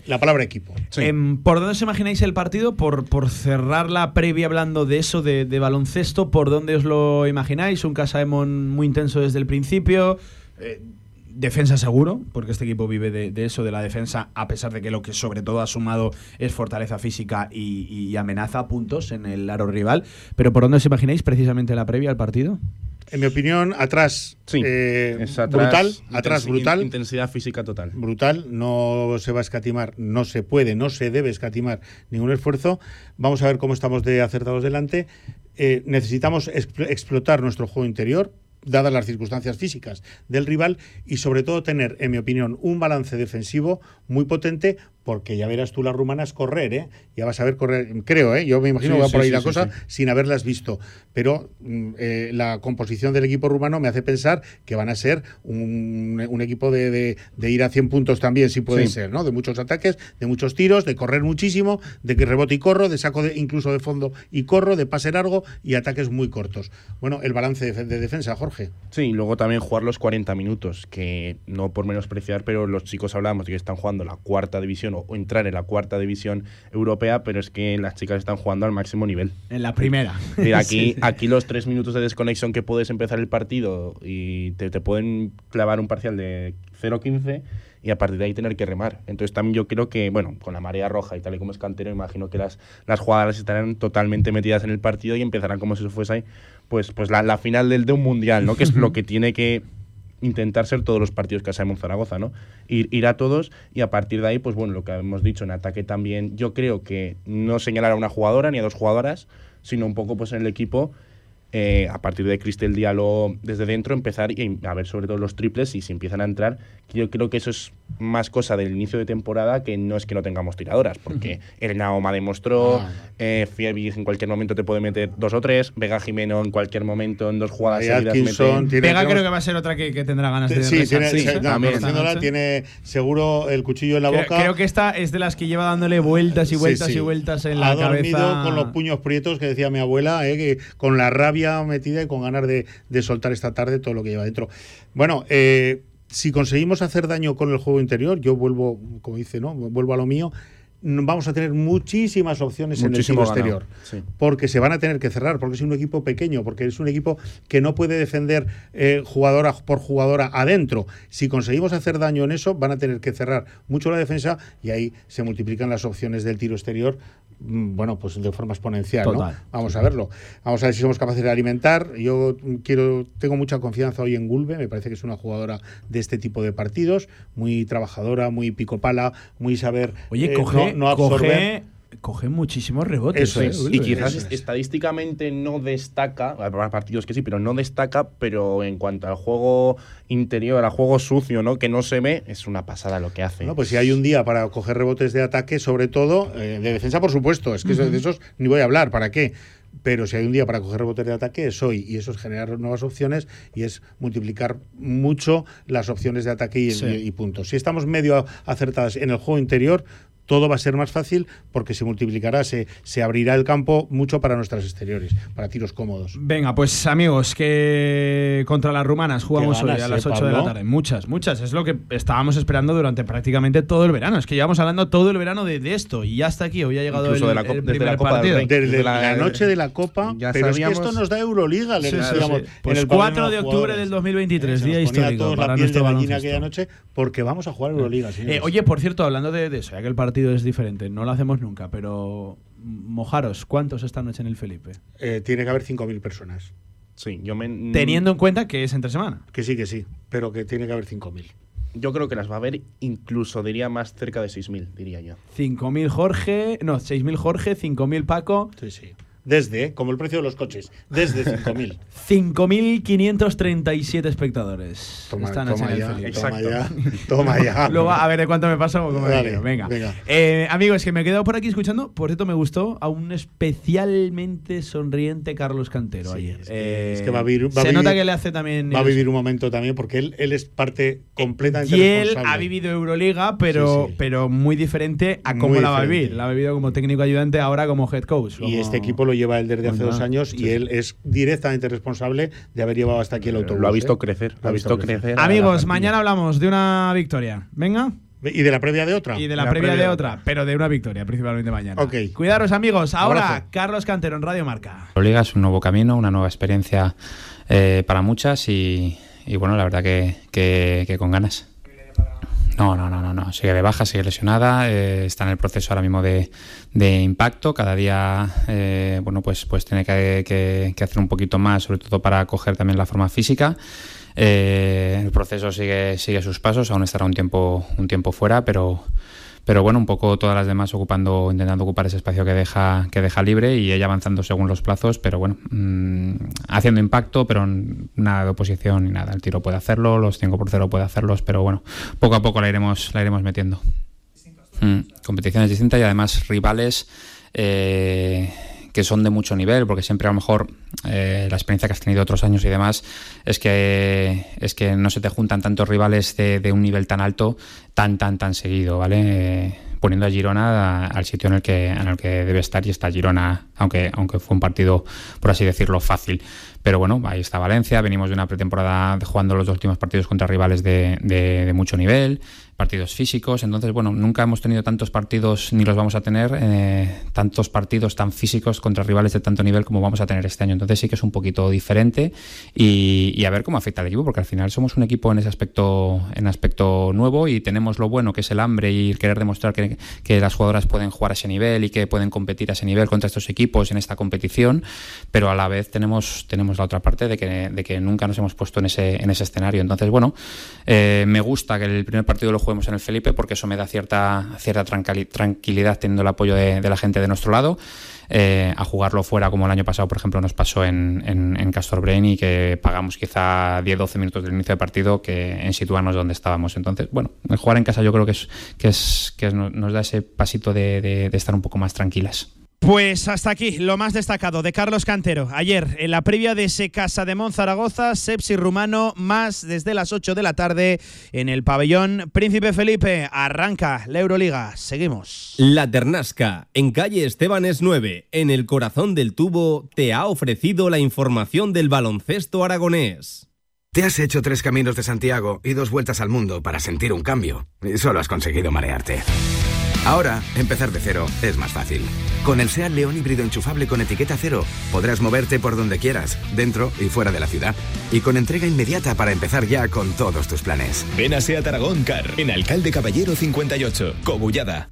La palabra equipo. Em, ¿Por dónde os imagináis el partido? Por, por cerrar la previa hablando de eso, de, de baloncesto, ¿por dónde os lo imagináis? Un Casaemon muy intenso desde el principio. eh, defensa seguro, porque este equipo vive de, de eso, de la defensa, a pesar de que lo que sobre todo ha sumado es fortaleza física y, y amenaza a puntos en el aro rival. Pero ¿por dónde os imagináis precisamente la previa al partido? En mi opinión, atrás, eh, Es atrás, brutal, atrás brutal. Intensidad física total. brutal, no se va a escatimar, no se puede, no se debe escatimar ningún esfuerzo. Vamos a ver cómo estamos de acertados delante. Eh, necesitamos expl- explotar nuestro juego interior, dadas las circunstancias físicas del rival, y sobre todo tener, en mi opinión, un balance defensivo muy potente, porque ya verás tú las rumanas correr, ¿eh? Ya vas a ver correr, creo, ¿eh? Yo me imagino Sí, que va sí, por ahí sí, la cosa sin haberlas visto. Pero mm, eh, la composición del equipo rumano me hace pensar que van a ser un, un equipo de, de- de ir a 100 puntos también, si puede ser, ¿no? De muchos ataques, de muchos tiros, de correr muchísimo, de que rebote y corro, de saco de, incluso de fondo y corro, de pase largo y ataques muy cortos. Bueno, el balance de, de defensa, Jorge. Sí, y luego también jugar los 40 minutos, que no por menospreciar, pero los chicos hablábamos de que están jugando la cuarta división o, entrar en la cuarta división europea, pero es que las chicas están jugando al máximo nivel. En la primera. Y [LAUGHS] aquí, Sí. aquí los tres minutos de desconexión que puedes empezar el partido y te, te pueden clavar un parcial de 0-15 y a partir de ahí tener que remar. Entonces también yo creo que, bueno, con la marea roja y tal y como es cantero, imagino que las, las jugadoras estarán totalmente metidas en el partido y empezarán como si eso fuese ahí, pues, pues la, la final del, de un mundial, ¿no? Que es lo que tiene que intentar ser todos los partidos que hacemos Zaragoza, ¿no? Ir, ir a todos y a partir de ahí, pues bueno, lo que hemos dicho en ataque también, yo creo que no señalar a una jugadora ni a dos jugadoras, sino un poco pues en el equipo, eh, a partir de Cristel Diallo desde dentro, empezar y a ver sobre todo los triples y si empiezan a entrar, yo creo que eso es más cosa del inicio de temporada que no es que no tengamos tiradoras, porque Elena Oma demostró, Ah. eh, Fiebig en cualquier momento te puede meter dos o tres, Vega Jimeno en cualquier momento en dos jugadas seguidas Atkinson tiene- tenemos- creo que va a ser otra que, que tendrá ganas de Sí, tiene, sí, no, tiene seguro el cuchillo en la Creo, boca. creo que esta es de las que lleva dándole vueltas y vueltas sí. y vueltas en la ha dormido cabeza. con los puños prietos que decía mi abuela, eh, que con la rabia metida y con ganas de, de soltar esta tarde todo lo que lleva dentro. Bueno, eh, si conseguimos hacer daño con el juego interior, yo vuelvo, como dice, ¿no? Vuelvo a lo mío. Vamos a tener muchísimas opciones Muchísimo en el exterior. sí. Porque se van a tener que cerrar, porque es un equipo pequeño, porque es un equipo que no puede defender eh, jugadora por jugadora adentro. Si conseguimos hacer daño en eso, van a tener que cerrar mucho la defensa y ahí se multiplican las opciones del tiro exterior bueno, pues de forma exponencial, ¿no? Vamos a verlo. Vamos a ver si somos capaces de alimentar. Yo mm, quiero, tengo mucha confianza hoy en Gulbe, me parece que es una jugadora de este tipo de partidos, muy trabajadora, muy picopala, muy saber Oye, eh, coge, no, no absorber. coge, coge muchísimos rebotes. Eso eh, es. Y quizás es. estadísticamente no destaca, habrá partidos que sí, pero no destaca, pero en cuanto al juego interior, al juego sucio, ¿no? Que no se ve, es una pasada lo que hace. Bueno, pues si hay un día para coger rebotes de ataque, sobre todo, eh, de defensa, por supuesto, es que de esos ni voy a hablar, ¿para qué? Pero si hay un día para coger rebotes de ataque, es hoy. Y eso es generar nuevas opciones y es multiplicar mucho las opciones de ataque y, Sí. y- y puntos. Si estamos medio acertadas en el juego interior, todo va a ser más fácil porque se multiplicará, se, se abrirá el campo mucho para nuestras exteriores, para tiros cómodos. Venga, pues amigos, que contra las rumanas jugamos hoy a eh, las 8 de la tarde. Muchas, muchas. Es lo que estábamos esperando durante prácticamente todo el verano. Es que llevamos hablando todo el verano de, de esto y ya está aquí. Hoy ha llegado Incluso el, de la Copa- el desde la primer Copa del partido. Rey. Desde Desde la, la- noche de la Copa, ya pero es que esto nos da Euroliga, Sí, en Pues el 4 cuaderno de octubre del 2023, Se día histórico para la piel de nuestro gallina baloncesto. aquella noche porque vamos a jugar Euroliga. Eh, oye, por cierto, hablando de, de eso, ya que el partido es diferente, no lo hacemos nunca, pero mojaros, ¿cuántos esta noche en el Felipe? Eh, tiene que haber 5.000 personas. Sí, yo me, Teniendo en cuenta que es entre semana. Que sí, que sí, pero que tiene que haber 5.000. Yo creo que las va a haber incluso, diría, más cerca de 6.000, diría yo. 5.000 Jorge, no, 6.000 Jorge, 5.000 Paco. Sí, sí. Desde, ¿eh? como el precio de los coches, desde [LAUGHS] 5.000. 5.537 espectadores. Toma, esta toma ya, el toma ya, toma ya. [LAUGHS] Luego, a ver de cuánto me. Como Dale. Venga. venga. Eh, amigos, que me he quedado por aquí escuchando. Por cierto, me gustó a un especialmente sonriente Carlos Cantero ayer. Eh, Es que va a vivir. va se nota vivir- que le hace también. Va a vivir un momento también, porque él, él es parte completamente Y él responsable. ha vivido Euroliga, pero, Sí, sí. pero muy diferente a cómo Muy la va a vivir. La ha vivido como técnico ayudante, ahora como head coach. Y como- este equipo lo lleva él desde hace Bueno, dos años y él es directamente responsable de haber llevado hasta aquí el autobús. Lo ha visto ¿eh? crecer, Lo ha visto crecer. Amigos, mañana hablamos de una victoria. Venga. ¿Y de la previa de otra? Y de la, previa, de otra, pero de una victoria, principalmente mañana. Ok. Cuidaros, amigos. Ahora, Abrazo. Carlos Cantero en Radio Marca. Euroliga es un nuevo camino, una nueva experiencia eh, para muchas y, y bueno, la verdad que, que- que con ganas. No, no, no, no. Sigue de baja, sigue lesionada, eh, está en el proceso ahora mismo de, de impacto. Cada día, eh, bueno, pues, pues tiene que hacer un poquito más, sobre todo para coger también la forma física. Eh, el proceso sigue, sigue sus pasos, aún estará un tiempo, un tiempo fuera, pero, pero bueno, un poco todas las demás ocupando, intentando ocupar ese espacio que deja, que deja libre y ella avanzando según los plazos, pero bueno, mm, haciendo impacto, pero nada de oposición ni nada. El tiro puede hacerlo, los 5 por 0 puede hacerlos, pero bueno, poco a poco la iremos, la iremos metiendo. Mm, competiciones distintas y además rivales eh, que son de mucho nivel, porque siempre a lo mejor eh, la experiencia que has tenido otros años y demás es que es que no se te juntan tantos rivales de, un nivel tan alto tan tan tan seguido, ¿vale? Eh, poniendo a Girona al sitio en el que en el que debe estar y está Girona, aunque aunque fue un partido por así decirlo fácil. Pero bueno, ahí está Valencia, venimos de una pretemporada jugando los dos últimos partidos contra rivales de mucho nivel, partidos físicos, entonces bueno, nunca hemos tenido tantos partidos ni los vamos a tener, eh, tantos partidos tan físicos contra rivales de tanto nivel como vamos a tener este año. Entonces sí que es un poquito diferente y, a ver cómo afecta al equipo, porque al final somos un equipo en ese aspecto, en aspecto nuevo y tenemos lo bueno que es el hambre y querer demostrar que, que las jugadoras pueden jugar a ese nivel y que pueden competir a ese nivel contra estos equipos en esta competición, pero a la vez tenemos, tenemos la otra parte de que, de que nunca nos hemos puesto en ese, en ese escenario. Entonces, bueno, eh, me gusta que el primer partido lo juguemos en el Felipe porque eso me da cierta, cierta tranquili- tranquilidad teniendo el apoyo de, de la gente de nuestro lado. eh, a jugarlo fuera como el año pasado, por ejemplo, nos pasó en, en, en Castor Brain y que pagamos quizá 10-12 minutos del inicio de partido que en situarnos donde estábamos. Entonces, bueno, el jugar en casa yo creo que es que es que nos da ese pasito de, de- de estar un poco más tranquilas. Pues hasta aquí lo más destacado de Carlos Cantero. Ayer, en la previa de ese Casa de Mon Zaragoza, Sepsi Rumano, más desde las 8 de la tarde en el pabellón Príncipe Felipe. Arranca la Euroliga. Seguimos. La Ternasca, en calle Estebanes 9, en el corazón del tubo, te ha ofrecido la información del baloncesto aragonés. Te has hecho tres caminos de Santiago y dos vueltas al mundo para sentir un cambio. Y solo has conseguido marearte. Ahora, empezar de cero es más fácil. Con el SEAT León híbrido enchufable con etiqueta cero, podrás moverte por donde quieras, dentro y fuera de la ciudad. Y con entrega inmediata para empezar ya con todos tus planes. Ven a Seat Aragón Car, en Alcalde Caballero 58, Cobullada.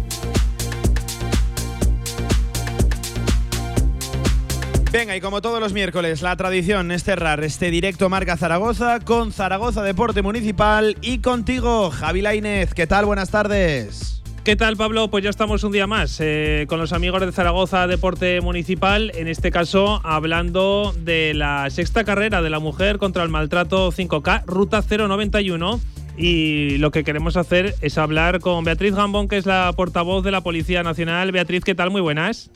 Venga, y como todos los miércoles, la tradición es cerrar este directo Marca Zaragoza con Zaragoza Deporte Municipal y contigo, Javi Lainez. ¿Qué tal? Buenas tardes. ¿Qué tal, Pablo? Pues ya estamos un día más eh, con los amigos de Zaragoza Deporte Municipal, en este caso hablando de la sexta carrera de la mujer contra el maltrato 5K, Ruta 091. Y lo que queremos hacer es hablar con Beatriz Gambón, que es la portavoz de la Policía Nacional. Beatriz, ¿qué tal? Muy buenas.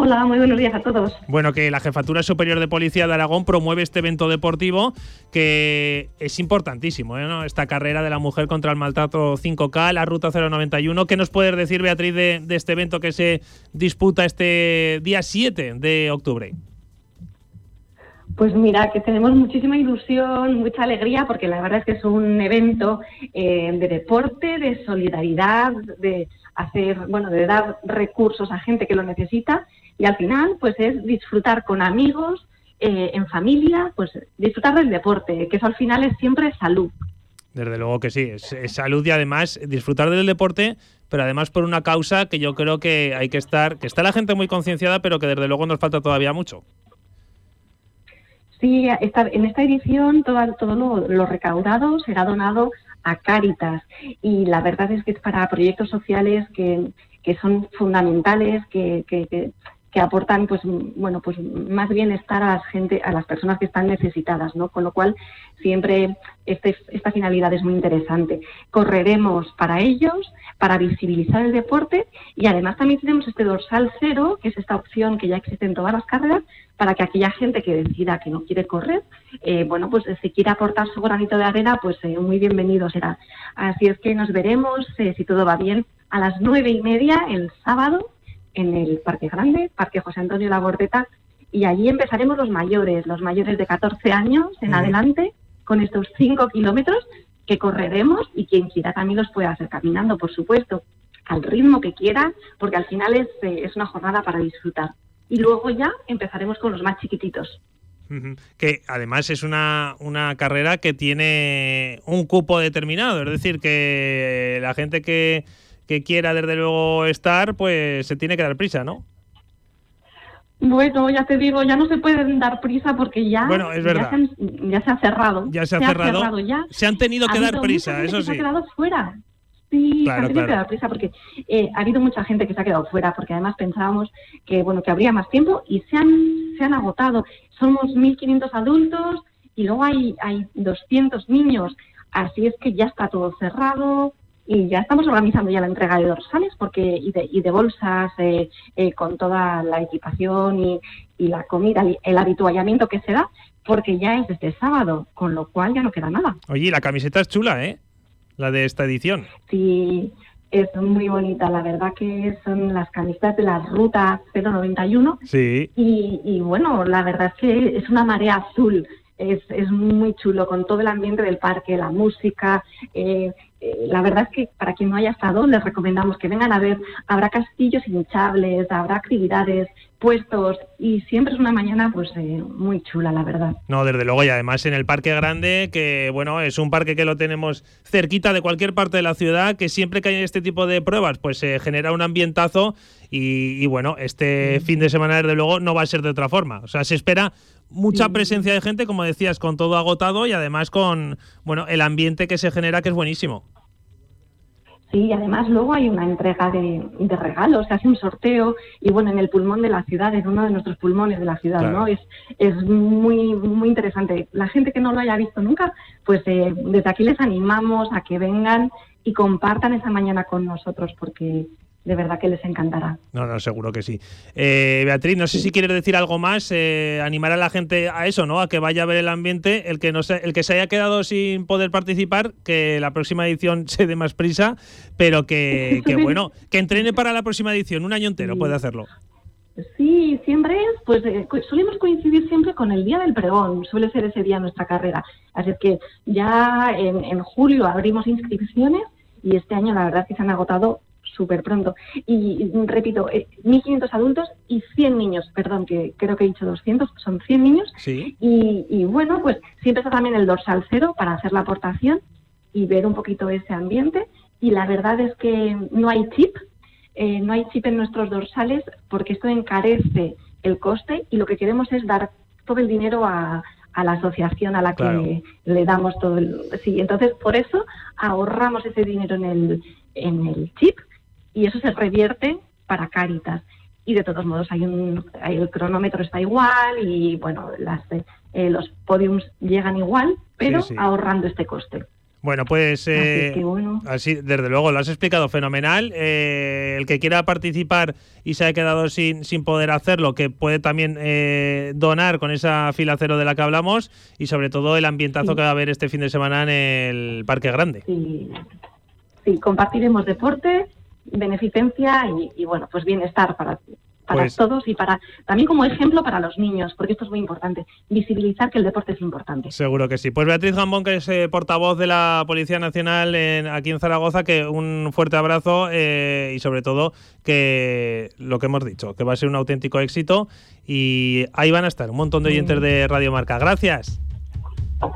Hola, muy buenos días a todos. Bueno, que la Jefatura Superior de Policía de Aragón promueve este evento deportivo que es importantísimo, ¿eh? ¿no? Esta carrera de la mujer contra el maltrato 5K, la Ruta 091. ¿Qué nos puedes decir, Beatriz, de, de este evento que se disputa este día 7 de octubre? Pues mira, que tenemos muchísima ilusión, mucha alegría, porque la verdad es que es un evento eh, de deporte, de solidaridad, de hacer, bueno, de dar recursos a gente que lo necesita y al final, pues es disfrutar con amigos, eh, en familia, pues disfrutar del deporte, que eso al final es siempre salud. Desde luego que sí, es, es salud y además disfrutar del deporte, pero además por una causa que yo creo que hay que estar, que está la gente muy concienciada, pero que desde luego nos falta todavía mucho. Sí, esta- en esta edición todo, todo lo, lo recaudado será donado a Cáritas y la verdad es que es para proyectos sociales que, que son fundamentales, que, que- que- que aportan pues bueno pues más bienestar a la gente, a las personas que están necesitadas, ¿no? Con lo cual siempre este, esta finalidad es muy interesante. Correremos para ellos, para visibilizar el deporte y además también tenemos este dorsal cero, que es esta opción que ya existe en todas las carreras, para que aquella gente que decida que no quiere correr, eh, bueno, pues si quiere aportar su granito de arena, pues eh, muy bienvenido será. Así es que nos veremos, eh, si todo va bien, a las nueve y media el sábado en el Parque Grande, Parque José Antonio Labordeta, y allí empezaremos los mayores, los mayores de 14 años en adelante, con estos 5 kilómetros que correremos y quien quiera también los puede hacer caminando, por supuesto, al ritmo que quiera, porque al final es, eh, es una jornada para disfrutar. Y luego ya empezaremos con los más chiquititos. Que además es una, una carrera que tiene un cupo determinado, es decir, que la gente que, que quiera desde luego estar, pues se tiene que dar prisa, ¿no? Bueno, ya te digo, ya no se pueden dar prisa porque ya, Bueno, es ya verdad. se, han- ya se ha cerrado. Ya se ha cerrado. ya. Se han tenido Ha que dar prisa, eso que Se ha sí. quedado fuera. Sí, Claro, se han tenido claro. que dar prisa porque eh, ha habido mucha gente que se ha quedado fuera porque además pensábamos que bueno que habría más tiempo y se han se han agotado. Somos 1.500 adultos y luego hay hay 200 niños, así es que ya está todo cerrado y ya estamos organizando ya la entrega de dorsales porque y de, y de bolsas eh, eh, con toda la equipación y, y la comida, el habituallamiento que se da porque ya es desde sábado, con lo cual ya no queda nada. Oye, la camiseta es chula, ¿eh? La de esta edición. Sí, es muy bonita. La verdad que son las camisetas de la ruta 091 Sí. y, y bueno, la verdad es que es una marea azul. Es, es muy chulo con todo el ambiente del parque, la música. eh, eh, la verdad es que para quien no haya estado, les recomendamos que vengan a ver. Habrá castillos hinchables, habrá actividades, puestos y siempre es una mañana pues eh, muy chula, la verdad. No, desde luego, y además en el Parque Grande, que bueno, es un parque que lo tenemos cerquita de cualquier parte de la ciudad, que siempre que hay este tipo de pruebas, pues se genera un ambientazo y, y, bueno, este fin de semana desde luego no va a ser de otra forma. O sea, se espera mucha presencia de gente, como decías, con todo agotado y además con bueno el ambiente que se genera, que es buenísimo. Sí, y además luego hay una entrega de, de regalos, se hace un sorteo y bueno, en el pulmón de la ciudad, en uno de nuestros pulmones de la ciudad, Claro. ¿no? Es, es muy, muy interesante. La gente que no lo haya visto nunca, pues eh, desde aquí les animamos a que vengan y compartan esa mañana con nosotros porque de verdad que les encantará. No, no, seguro que sí. Eh, Beatriz, no sé si quieres decir algo más, eh, animar a la gente a eso, ¿no? A que vaya a ver el ambiente, el que no se, el que se haya quedado sin poder participar, que la próxima edición [LAUGHS] se dé más prisa, pero que, que [LAUGHS] bueno, que entrene para la próxima edición, un año entero puede hacerlo. Sí, siempre es, pues eh, solemos coincidir siempre con el día del pregón, suele ser ese día nuestra carrera. Así es que ya en, en julio abrimos inscripciones y este año la verdad es que se han agotado súper pronto. Y repito, eh, 1.500 adultos y 100 niños, perdón, que creo que he dicho 200, son 100 niños. Sí. Y, y bueno, pues siempre está también el dorsal cero para hacer la aportación y ver un poquito ese ambiente. Y la verdad es que no hay chip, eh, no hay chip en nuestros dorsales porque esto encarece el coste y lo que queremos es dar todo el dinero a, a la asociación a la que Claro. le damos todo el... Sí, entonces por eso ahorramos ese dinero en el, en el chip y eso se revierte para Cáritas. Y de todos modos hay un, hay- el cronómetro está igual y bueno, las, eh, los podiums llegan igual, pero Sí, sí. ahorrando este coste. Bueno, pues eh, que bueno. así, desde luego, lo has explicado fenomenal. Eh, el que quiera participar y se haya quedado sin, sin poder hacerlo, que puede también eh, donar con esa fila cero de la que hablamos y sobre todo el ambientazo Sí. que va a haber este fin de semana en el Parque Grande. Sí, sí, compartiremos deporte, beneficencia y, y, bueno, pues bienestar para, para Pues- todos y para también como ejemplo para los niños, porque esto es muy importante, visibilizar que el deporte es importante. Seguro que sí. Pues Beatriz Gambón, que es eh, portavoz de la Policía Nacional en- aquí en Zaragoza, que un fuerte abrazo eh, y sobre todo que lo que hemos dicho, que va a ser un auténtico éxito y ahí van a estar un montón de oyentes de Radio Marca. Gracias.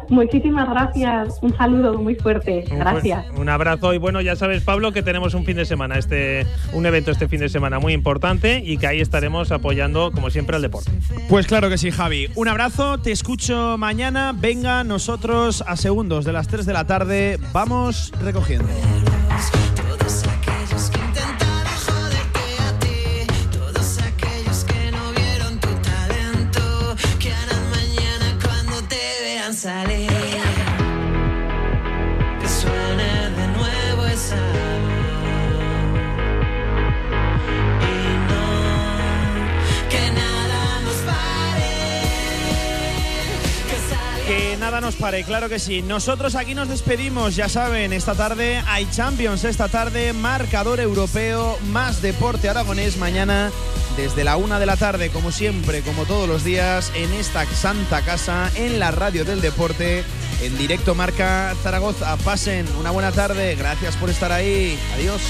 Muchísimas gracias, un saludo muy fuerte, gracias. Un abrazo y bueno, ya sabes Pablo que tenemos un fin de semana, este un evento este fin de semana muy importante y que ahí estaremos apoyando como siempre al deporte. Pues claro que sí, Javi. Un abrazo, te escucho mañana. Venga, nosotros a segundos de las 3 de la tarde vamos recogiendo. Vean nada nos pare, claro que sí. Nosotros aquí nos despedimos, ya saben, esta tarde hay Champions, esta tarde marcador europeo, más deporte aragonés mañana desde la una de la tarde, como siempre, como todos los días, en esta santa casa, en la radio del deporte, en directo marca Zaragoza. Pasen una buena tarde, gracias por estar ahí, adiós.